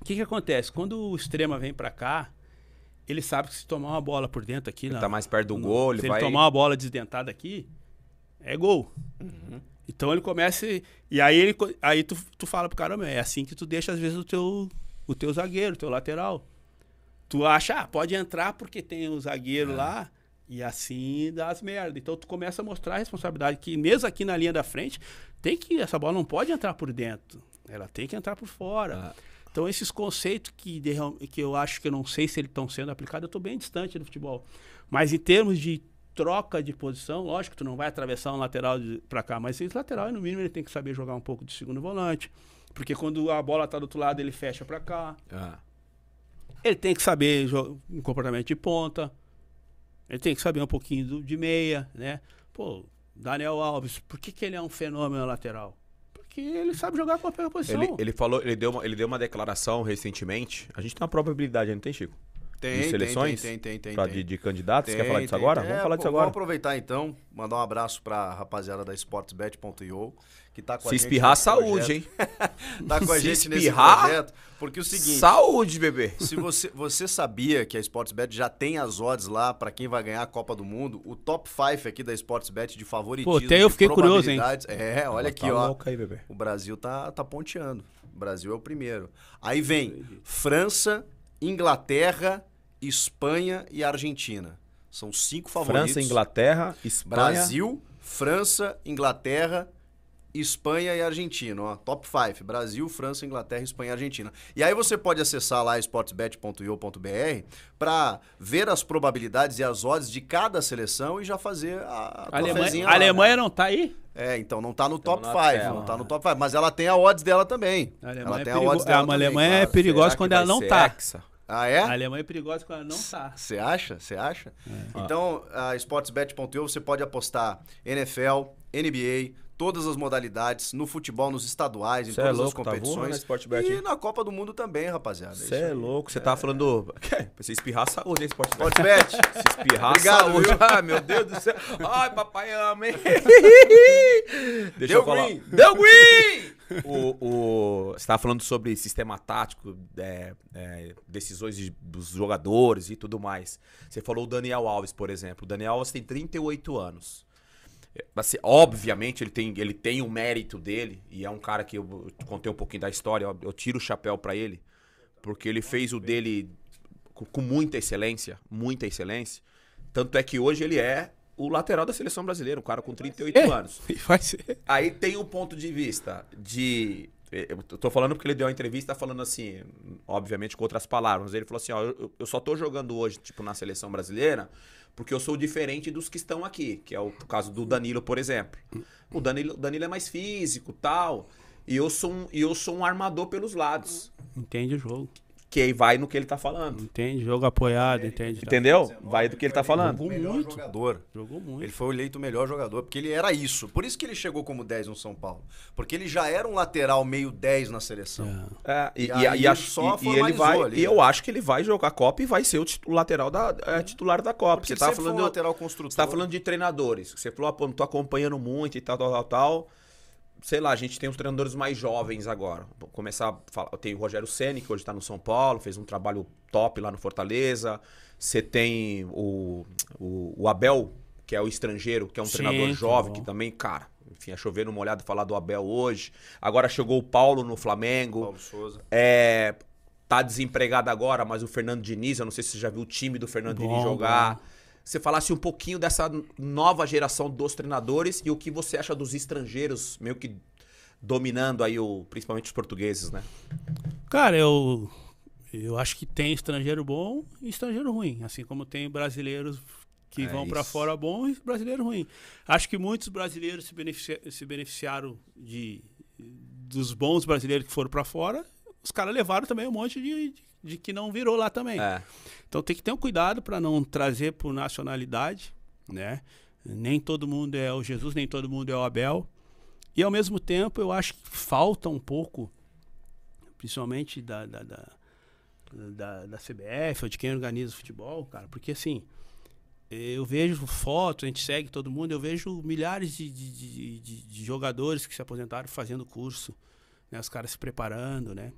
O que que acontece? Quando o extrema vem pra cá, ele sabe que se tomar uma bola por dentro aqui... Ele na- tá mais perto do gol, ele se vai... ele tomar uma bola desdentada aqui, é gol. Então ele começa. e- aí, ele, aí tu, tu fala pro cara, é assim que tu deixa, às vezes, o teu, o teu zagueiro, o teu lateral. Tu acha, ah, pode entrar porque tem o zagueiro lá. E assim dá as merda. Então tu começa a mostrar a responsabilidade que mesmo aqui na linha da frente, tem que essa bola não pode entrar por dentro. Ela tem que entrar por fora. Ah. Então esses conceitos que, de que eu acho que eu não sei se eles estão sendo aplicados, eu estou bem distante do futebol. Mas em termos de troca de posição, lógico, tu não vai atravessar um lateral para cá, mas esse lateral, no mínimo, ele tem que saber jogar um pouco de segundo volante. Porque quando a bola tá do outro lado, ele fecha para cá. Ah. Ele tem que saber um comportamento de ponta. Ele tem que saber um pouquinho do- de meia, né? Pô, Daniel Alves, por que, que ele é um fenômeno lateral? Porque ele sabe jogar qualquer posição. Ele, ele falou, ele deu, uma, ele deu uma declaração recentemente. A gente tem uma probabilidade, não tem, Chico? Tem, de seleções? tem, tem, tem, tem. Pra tem. de, de candidatos? Quer Tem, falar disso tem. agora? É, Vamos falar disso pô, agora. Vamos aproveitar então, mandar um abraço pra rapaziada da sportsbet.io, que tá com a Se gente espirrar, nesse saúde, hein? Tá com a Se gente nesse espirrar, projeto, porque é o seguinte, Saúde, bebê. se você, você sabia que a Sportsbet já tem as odds lá pra quem vai ganhar a Copa do Mundo, o top 5 aqui da Sportsbet de favoritismo, Pô, até eu fiquei curioso, hein? probabilidades- É, olha aqui, tá ó. louco aí, bebê. O Brasil tá, tá ponteando. O Brasil é o primeiro. Aí vem França, Inglaterra, Espanha e Argentina. São cinco favoritos. França, Inglaterra, Espanha. Brasil, França, Inglaterra, Espanha e Argentina. Ó, top 5. Brasil, França, Inglaterra, Espanha e Argentina. E aí você pode acessar lá sportsbet.io.br para ver as probabilidades e as odds de cada seleção e já fazer a, a A Alemanha, lá, a Alemanha né? não tá aí? É, então não tá no top na 5, tela. não tá no top 5, mas ela tem a odds dela também. A Alemanha, ela é, tem perigo- a odds é, dela a também, Alemanha é claro. perigosa Será que quando ela não tá. hexa? Ah, é? A Alemanha é perigosa quando ela não tá. Você acha? Você acha? É. Então, a sportsbet.io você pode apostar NFL, NBA, todas as modalidades, no futebol, nos estaduais, em Cê é todas as louco, tá voando competições. Sportbet, e na Copa do Mundo também, rapaziada. Você é louco. Você tava falando do... Você espirrar, saúde, hein, Sportbet? Sportsbet. Se espirrar, Obrigado, saúde. Ah, meu Deus do céu. Ai, papai ama, hein? Deixa Deu eu falar. green. Deu green! O, o, você tava falando sobre sistema tático, é, é, decisões de- dos jogadores e tudo mais. Você falou o Daniel Alves, por exemplo. O Daniel Alves tem 38 anos. É, assim, obviamente, ele tem, ele tem o mérito dele, e é um cara que eu, eu contei um pouquinho da história, eu, tiro o chapéu pra ele, porque ele fez o dele com, com muita excelência, muita excelência. Tanto é que hoje ele é o lateral da seleção brasileira, um cara com 38 É. anos. E vai ser. Aí tem o ponto de vista de. Eu tô falando porque ele deu uma entrevista falando assim, obviamente com outras palavras. Ele falou assim: ó, eu, eu só tô jogando hoje, tipo, na seleção brasileira, porque eu sou diferente dos que estão aqui, que é o caso do Danilo, por exemplo. O Danilo, o Danilo é mais físico tal. E eu sou um, e eu sou um armador pelos lados. Entende o jogo. Que aí vai no que ele tá falando. Entende, jogo apoiado, entende. tá? Entendeu? Vai do que ele tá falando. Jogou muito. jogador. Jogou muito. Ele foi eleito o melhor jogador, porque ele era isso. Por isso que ele chegou como 10 no São Paulo. Porque ele já era um lateral meio 10 na seleção. É. É, e, E e, aí e só e- e ele vai. ali, e eu né? acho que ele vai jogar a Copa e vai ser o titu- lateral da, é, titular da Copa. Porque Você tá falando. um lateral construtor. Você tá falando de treinadores. Você falou, ah, pô, não tô acompanhando muito e tal, tal, tal, tal. Sei lá, a gente tem os treinadores mais jovens agora. Vou começar a falar. Tem o Rogério Ceni que hoje tá no São Paulo, fez um trabalho top lá no Fortaleza. Você tem o, o, o Abel, que é o estrangeiro, que é um Sim, treinador que jovem, bom. que também, cara, enfim, é chover no molhado falar do Abel hoje. Agora chegou o Paulo no Flamengo. Paulo Souza. É, tá desempregado agora, mas o Fernando Diniz, eu não sei se você já viu o time do Fernando Bom, Diniz jogar. bom. Você falasse um pouquinho dessa nova geração dos treinadores e o que você acha dos estrangeiros, meio que dominando aí o, principalmente os portugueses, né? Cara, eu, eu acho que tem estrangeiro bom e estrangeiro ruim. Assim como tem brasileiros que É vão isso. fora bom e brasileiro ruim. Acho que muitos brasileiros se, beneficia- se beneficiaram de, dos bons brasileiros que foram pra fora. Os caras levaram também um monte de, de que não virou lá também. É. Então tem que ter um cuidado para não trazer por nacionalidade, né? Nem todo mundo é o Jesus, nem todo mundo é o Abel. E ao mesmo tempo eu acho que falta um pouco, principalmente da, da, da, da, da CBF ou de quem organiza o futebol, cara, porque assim, eu vejo fotos, a gente segue todo mundo, eu vejo milhares de, de, de, de- jogadores que se aposentaram fazendo curso, né? Os caras se preparando, né?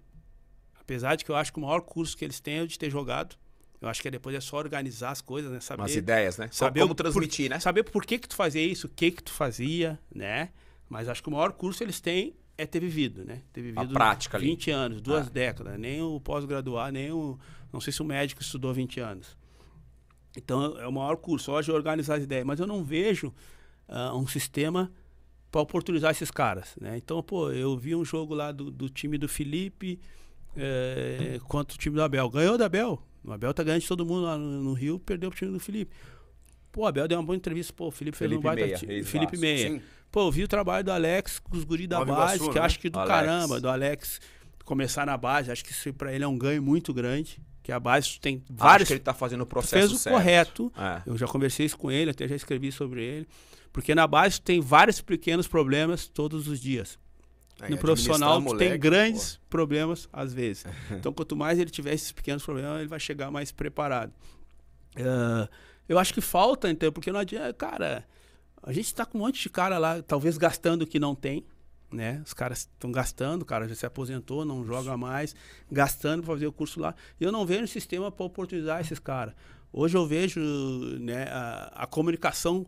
Apesar de que eu acho que o maior curso que eles têm é o de ter jogado. Eu acho que depois é só organizar as coisas, né? Saber, Umas ideias, né? Saber como transmitir, por- né? Saber por que que tu fazia isso, o que que tu fazia, né? Mas acho que o maior curso eles têm é ter vivido, né? Ter vivido prática ali. 20 anos, duas Ah. décadas. Nem o pós-graduar, nem o... Não sei se o médico estudou 20 anos. Então é o maior curso, hoje é organizar as ideias. Mas eu não vejo ah, um sistema para oportunizar esses caras, né? Então, pô, eu vi um jogo lá do, do time do Felipe eh, contra o time do Abel. Ganhou do Abel. O Abel tá ganhando de todo mundo lá no, no Rio, perdeu pro time do Felipe. Pô, o Abel deu uma boa entrevista. Pô, o Felipe, fez um Felipe baita Meia. Felipe Meia. Sim. Pô, eu vi o trabalho do Alex com os guris da Nova base, Iguaçu, que eu né? acho que do Alex. caramba, do Alex começar na base, acho que isso pra ele é um ganho muito grande, Que a base tem Acho vários. que ele tá fazendo o processo fez o certo. correto. É. Eu já conversei isso com ele, até já escrevi sobre ele. Porque na base tem vários pequenos problemas todos os dias. É, no profissional moleque, tem grandes problemas às vezes. Então quanto mais ele tiver esses pequenos problemas, ele vai chegar mais preparado. Ah, eu acho que falta, então, porque não adianta, cara, a gente tá com um monte de cara lá, talvez gastando o que não tem, né? Os caras estão gastando, o cara já se aposentou, não joga mais, gastando para fazer o curso lá. E eu não vejo um sistema para oportunizar esses caras. Hoje eu vejo né, a, a comunicação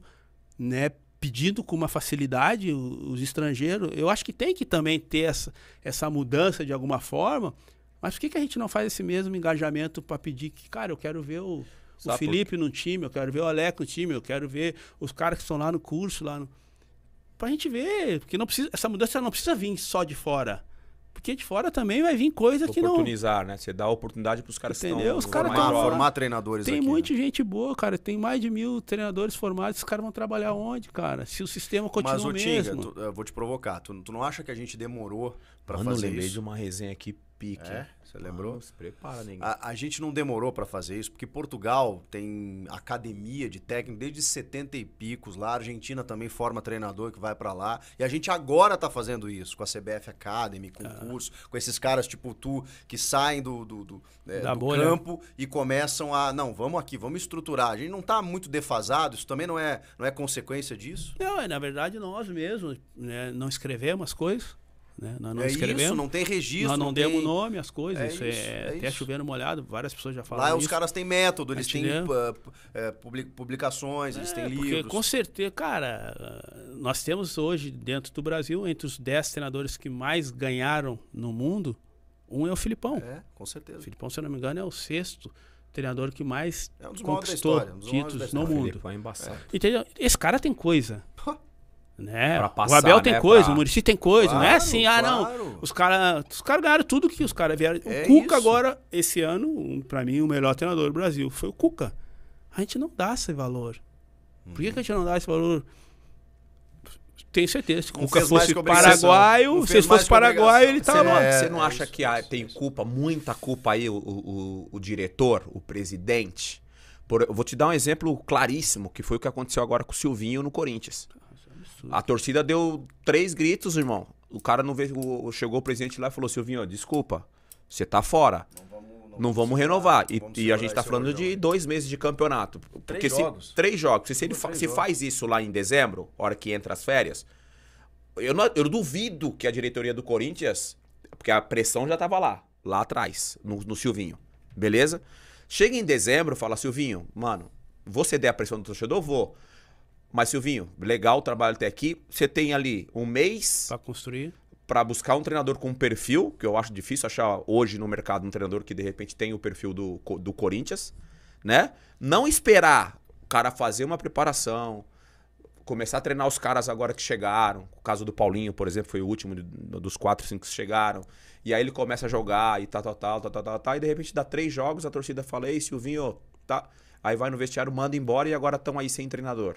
né, pedindo com uma facilidade os estrangeiros. Eu acho que tem que também ter essa, essa mudança de alguma forma. Mas por que, que a gente não faz esse mesmo engajamento para pedir que, cara, eu quero ver o, o Felipe no time, eu quero ver o Alec no time, eu quero ver os caras que estão lá no curso, lá no... Pra gente ver, porque não precisa, essa mudança não precisa vir só de fora. Porque de fora também vai vir coisa que não. Oportunizar, né? Você dá oportunidade pros caras Entendeu? que estão Os caras tão Formar, formar treinadores Tem aqui, muita né? gente boa, cara. Tem mais de mil treinadores formados. Esses caras vão trabalhar onde, cara? Se o sistema continua Mas, o mesmo. tu- eu vou te provocar. Tu, tu não acha que a gente demorou pra Mano, eu fazer lembrei isso? de uma resenha aqui pique. É? Você lembrou? Se prepara, ninguém. A, a gente não demorou pra fazer isso, porque Portugal tem academia de técnico desde 70 e picos lá, a Argentina também forma treinador que vai pra lá, e a gente agora tá fazendo isso, com a CBF Academy, com Ah. curso, com esses caras tipo tu, que saem do, do, do, é, do campo e começam a, não, vamos aqui, vamos estruturar. A gente não tá muito defasado, isso também não é, não é consequência disso? Não, é, na verdade, nós mesmos né, não escrevemos as coisas. Né? Nós não é escrevemos. isso, não tem registro, nós não, não demos tem... nome às coisas. É isso isso, é, é até isso. chovendo molhado, várias pessoas já falaram Lá os isso. caras têm método, eles têm ah, p- é, publi- publicações, eles têm É, porque livros. com certeza, cara, nós temos hoje dentro do Brasil, entre os 10 treinadores que mais ganharam no mundo, um é o Filipão. É, com certeza. O Filipão, se eu não me engano, é o sexto treinador que mais É um conquistou história, um dos maiores títulos da no mundo. Felipe, é embaçado. Entendeu? Esse cara tem coisa. Né? Pra o passar, Abel tem né, coisa, pra- o Murici tem coisa. não é Claro, assim, ah, claro. não. Os caras os cara ganharam tudo que os caras vieram. É o Cuca isso. agora, esse ano, um, pra mim, o melhor treinador do Brasil foi o Cuca. A gente não dá esse valor. Por que, que a gente não dá esse valor? Tenho certeza. Se Cuca fosse paraguaio, se fosse paraguaio, ele tava. Você não, É, você não é acha isso, que tem isso. culpa, muita culpa aí, o, o, o diretor, o presidente? Por- eu vou te dar um exemplo claríssimo, que foi o que aconteceu agora com o Silvinho no Corinthians. A torcida deu três gritos, irmão. O cara não veio, chegou o presidente lá e falou: Silvinho, desculpa, você tá fora. Não vamos renovar. E, vamos e a segurar gente tá falando de dois meses de campeonato. Porque se- jogos. três jogos. Se, se ele fa- três se jogos. faz isso lá em dezembro, hora que entra as férias, eu, não- eu duvido que a diretoria do Corinthians. Porque a pressão já tava lá, lá atrás, no, no Silvinho. Beleza? Chega em dezembro, fala, Silvinho, mano, vou ceder a pressão do torcedor? Vou. Mas, Silvinho, legal o trabalho até aqui. Você tem ali um mês Pra construir. pra buscar um treinador com perfil, que eu acho difícil achar hoje no mercado um treinador que de repente tem o perfil do, do Corinthians, né? Não esperar o cara fazer uma preparação, começar a treinar os caras agora que chegaram. O caso do Paulinho, por exemplo, foi o último dos quatro, cinco que chegaram. E aí ele começa a jogar e tal, tal, tal, tal, tal, tal, tal, e de repente dá três jogos, a torcida fala, ei, Silvinho, tá. Aí vai no vestiário, manda embora e agora estão aí sem treinador.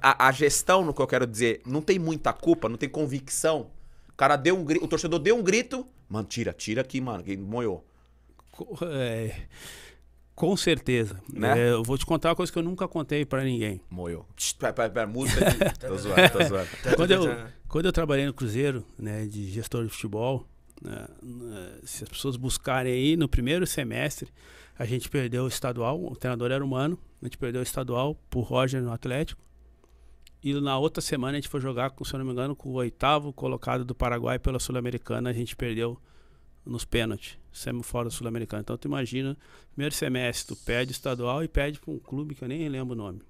A, a gestão, no que eu quero dizer, não tem muita culpa, não tem convicção. O cara deu um grito, o torcedor deu um grito, mano, tira, tira aqui, mano, que moiou. É, com certeza. Né? É, eu vou te contar uma coisa que eu nunca contei pra ninguém. Moiou. Pera, pera, pera, música aqui. tô zoando, tô zoando. quando, eu, quando eu trabalhei no Cruzeiro, né, de gestor de futebol, né, né, se as pessoas buscarem aí, no primeiro semestre, a gente perdeu o estadual, o treinador era humano, a gente perdeu o estadual pro Roger no Atlético. E na outra semana a gente foi jogar, com, se eu não me engano, com o oitavo colocado do Paraguai pela Sul-Americana, a gente perdeu nos pênaltis, saímos fora do Sul-Americano. Então tu imagina, primeiro semestre, tu perde o estadual e perde pra um clube que eu nem lembro o nome,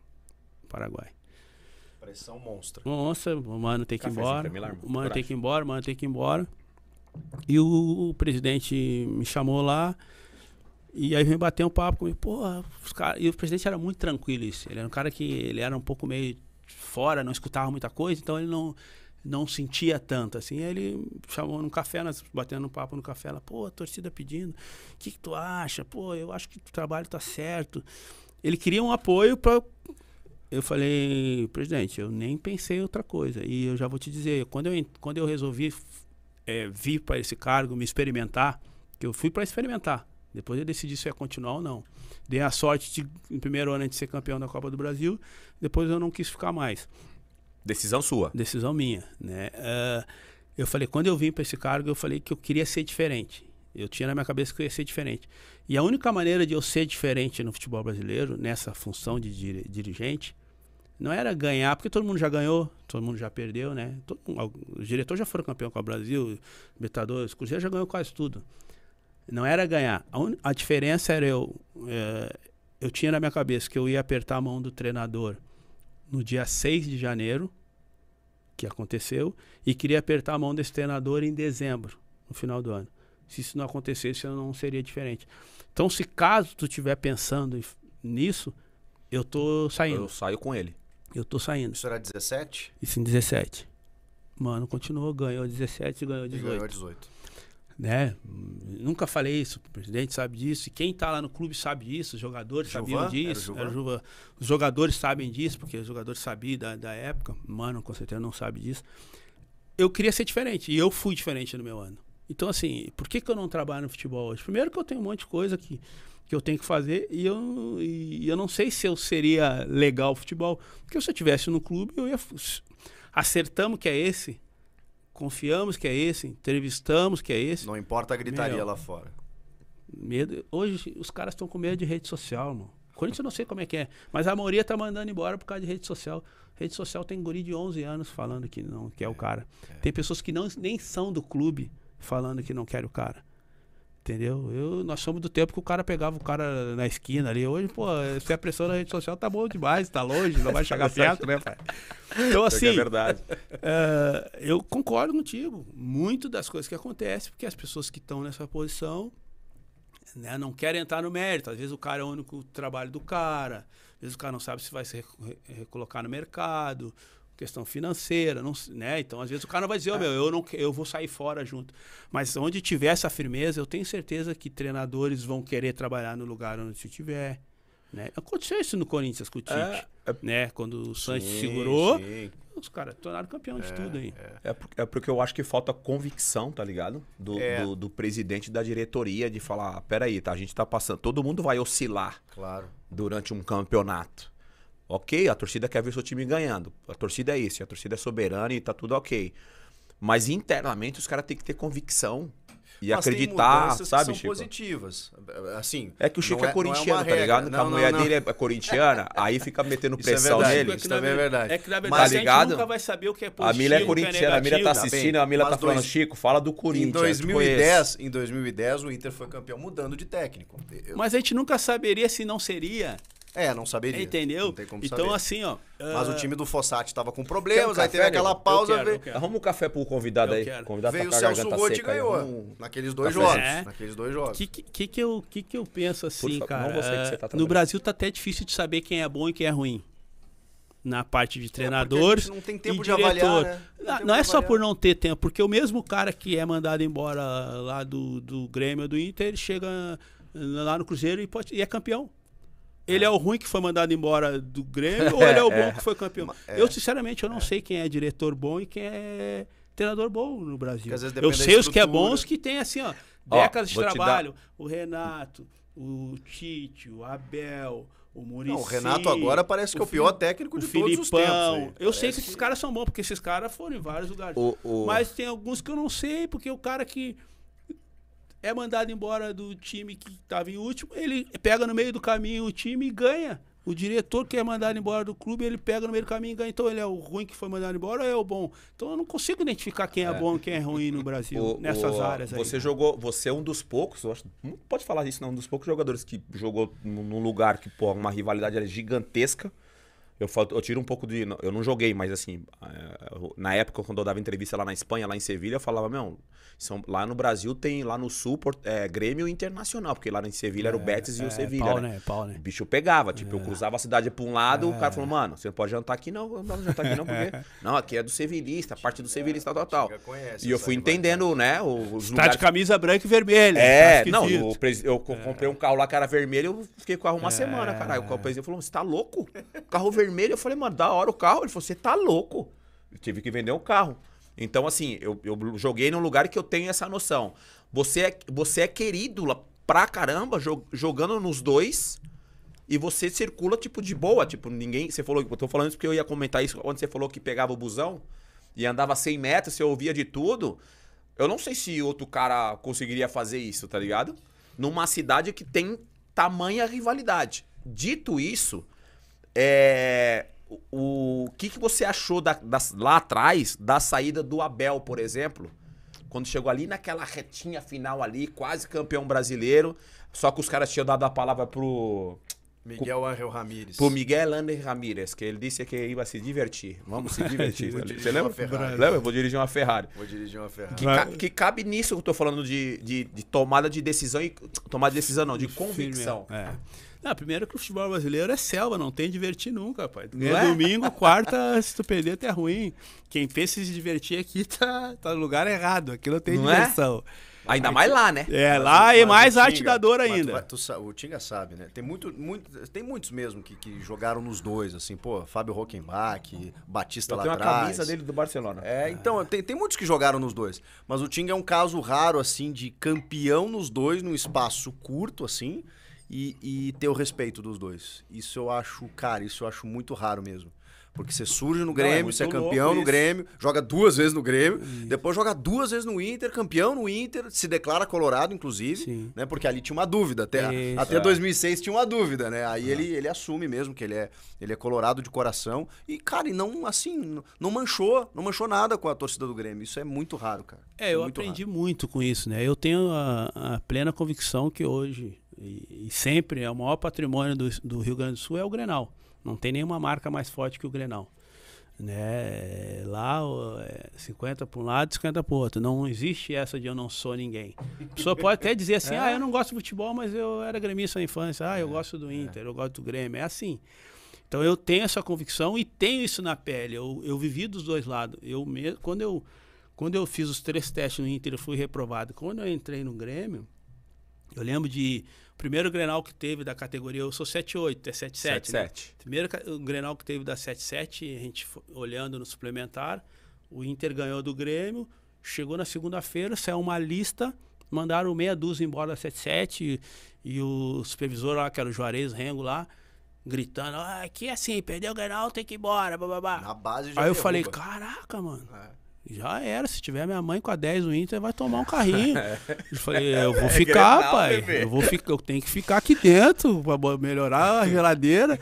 Paraguai. Pressão monstra. Nossa, o mano tem que ir embora. O mano tem que ir embora, o mano tem que ir embora. E o, o presidente me chamou lá. E aí veio bater um papo comigo. Porra, os cara... E o presidente era muito tranquilo isso. Ele era um cara que ele era um pouco meio fora, não escutava muita coisa, então ele não, não sentia tanto. Assim, aí ele chamou num café, nós batendo um papo no café. Ela, pô, a torcida pedindo. O que, que tu acha? Pô, eu acho que o trabalho tá certo. Ele queria um apoio para eu falei, presidente, eu nem pensei em outra coisa. E eu já vou te dizer, quando eu, quando eu resolvi é, vir para esse cargo, me experimentar, que eu fui para experimentar. Depois eu decidi se ia continuar ou não. Dei a sorte de, no primeiro ano de ser campeão da Copa do Brasil, depois eu não quis ficar mais. Decisão sua. Decisão minha, né? Ah, eu falei, quando eu vim para esse cargo, eu falei que eu queria ser diferente. Eu tinha na minha cabeça que eu ia ser diferente. E a única maneira de eu ser diferente no futebol brasileiro, nessa função de diri- dirigente, não era ganhar, porque todo mundo já ganhou, todo mundo já perdeu, né? Todo os diretores já foram campeão com o Brasil, Libertadores, Cruzeiro já ganhou quase tudo. Não era ganhar. A, un- a diferença era eu. eh, eu tinha na minha cabeça que eu ia apertar a mão do treinador no dia 6 de janeiro, que aconteceu, e queria apertar a mão desse treinador em dezembro, no final do ano. Se isso não acontecesse, eu não seria diferente. Então, se caso tu estiver pensando nisso, eu tô saindo. Eu saio com ele. Eu tô saindo. Isso era 17 Isso em 17. Mano, continuou, ganhou 17 e ganhou e 18 ganhou 18. Né? Nunca falei isso, o presidente sabe disso, e quem tá lá no clube sabe disso, os jogadores Gilvan? sabiam disso, os jogadores sabem disso, porque os jogadores sabiam da, da época, mano, com certeza não sabe disso. Eu queria ser diferente, e eu fui diferente no meu ano. Então, assim, por que, que eu não trabalho no futebol hoje? Primeiro que eu tenho um monte de coisa que, que eu tenho que fazer e eu, e eu não sei se eu seria legal futebol, porque se eu estivesse no clube, eu ia... Acertamos que é esse, confiamos que é esse, entrevistamos que é esse. Não importa a gritaria Meu. lá fora. Medo. Hoje os caras estão com medo de rede social, mano. Corinthians eu não sei como é que é, mas a maioria tá mandando embora por causa de rede social. Rede social tem guri de 11 anos falando que não que é o cara. Tem pessoas que não, nem são do clube falando que não querem o cara. Entendeu? Eu, nós somos do tempo que o cara pegava o cara na esquina ali. Hoje, pô, se a pressão na rede social tá bom demais, tá longe, não vai chegar perto, né, pai? Então, assim, é verdade. é, eu concordo contigo. Muito das coisas que acontecem, porque as pessoas que estão nessa posição né, não querem entrar no mérito. Às vezes o cara é o único trabalho do cara, às vezes o cara não sabe se vai se reco- re- recolocar no mercado, questão financeira, não, né? Então, às vezes o cara não vai dizer, "Ô, meu, eu não eu vou sair fora junto. Mas onde tiver essa firmeza, eu tenho certeza que treinadores vão querer trabalhar no lugar onde se tiver. Né? Aconteceu isso no Corinthians com o Tite. É, é- Né? Quando o Santos Sim, segurou, sim. os caras tornaram campeão de tudo aí. É, é porque eu acho que falta convicção, tá ligado? Do, É. do, do presidente da diretoria de falar, "Ah, peraí, tá? A gente tá passando. Todo mundo vai oscilar Claro. durante um campeonato. Ok, a torcida quer ver seu time ganhando. A torcida é isso, a torcida é soberana e tá tudo ok. Mas internamente os caras têm que ter convicção e Mas tem acreditar, mudanças sabe, que são Chico? positivas. Assim. É que o Chico não é, corintiano, uma tá ligado? Que a Não, mulher não, não. dele é corintiana, aí fica metendo Isso é pressão verdade. nele. Isso também é verdade. É que na Mas- verdade Tá a ligado? gente nunca vai saber o que é A positivo. Mila é o que corintiana, a Mila tá assistindo, a Mila tá falando, dois- Chico, fala do Em Corinthians. tu 2010, em 2010, o Inter foi campeão mudando de técnico. Eu- Mas a gente nunca saberia se não seria. É, não saberia. Entendeu? Não tem como então, saber. assim, ó. Mas ah, o time do Fossati estava com problemas, um aí teve aquela nego? pausa. Quero, veio. Arruma um café pro convidado Eu aí. quero. O convidado veio o tá a Celso Rotti e ganhou. Um- Naqueles dois café. jogos. É. Naqueles dois jogos. que, que, que, que eu, que, que eu penso assim, favor, cara? não você que você tá Ah, no. Brasil tá até difícil de saber quem é bom e quem é ruim. Na parte de É, treinadores. gente não tem tempo e de avaliar, diretor. né? Não Não, tem não é só avaliar. por não ter tempo, porque o mesmo cara que é mandado embora lá do, do Grêmio ou do Inter, ele chega lá no Cruzeiro e, pode, e é campeão. Ele é o ruim que foi mandado embora do Grêmio ou ele é o bom que foi campeão? É. Eu, sinceramente, eu não sei quem é diretor bom e quem é treinador bom no Brasil. Eu sei os que é bons que tem assim, ó, Ó, décadas de vou te dar- trabalho. O Renato, o Tite, o Abel, o Muricy. Não, o Renato agora parece que é o pior técnico de todos os tempos. aí. Eu sei Parece que esses caras são bons, porque esses caras foram em vários lugares. O- o- Mas tem alguns que eu não sei, porque o cara que é mandado embora do time que estava em último, ele pega no meio do caminho o time e ganha. O diretor que é mandado embora do clube, ele pega no meio do caminho e ganha. Então ele é o ruim que foi mandado embora ou é o bom? Então eu não consigo identificar quem é, bom e quem é ruim no Brasil, O- nessas o- áreas aí. Você jogou, você é um dos poucos, eu acho, não pode falar isso não, um dos poucos jogadores que jogou num lugar que, pô, uma rivalidade gigantesca. Eu, falo- eu tiro um pouco de. Eu não joguei, mas assim, é, eu- na época, quando eu dava entrevista lá na Espanha, lá em Sevilha, eu falava, meu, são, lá no Brasil tem, lá no Sul, é, Grêmio Internacional, porque lá em Sevilha era o Betis e o é, Sevilha. pau, né? né? Pau, né? O bicho pegava, tipo, eu cruzava a cidade pra um lado, o cara É. falou, mano, você não pode jantar aqui não, não pode jantar aqui não, porque. Não, aqui é do sevilista, parte do sevilista, tal, tal, tal. Já conhece E eu fui entendendo, né, os Tá lugares. de camisa branca e vermelha. É, tá não, eu co- comprei um carro lá que era vermelho, eu fiquei com o carro É. uma semana, caralho. O presidente falou, você tá louco? Carro vermelho? Eu falei, mano, da hora o carro. Ele falou, você tá louco? Eu tive que vender um carro. Então, assim, eu, eu joguei num lugar que eu tenho essa noção. Você é, você é querido pra caramba jo- jogando nos dois. E você circula, tipo, de boa. Tipo, ninguém. Você falou. Eu tô falando isso porque eu ia comentar isso quando você falou que pegava o busão e andava 100 metros, você ouvia de tudo. Eu não sei se outro cara conseguiria fazer isso, tá ligado? Numa cidade que tem tamanha rivalidade. Dito isso, é, o, o que, que você achou da- das- lá atrás da saída do Abel, por exemplo? Quando chegou ali naquela retinha final ali, quase campeão brasileiro, só que os caras tinham dado a palavra pro, Miguel Ángel Ramírez. pro Miguel Ander Ramírez, que ele disse que ia se divertir. Vamos se divertir. Vou Você dirigir lembra? uma Ferrari. Lembra? Eu vou dirigir uma Ferrari. Vou dirigir uma Ferrari. Que, ca- que cabe nisso que eu tô falando de, de, de tomada de decisão e. Tomada de decisão não, de convicção. É. Não, primeiro que o futebol brasileiro é selva, não tem divertir nunca. Tu ganha Não é? domingo, quarta, se tu perder, até ruim. Quem pensa em se divertir aqui tá, tá no lugar errado. Aqui não tem Não é? diversão. Ainda mais lá, né? É, Mas lá o- é mais arte da dor tu ainda. tu sa- o Tinga sabe, né? Tem, muito, muito, tem muitos mesmo que, que jogaram nos dois, assim, pô, Fábio Rockenbach, Batista Eu lá tenho a atrás. camisa dele do Barcelona. É, então, tem, tem muitos que jogaram nos dois. Mas o Tinga é um caso raro, assim, de campeão nos dois, num espaço curto, assim, e, e ter o respeito dos dois. Isso eu acho, cara, isso eu acho muito raro mesmo. Porque você surge no é Grêmio, muito você é campeão no isso. Grêmio, joga duas vezes no Grêmio, depois joga duas vezes no Inter, campeão no Inter, se declara colorado, inclusive, Sim. né? Porque ali tinha uma dúvida. Até, Isso, até é. 2006 tinha uma dúvida, né? Aí ele, ele assume mesmo que ele é, ele é colorado de coração. E, cara, e não, assim, não- não manchou, não manchou nada com a torcida do Grêmio. Isso é muito raro, cara. É, eu muito aprendi raro. muito com isso, né? Eu tenho a, a plena convicção que hoje e, e sempre é o maior patrimônio do, do Rio Grande do Sul é o Grenal. Não tem nenhuma marca mais forte que o Grenal. Né? Lá ó, é 50 para um lado, 50 para o outro. Não existe essa de eu não sou ninguém. A pessoa pode até dizer assim: ah, eu não gosto de futebol, mas eu era gremista na infância. Ah, eu gosto do Inter, eu gosto do Grêmio. É assim. Então eu tenho essa convicção e tenho isso na pele. Eu, eu vivi dos dois lados. Eu mesmo, quando eu quando eu fiz os três testes no Inter, eu fui reprovado. Quando eu entrei no Grêmio, eu lembro de primeiro Grenal que teve da categoria, eu sou 78, é 77, né? 7-7. Primeiro Grenal que teve da 77, a gente olhando no suplementar, o Inter ganhou do Grêmio, chegou na segunda-feira, saiu uma lista, mandaram meia dúzia embora da 77 e, e o supervisor lá, que era o Juarez Rengo lá, gritando, ah, aqui é assim, perdeu o Grenal, tem que ir embora, bababá. Na base já Aí eu derruba. falei, caraca, mano. É. Já era, se tiver minha mãe com a 10 no Inter, vai tomar um carrinho. Eu falei, eu vou É ficar, Grenal, pai. bebê. Eu vou ficar, eu tenho que ficar aqui dentro para melhorar a geladeira.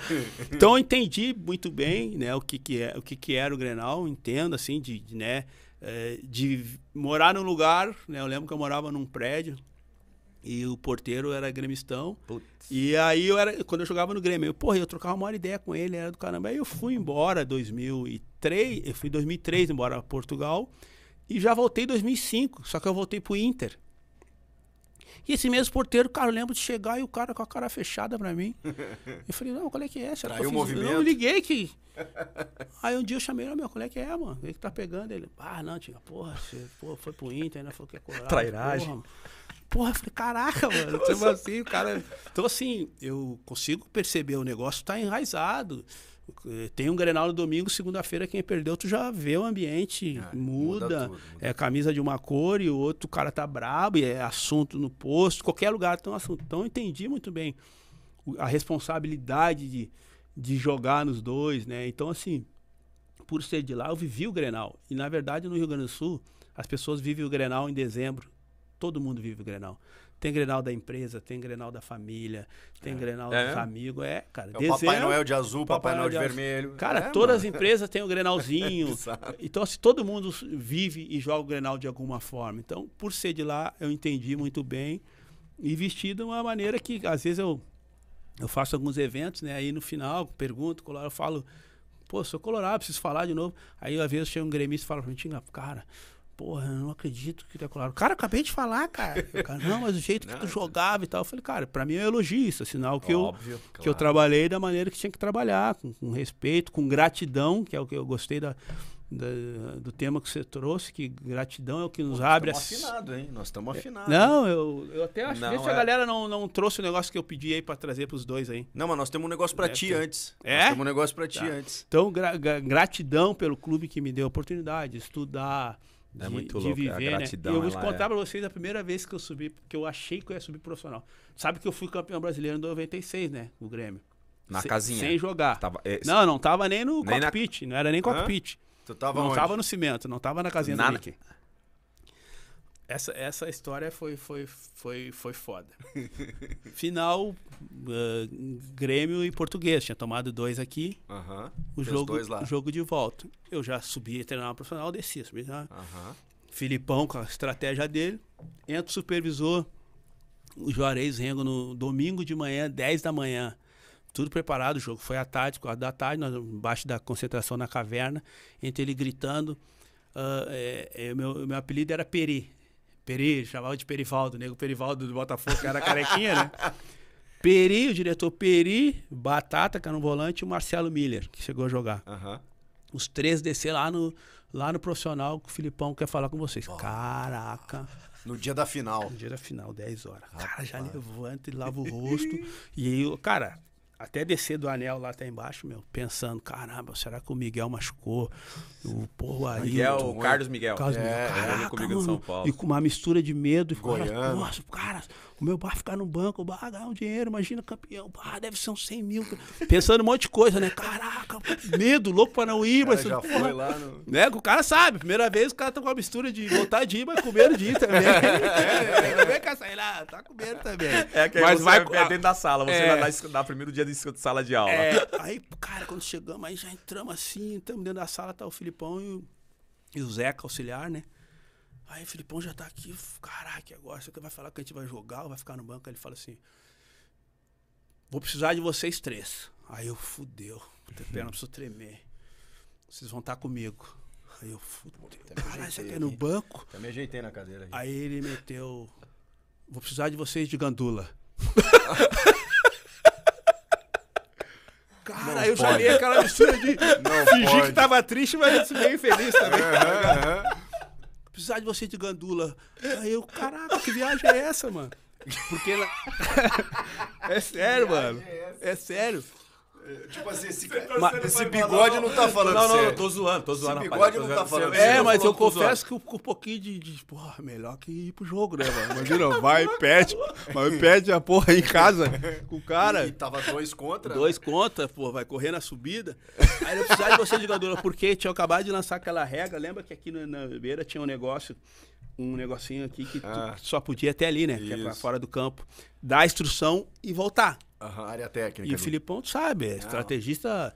Então eu entendi muito bem, né, o que que é, o que que era o Grenal, entendo assim de, de, né, eh, de morar num lugar, né? Eu lembro que eu morava num prédio e o porteiro era gremistão. E aí eu era, quando eu jogava no Grêmio, eu, porra, eu trocava uma hora ideia com ele, era do caramba. Aí eu fui embora em 2003, eu fui em 2003 embora para Portugal e já voltei em 2005, só que eu voltei pro Inter. E esse mesmo porteiro, cara, eu lembro de chegar e o cara com a cara fechada pra mim. Eu falei, não, qual é que é? Será que eu fiz- movimento. Não, eu liguei que... Aí um dia eu chamei ele, meu, qual é que é, mano? Ele que tá pegando ele. Ah, não, tinha, porra, você pô, foi pro Inter, né? Falou que é colorado. Trairagem. Porra, Porra, eu falei, caraca, mano. Tipo assim, o cara. Então, assim, eu consigo perceber, o negócio tá enraizado. Tem um Grenal no domingo, segunda-feira, quem perdeu, tu já vê o ambiente, É, muda muda. tudo, muda é camisa de uma cor e o outro cara tá brabo, e é assunto no posto, qualquer lugar tem um assunto. Então, eu entendi muito bem o- a responsabilidade de, de jogar nos dois, né? Então, assim, por ser de lá, eu vivi o Grenal. E, na verdade, no Rio Grande do Sul, as pessoas vivem o Grenal em dezembro. Todo mundo vive o Grenal. Tem Grenal da empresa, tem Grenal da família, tem Grenal É dos amigos. É, cara. É o Papai dezembro- Noel de azul, Papai, Noel de, azul. vermelho. Cara, É, todas as mano. empresas têm o Grenalzinho. Então, assim, todo mundo vive e joga o Grenal de alguma forma. Então, por ser de lá, eu entendi muito bem. E vestido de uma maneira que, às vezes, eu, eu faço alguns eventos, né? Aí no final, pergunto, coloro, eu falo, pô, sou colorado, preciso falar de novo. Aí, às vezes, chega um gremista e fala pra mim, "Tinga, cara, porra, eu não acredito que tu é. Cara, acabei de falar, cara. Cara, não, mas o jeito que tu jogava e tal. Eu falei, cara, pra mim é um elogio isso, é sinal que eu Óbvio. que eu trabalhei da maneira que tinha que trabalhar, com, com respeito, com gratidão, que é o que eu gostei da, da- do tema que você trouxe, que gratidão é o que nos abre Estamos as... afinados, hein? Nós estamos afinados. Não, eu, eu até acho Não, que se a é- galera não, não trouxe o negócio que eu pedi aí pra trazer pros dois aí. Não, mas nós temos um negócio pra É, ti tem- antes. É? Nós temos um negócio pra ti Tá. antes. Então, gra- gratidão pelo clube que me deu a oportunidade de estudar, É muito louco, a gratidão, E eu vou contar é- pra vocês a primeira vez que eu subi, porque eu achei que eu ia subir profissional. Sabe que eu fui campeão brasileiro em 96, né? O Grêmio. Na Se- casinha. Sem jogar. Tava- é, Não, não tava nem no Nem na- cockpit. Não era nem cockpit. Tu tava não onde? tava no cimento, não tava na casinha Nada. do Mickey. Essa, essa história foi, foi, foi, foi foda. Final, ah, Grêmio e Português. Tinha tomado dois aqui, Aham. o Fez jogo, dois lá. o jogo de volta. Eu já subia, treinava profissional, descia. Treinava. Aham. Filipão com a estratégia dele. Entra o supervisor, o Juarez Rengo no domingo de manhã, 10 da manhã. Tudo preparado, o jogo foi à tarde, 4 da tarde, nós embaixo da concentração na caverna, entre ele gritando. ah, é, é, meu, meu apelido era Peri. Peri, chamava de Perivaldo, nego Perivaldo do Botafogo, que era carequinha, né? Peri, o diretor Peri, Batata, que era um volante, e o Marcelo Miller, que chegou a jogar Aham. os três descer lá no, lá no profissional que o Filipão quer falar com vocês. Caraca, No dia da final. no dia da final, 10 horas. O cara já levanta e lava o rosto. e aí, cara, até descer do anel lá até embaixo, meu, pensando, caramba, será que o Miguel machucou? O porra aí. Miguel, Carlos Miguel. Carlos Miguel, É, caraca, ele comigo mano. São Paulo. E com uma mistura de medo. E cara. Nossa, cara, o meu bar ficar no banco, o bar ganhar um dinheiro, imagina campeão. Bah, deve ser uns 100 mil. Pensando um monte de coisa, né? Caraca, medo, louco pra não ir, mas. já porra, foi lá no... né? O cara sabe, primeira vez o cara tá com uma mistura de vontade de ir, mas com medo de ir também. é, não vem cá sair lá, tá com medo também. É que mas vai é dentro da sala, você É. vai na primeiro dia de sala de aula. É, aí, cara, quando chegamos, aí já entramos assim, estamos dentro da sala, tá o Filipão e o, e o Zeca, auxiliar, né? Aí o Filipão já tá aqui, caraca, agora você vai falar que a gente vai jogar ou vai ficar no banco? Aí ele fala assim: Vou precisar de vocês três. Aí eu, fudeu, a perna preciso tremer. Vocês vão estar comigo. Aí eu, fudeu, caralho, você quer no banco? Me ajeitei na cadeira. aqui. Aí ele meteu. Vou precisar de vocês de gandula. Cara, aí eu já pode. dei aquela mistura de Não fingir pode. que tava triste, mas meio feliz também. Precisar de vocês de gandula. Aí eu, caraca, que viagem é essa, mano? Porque. na- é sério, mano. É sério. Tipo assim, esse, Mas- esse bigode não tá falando não, não, sério. não, tô zoando, tô zoando, Esse rapaz. bigode eu tô não tá falando Você- É, mas eu confesso que com um pouquinho de, de. Porra, melhor que ir pro jogo, né, mano? Imagina, vai e pede. Mas pede a porra aí em casa com o cara. E tava dois contra. Dois conta, pô, vai correr na subida. Aí eu precisava de você jogadora, porque tinha acabado de lançar aquela regra. Lembra que aqui na, na beira tinha um negócio, um negocinho aqui que tu Ah. só podia até ali, né? Que é pra Isso. fora do campo. Dar a instrução e voltar. Aham, área técnica. E o Filipão, tu sabe, é estrategista.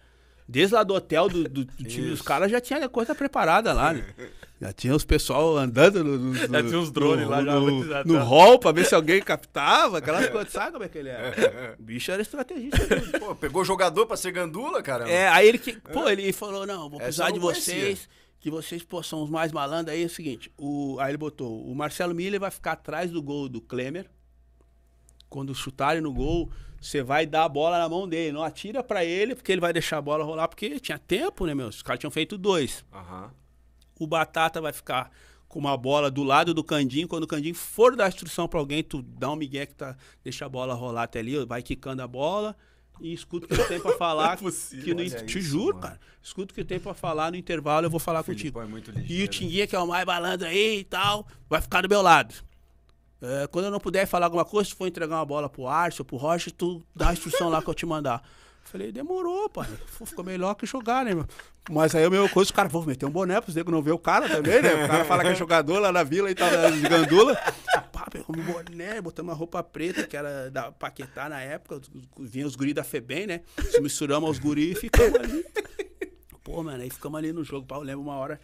Desde lá do hotel do, do- do time dos caras já tinha a coisa preparada lá, né? Já tinha os pessoal andando no, no, Já tinha uns drones no, lá, no, já no tá. hall pra ver se alguém captava, aquelas coisas, sabe como é que ele é? O bicho era estrategista. Pô, pegou jogador pra ser gandula, cara. É, aí ele que. Pô, ele falou: não, vou Essa precisar eu de não conhecia. vocês, que vocês pô, são os mais malandros. Aí é o seguinte: o, aí ele botou: o Marcelo Miller vai ficar atrás do gol do Klemer. Quando chutarem no gol, você vai dar a bola na mão dele. Não atira pra ele, porque ele vai deixar a bola rolar, porque tinha tempo, né, meu? Os caras tinham feito dois. Aham. O Batata vai ficar com uma bola do lado do Candinho. Quando o Candinho for dar instrução pra alguém, tu dá um migué que tá, deixa a bola rolar até ali, vai quicando a bola e escuta o que eu tenho pra falar. possível, que no, olha te isso, juro, mano. cara. Escuta o que eu tenho pra falar no intervalo, eu vou falar contigo. é muito E o ligeiro. Tinguinha, que é o mais balandro aí e tal, vai ficar do meu lado. É, quando eu não puder falar alguma coisa, se for entregar uma bola pro Arce ou pro Rocha, tu dá a instrução lá que eu te mandar. Falei, demorou, pai. Ficou melhor que jogar, né, meu? Mas aí a mesma coisa, os caras vão meter um boné pros negros não ver o cara também, né? O cara fala que é jogador lá na vila e tal, de gandula. Pá, pegou um boné, botamos uma roupa preta, que era da Paquetá na época. Vinha os guris da FEBEM, né? Se misturamos aos guris e ficamos ali. Pô, mano, aí ficamos ali no jogo. Pá, eu lembro uma hora.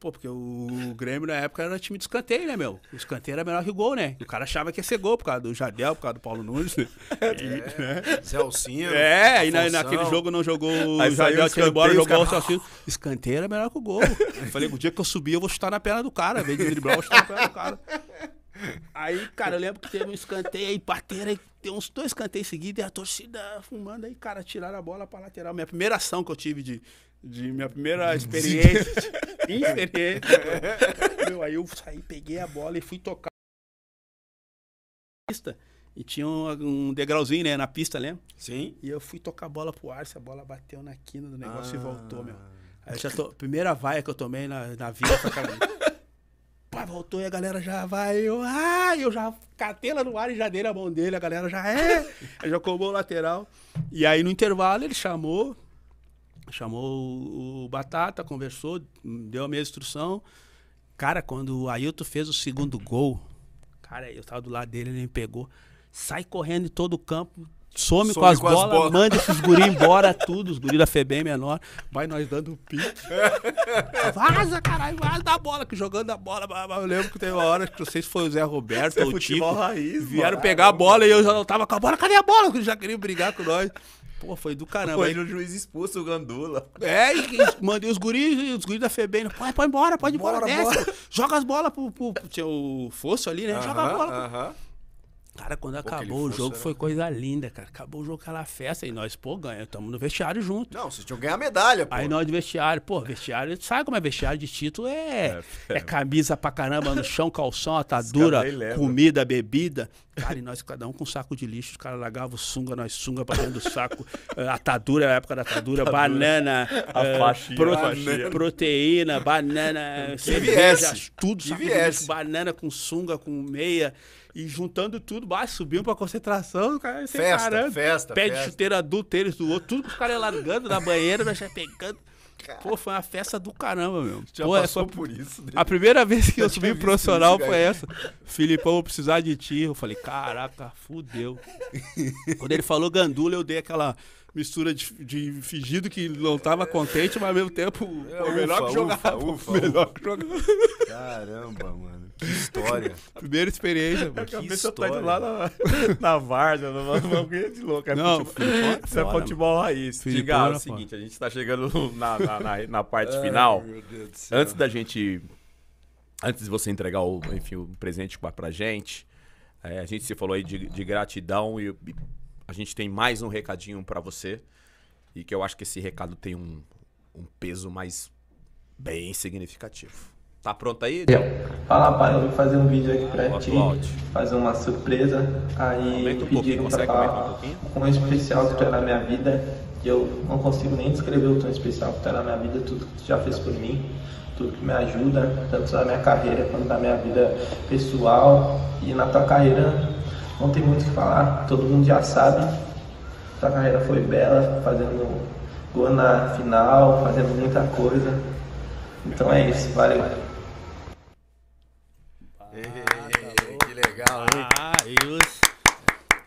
Pô, porque o Grêmio na época era time de escanteio, né, meu? O escanteio era melhor que o gol, né? E o cara achava que ia ser gol por causa do Jardel, por causa do Paulo Nunes. né? Zé Alcino. É, e na, naquele jogo não jogou o Aí o tinha ido embora, jogou o caras- Celcinho. Escanteio era melhor que o gol. Eu falei, o dia que eu subir, eu vou chutar na perna do cara. Em vez de driblar, eu vou chutar na perna do cara. Aí, cara, eu lembro que teve um escanteio aí, bateram aí, tem uns dois escanteios seguidos, e a torcida fumando aí, cara, tiraram a bola pra lateral. Minha primeira ação que eu tive de, de minha primeira experiência, experiência. Meu, aí eu saí, peguei a bola e fui tocar pista. E tinha um, um degrauzinho, né, na pista, lembra? Sim. E eu fui tocar a bola pro ar, a bola bateu na quina do negócio e Ah. voltou, meu. Aí eu já tô, primeira vaia que eu tomei na, na vida ali. pai voltou e a galera já vai. Eu, ah, eu já catei ela no ar e já dei na mão dele, a galera já é. Aí já cobrou o lateral. E aí no intervalo ele chamou, chamou o, o Batata, conversou, deu a minha instrução. Cara, quando o Ailton fez o segundo gol, cara, eu tava do lado dele, ele me pegou, sai correndo em todo o campo, some, Some com as com as bolas, bolas. manda esses guri embora, tudo, os guri da FEBEM menor, vai nós dando o pique. vaza, caralho, vaza da bola, que jogando a bola. Eu lembro que teve uma hora que não sei se foi o Zé Roberto Isso é ou o futebol Tico. raiz, Vieram mano. pegar a bola e eu já não tava com a bola. Cadê a bola? Eles já queriam brigar com nós. Pô, foi do caramba. Foi Aí- o juiz expulso o Gandula. é, e, e mandei os guris, os guris da FEBEM. Pode, pode ir embora, pode ir embora, Bora, desce. Joga as bolas pro, pro, pro- Tinha o Fosso ali, né? Joga a Aham, bola. aham. Cara, quando acabou o jogo, era- foi coisa linda, cara. Acabou o jogo, aquela festa. E nós, pô, ganhamos. Estamos no vestiário junto. Não, vocês tinham que ganhar medalha, pô. Aí nós de vestiário, pô, vestiário, sabe como é vestiário de título? É, é, camisa pra caramba no chão, calção, atadura, comida, bebida. Cara, e nós cada um com um saco de lixo, os caras largavam sunga, nós sunga pra dentro do saco, eh, atadura, na época da atadura, banana, A eh, faixinha, pro- a faixinha. proteína, banana, cerveja, viesse, tudo, saco de viesse. lixo, banana com sunga, com meia. E juntando tudo, bah, subimos pra concentração, cara. sem Festa, parando. festa, Pé de festa. chuteiro adulto, tênis do outro, tudo que os caras largando na banheira, nós já pegando. Pô, foi uma festa do caramba, meu. Já Pô, passou essa- por isso. né? a primeira vez que eu Já subi profissional isso, foi cara. essa. Filipão, vou precisar de ti. Eu falei, caraca, fudeu. Quando ele falou gandula, eu dei aquela mistura de, de fingido que não tava contente, mas ao mesmo tempo o melhor ufa, que jogava. ufa, ufa, o melhor que jogava. Caramba, mano. Que história. Primeira experiência, mano. Que cabeça tá história. indo lá na, na várzea, numa bagulho de louco. É Não, futebol, é isso é futebol raiz. Diga, é o seguinte, a gente tá chegando na, na, na- na parte final. Ai, meu Deus do céu. Antes da gente. Antes de você entregar o, enfim, o presente pra, pra gente, é, a gente se falou aí de, de gratidão e, e a gente tem mais um recadinho pra você. E que eu acho que esse recado tem um, um peso mais bem significativo. Tá pronto aí? Fala pai, eu vim fazer um vídeo aqui pra ti, fazer uma surpresa. Aí um pediram pra um falar pouquinho? com um especial que tu é na minha vida. Que eu não consigo nem descrever o tão especial que tu é na minha vida, tudo que tu já fez por mim, tudo que me ajuda, tanto na minha carreira quanto na minha vida pessoal. E na tua carreira não tem muito o que falar, todo mundo já sabe. Tua carreira foi bela, fazendo gol na final, fazendo muita coisa. Então é isso, valeu. Ei, que legal, hein? Ah, e os...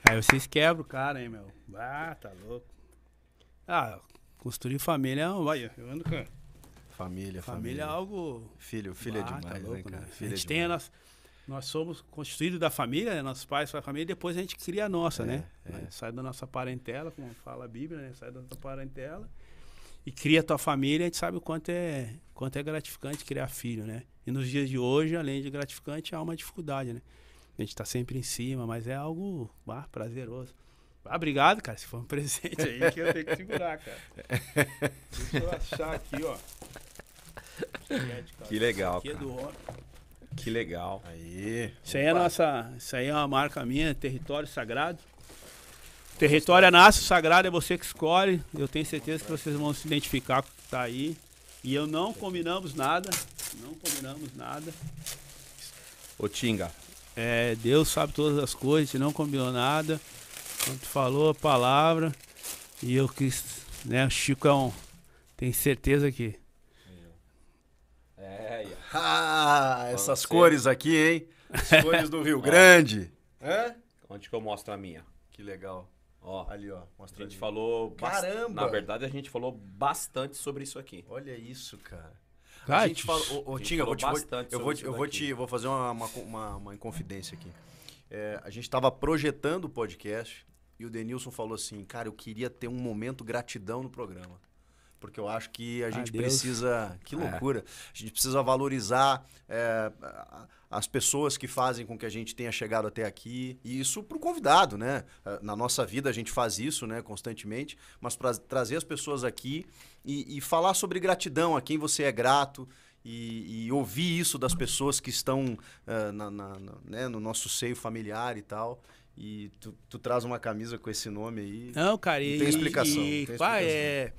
Aí vocês quebram o cara, hein, meu. Ah, tá louco. Ah, construir família é um... Vai, eu ando com... Família, Família família. é algo... Filho, filho é Ah, tá demais, né, louco, cara? né? Filho a é gente tem a nossa... Nós somos constituídos da família, né? Nossos pais a família, e depois a gente cria a nossa, né? é. Sai da nossa parentela, como fala a Bíblia, né? Sai da nossa parentela e cria a tua família, a gente sabe o quanto é, quanto é gratificante criar filho, né? E nos dias de hoje, além de gratificante, há uma dificuldade, né? A gente tá sempre em cima, mas é algo ah, prazeroso. Ah, obrigado, cara. Se for um presente aí que eu tenho que segurar, cara. Deixa eu achar aqui, ó. Que legal, Aqui é cara. do homem. Que legal. Aí. Isso aí é nossa. Isso aí é uma marca minha, território sagrado. Território é nosso, sagrado é você que escolhe. Eu tenho certeza que vocês vão se identificar com o que tá aí. E eu não combinamos nada. Não combinamos nada. Ô, Tinga, É, Deus sabe todas as coisas, a gente não combinou nada. Quando tu falou a palavra, e eu quis, né, o Chico é um. Tem certeza que. É, Ah, essas Você. cores aqui, hein? As cores do Rio Grande. Hã? onde que eu mostro a minha? Que legal. Ó, Ali, ó. a Mostra gente ali. falou... bas- Caramba! Na verdade, a gente falou bastante sobre isso aqui. Olha isso, cara. A gente fala. Ô, a Tinga, eu vou, falou te, eu vou, eu vou te. eu Vou fazer uma, uma, uma, uma inconfidência aqui. É, a gente tava projetando o podcast e o Denilson falou assim: Cara, eu queria ter um momento gratidão no programa. Porque eu acho que a gente Deus. precisa. Que É. loucura! A gente precisa valorizar é, as pessoas que fazem com que a gente tenha chegado até aqui. E isso pro convidado, né? Eh, Na nossa vida a gente faz isso, né, constantemente. Mas para trazer as pessoas aqui e, e falar sobre gratidão, a quem você é grato. E, e ouvir isso das pessoas que estão eh, na- na- na- né, no nosso seio familiar e tal. E tu, tu traz uma camisa com esse nome aí. Não, cara, e, Não tem explicação, e- não tem explicação. é,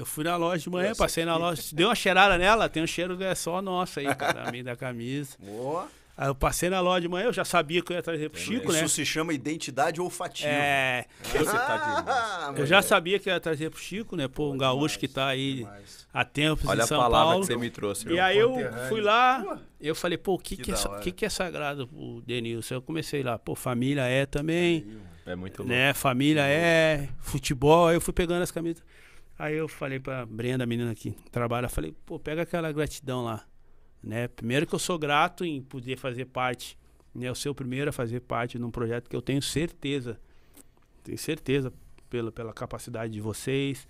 Eu fui na loja de manhã, passei na loja, deu uma cheirada nela, tem um cheiro que é só nosso aí, cara, a minha da camisa. Boa. Aí eu passei na loja de manhã, eu já sabia que eu ia trazer pro Chico, Isso né? se chama identidade olfativa. É, Você tá demais. Ah, eu já sabia que eu ia trazer pro Chico, né? Pô, um gaúcho que tá aí há tempos Olha em a São palavra Paulo. que você me trouxe. E aí eu fui lá, eu falei, pô, o que Que que, é, que que é sagrado pro Denilson? Eu comecei lá, pô, família é também, É muito louco. né? Família é, futebol, aí eu fui pegando as camisas. Aí eu falei pra Brenda, a menina que trabalha, falei, pô, pega aquela gratidão lá, né? Primeiro que eu sou grato em poder fazer parte, né? Eu ser o primeiro a fazer parte de um projeto que eu tenho certeza, tenho certeza pela, pela capacidade de vocês,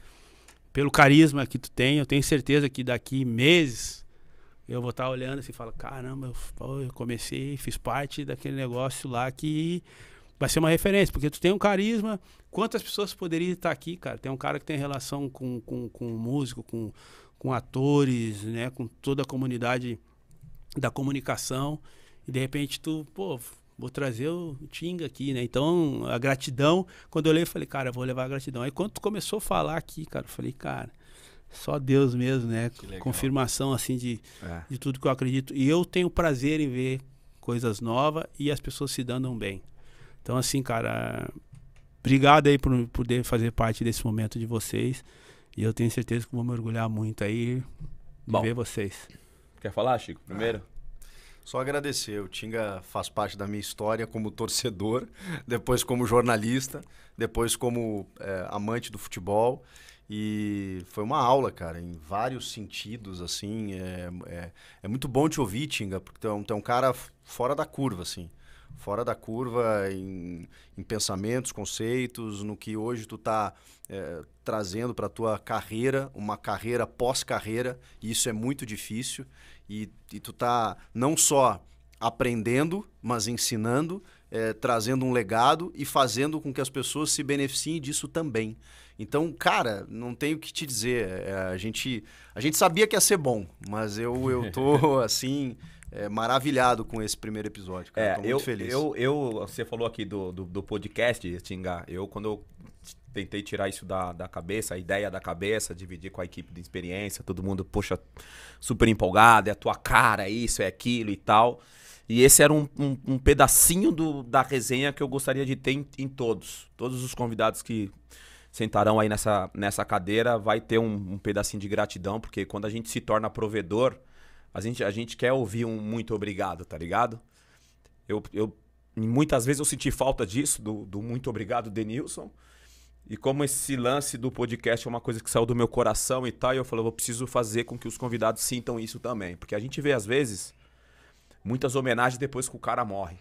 pelo carisma que tu tem, eu tenho certeza que daqui meses eu vou estar olhando assim e falar, caramba, eu, eu comecei, fiz parte daquele negócio lá que vai ser uma referência, porque tu tem um carisma. Quantas pessoas poderiam estar aqui, cara? Tem um cara que tem relação com, com, com músico, com, com atores, né? Com toda a comunidade da comunicação. E de repente tu, pô, vou trazer o Tinga aqui, né? Então, a gratidão, quando eu olhei, eu falei, cara, eu vou levar a gratidão. Aí quando tu começou a falar aqui, cara, eu falei, cara, só Deus mesmo, né? Confirmação, assim, de, É. de tudo que eu acredito. E eu tenho prazer em ver coisas novas e as pessoas se dando bem. Então, assim, cara, obrigado aí por poder fazer parte desse momento de vocês. E eu tenho certeza que vou me orgulhar muito aí de Bom. ver vocês. Quer falar, Chico? Primeiro? Só agradecer. O Tinga faz parte da minha história como torcedor, depois como jornalista, depois como é, amante do futebol. E foi uma aula, cara, em vários sentidos, assim. É, é, é muito bom te ouvir, Tinga, porque tu é um, tu é um cara fora da curva, assim. Fora da curva em, em pensamentos, conceitos, no que hoje tu tá é, trazendo para tua carreira, uma carreira pós-carreira, e isso é muito difícil. E, e tu tá não só aprendendo, mas ensinando, é, trazendo um legado e fazendo com que as pessoas se beneficiem disso também. Então, cara, não tenho o que te dizer. É, a, gente, a gente sabia que ia ser bom, mas eu, eu tô, assim, é, maravilhado com esse primeiro episódio. Cara. É, tô muito eu, feliz. eu, eu, você falou aqui do, do, do podcast, Tinga. Eu, quando eu tentei tirar isso da, da cabeça, a ideia da cabeça, dividir com a equipe de experiência, todo mundo, poxa, super empolgado, é a tua cara, é isso, é aquilo e tal. E esse era um, um, um pedacinho do, da resenha que eu gostaria de ter em, em todos. Todos os convidados que sentarão aí nessa, nessa cadeira vai ter um, um pedacinho de gratidão, porque quando a gente se torna provedor, a gente, a gente quer ouvir um muito obrigado, tá ligado? Eu, eu muitas vezes eu senti falta disso, do, do muito obrigado, Denilson. E como esse lance do podcast é uma coisa que saiu do meu coração e tal, eu falei, eu preciso fazer com que os convidados sintam isso também. Porque a gente vê, às vezes, muitas homenagens depois que o cara morre.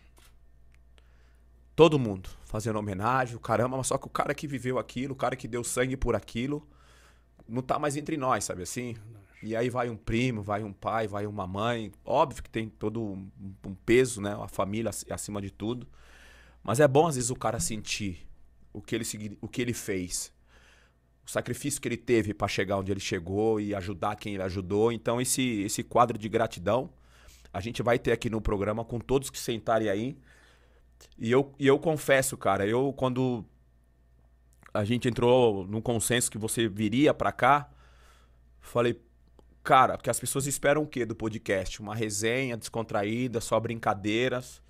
Todo mundo fazendo homenagem, o caramba, mas só que o cara que viveu aquilo, o cara que deu sangue por aquilo, não tá mais entre nós, sabe assim? E aí vai um primo, vai um pai, vai uma mãe. Óbvio que tem todo um, peso, né? A família ac- acima de tudo. Mas é bom, às vezes, o cara sentir o que ele, o que ele fez. O sacrifício que ele teve para chegar onde ele chegou e ajudar quem ele ajudou. Então, esse, esse quadro de gratidão, a gente vai ter aqui no programa com todos que sentarem aí. E eu, e eu confesso, cara, eu quando a gente entrou no consenso que você viria pra cá, falei, cara, porque as pessoas esperam o quê do podcast? Uma resenha descontraída, só brincadeiras.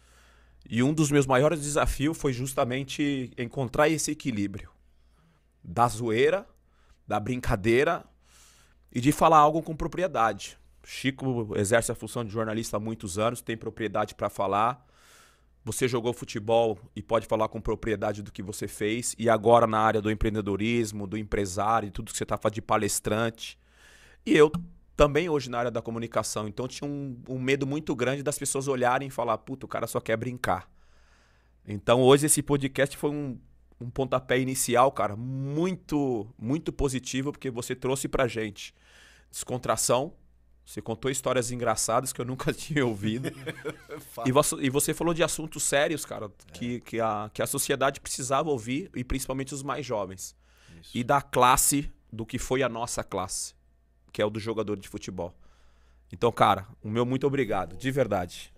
E um dos meus maiores desafios foi justamente encontrar esse equilíbrio da zoeira, da brincadeira e de falar algo com propriedade. Chico exerce a função de jornalista há muitos anos, tem propriedade para falar. Você jogou futebol e pode falar com propriedade do que você fez. E agora na área do empreendedorismo, do empresário, tudo que você está fazendo de palestrante. E eu também hoje na área da comunicação. Então tinha um, um medo muito grande das pessoas olharem e falar, puta, o cara só quer brincar. Então hoje esse podcast foi um, um pontapé inicial, cara, muito, muito positivo, porque você trouxe pra gente descontração. Você contou histórias engraçadas que eu nunca tinha ouvido. e, você, e você falou de assuntos sérios, cara, que, que, a, que a sociedade precisava ouvir, e principalmente os mais jovens. E da classe do que foi a nossa classe, que é o do jogador de futebol. Então, cara, o meu muito obrigado, de verdade.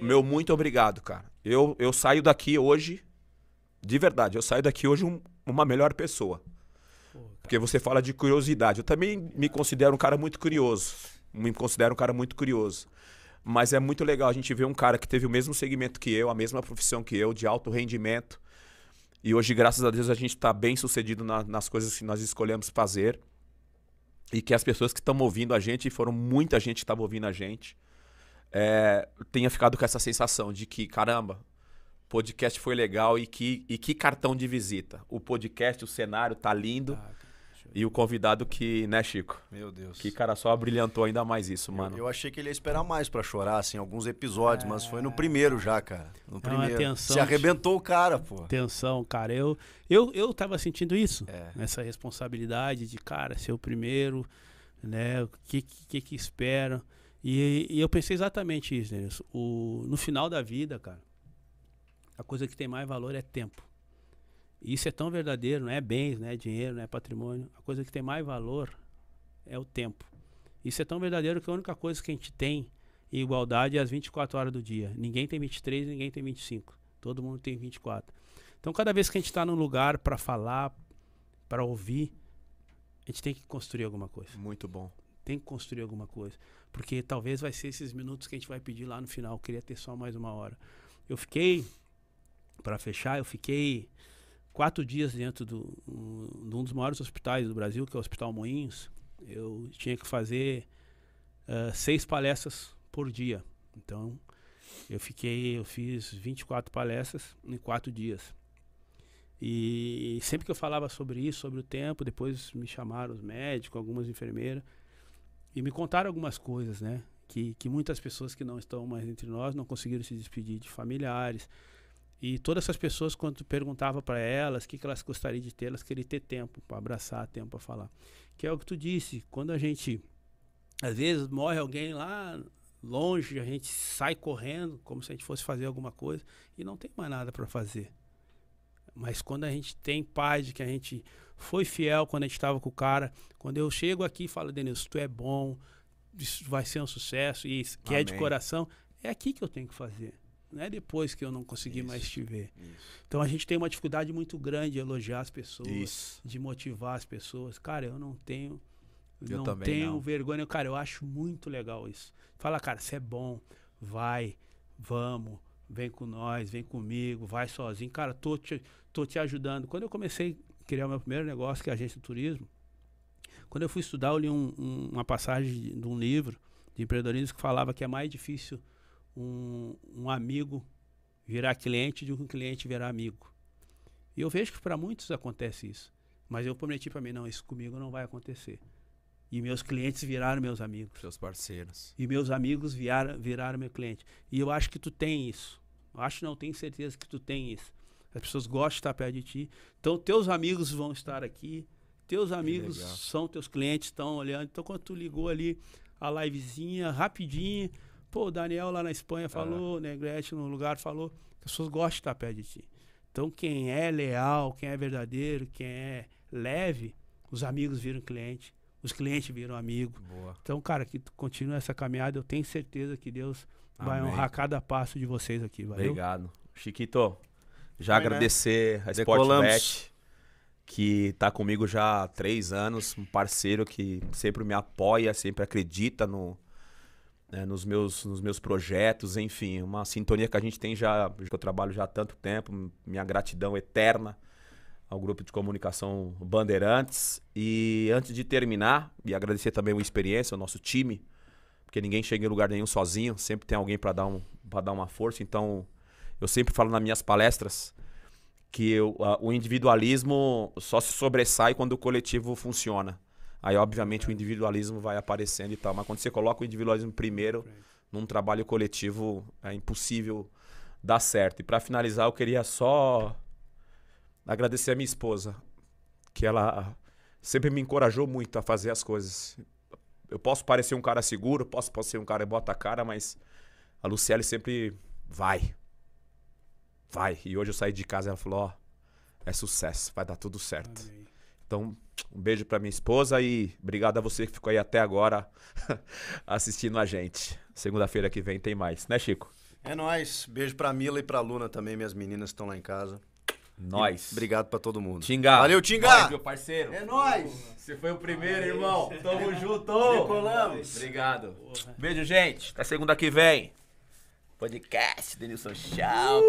O meu muito obrigado, cara. Eu, eu saio daqui hoje De verdade, eu saio daqui hoje um- uma melhor pessoa. Porque você fala de curiosidade. Eu também me considero um cara muito curioso. Me considero um cara muito curioso. Mas é muito legal a gente ver um cara que teve o mesmo segmento que eu, a mesma profissão que eu, de alto rendimento. E hoje, graças a Deus, a gente está bem sucedido na- nas coisas que nós escolhemos fazer. E que as pessoas que estão ouvindo a gente, e foram muita gente que estava ouvindo a gente, é, tenha ficado com essa sensação de que, caramba, podcast foi legal e que, e que cartão de visita. O podcast, o cenário tá lindo. E o convidado que, né, Chico? Meu Deus. Que cara só brilhantou ainda mais isso, Eu- mano. Eu, achei que ele ia esperar mais pra chorar, assim, alguns episódios, mas foi no primeiro já, cara. No É uma primeiro. tensão Se arrebentou o cara, pô. Atenção, cara. Eu, eu, eu tava sentindo isso. É. Essa responsabilidade de, cara, ser o primeiro, né? O que que, que espera. E, e eu pensei exatamente isso, né? O, no final da vida, cara, a coisa que tem mais valor é tempo. Isso é tão verdadeiro, não é bens, não é dinheiro, não é patrimônio. A coisa que tem mais valor é o tempo. Isso é tão verdadeiro que a única coisa que a gente tem em igualdade é as 24 horas do dia. Ninguém tem 23, ninguém tem 25. Todo mundo tem 24. Então, cada vez que a gente está num lugar para falar, para ouvir, a gente tem que construir alguma coisa. Muito bom. Tem que construir alguma coisa. Porque talvez vai ser esses minutos que a gente vai pedir lá no final. Eu queria ter só mais uma hora. Eu fiquei, para fechar, eu fiquei quatro dias dentro do, um, de um dos maiores hospitais do Brasil, que é o Hospital Moinhos. Eu tinha que fazer ah, seis palestras por dia. Então, eu fiquei, eu fiz 24 palestras em quatro dias. E sempre que eu falava sobre isso, sobre o tempo, depois me chamaram os médicos, algumas enfermeiras, e me contaram algumas coisas, né? Que, que muitas pessoas que não estão mais entre nós não conseguiram se despedir de familiares. E todas essas pessoas, quando tu perguntava para elas o que, que elas gostariam de ter, elas queriam ter tempo para abraçar, tempo para falar. Que é o que tu disse, quando a gente, às vezes, morre alguém lá longe, a gente sai correndo, como se a gente fosse fazer alguma coisa, e não tem mais nada para fazer. Mas quando a gente tem paz de que a gente foi fiel quando a gente estava com o cara, quando eu chego aqui e falo, Denilson, tu é bom, isso vai ser um sucesso, e isso que é de Amém. coração, é aqui que eu tenho que fazer. Não é depois que eu não conseguir Isso, mais te ver. Isso. Então a gente tem uma dificuldade muito grande de elogiar as pessoas, Isso. de motivar as pessoas. Cara, eu não tenho. Eu não tenho não. vergonha. Cara, eu acho muito legal isso. Fala, cara, você é bom, vai, vamos, vem com nós, vem comigo, vai sozinho. Cara, tô te, tô te ajudando. Quando eu comecei a criar o meu primeiro negócio, que é a agência de turismo, quando eu fui estudar, eu li um- um- uma passagem de, de um livro de empreendedorismo que falava que é mais difícil um, um amigo virar cliente que um cliente virar amigo. E eu vejo que para muitos acontece isso. Mas eu prometi para mim, não, isso comigo não vai acontecer. E meus clientes viraram meus amigos. Seus parceiros. E meus amigos viraram, viraram meu cliente. E eu acho que tu tem isso. Eu acho não, tenho certeza que tu tem isso. As pessoas gostam de estar perto de ti. Então, teus amigos vão estar aqui. Teus amigos são teus clientes, estão olhando. Então, quando tu ligou ali a livezinha, rapidinho, pô, o Daniel lá na Espanha falou, Negrete no lugar falou, que as pessoas gostam de estar perto de ti. Então, quem é leal, quem é verdadeiro, quem é leve, os amigos viram cliente, os clientes viram amigo. Boa. Então, cara, que tu continue essa caminhada, eu tenho certeza que Deus vai Amém. honrar cada passo de vocês aqui, valeu? Obrigado. Chiquito, já Foi, né? agradecer a Decolamos. Sportbet, que tá comigo já há três anos, um parceiro que sempre me apoia, sempre acredita no, né, nos, meus, nos meus projetos, enfim, uma sintonia que a gente tem já, que eu trabalho já há tanto tempo, minha gratidão eterna ao grupo de comunicação Bandeirantes. E antes de terminar, e agradecer também a experiência, o nosso time, porque ninguém chega em lugar nenhum sozinho, sempre tem alguém para dar, um, dar uma força. Então, eu sempre falo nas minhas palestras que eu- a- o individualismo só se sobressai quando o coletivo funciona. Aí, obviamente, o individualismo vai aparecendo e tal. Mas quando você coloca o individualismo primeiro, num trabalho coletivo, é impossível dar certo. E para finalizar, eu queria só agradecer a minha esposa, que ela sempre me encorajou muito a fazer as coisas. Eu posso parecer um cara seguro, posso, ser um cara que bota a cara, mas a Luciele sempre vai. Vai. E hoje eu saí de casa e ela falou: Ó, é sucesso, vai dar tudo certo. Então, um beijo para minha esposa e obrigado a você que ficou aí até agora assistindo a gente. Segunda-feira que vem tem mais, né, Chico? É nós. Beijo para Mila e para Luna também, minhas meninas estão lá em casa. Nós. E obrigado para todo mundo. Tinga. Valeu, Tinga. Valeu, meu parceiro. É nós. Você foi o primeiro, irmão. Tamo junto. Colamos. Obrigado. Porra. Beijo, gente. Até segunda que vem. Podcast Denilson Tchau. Uh!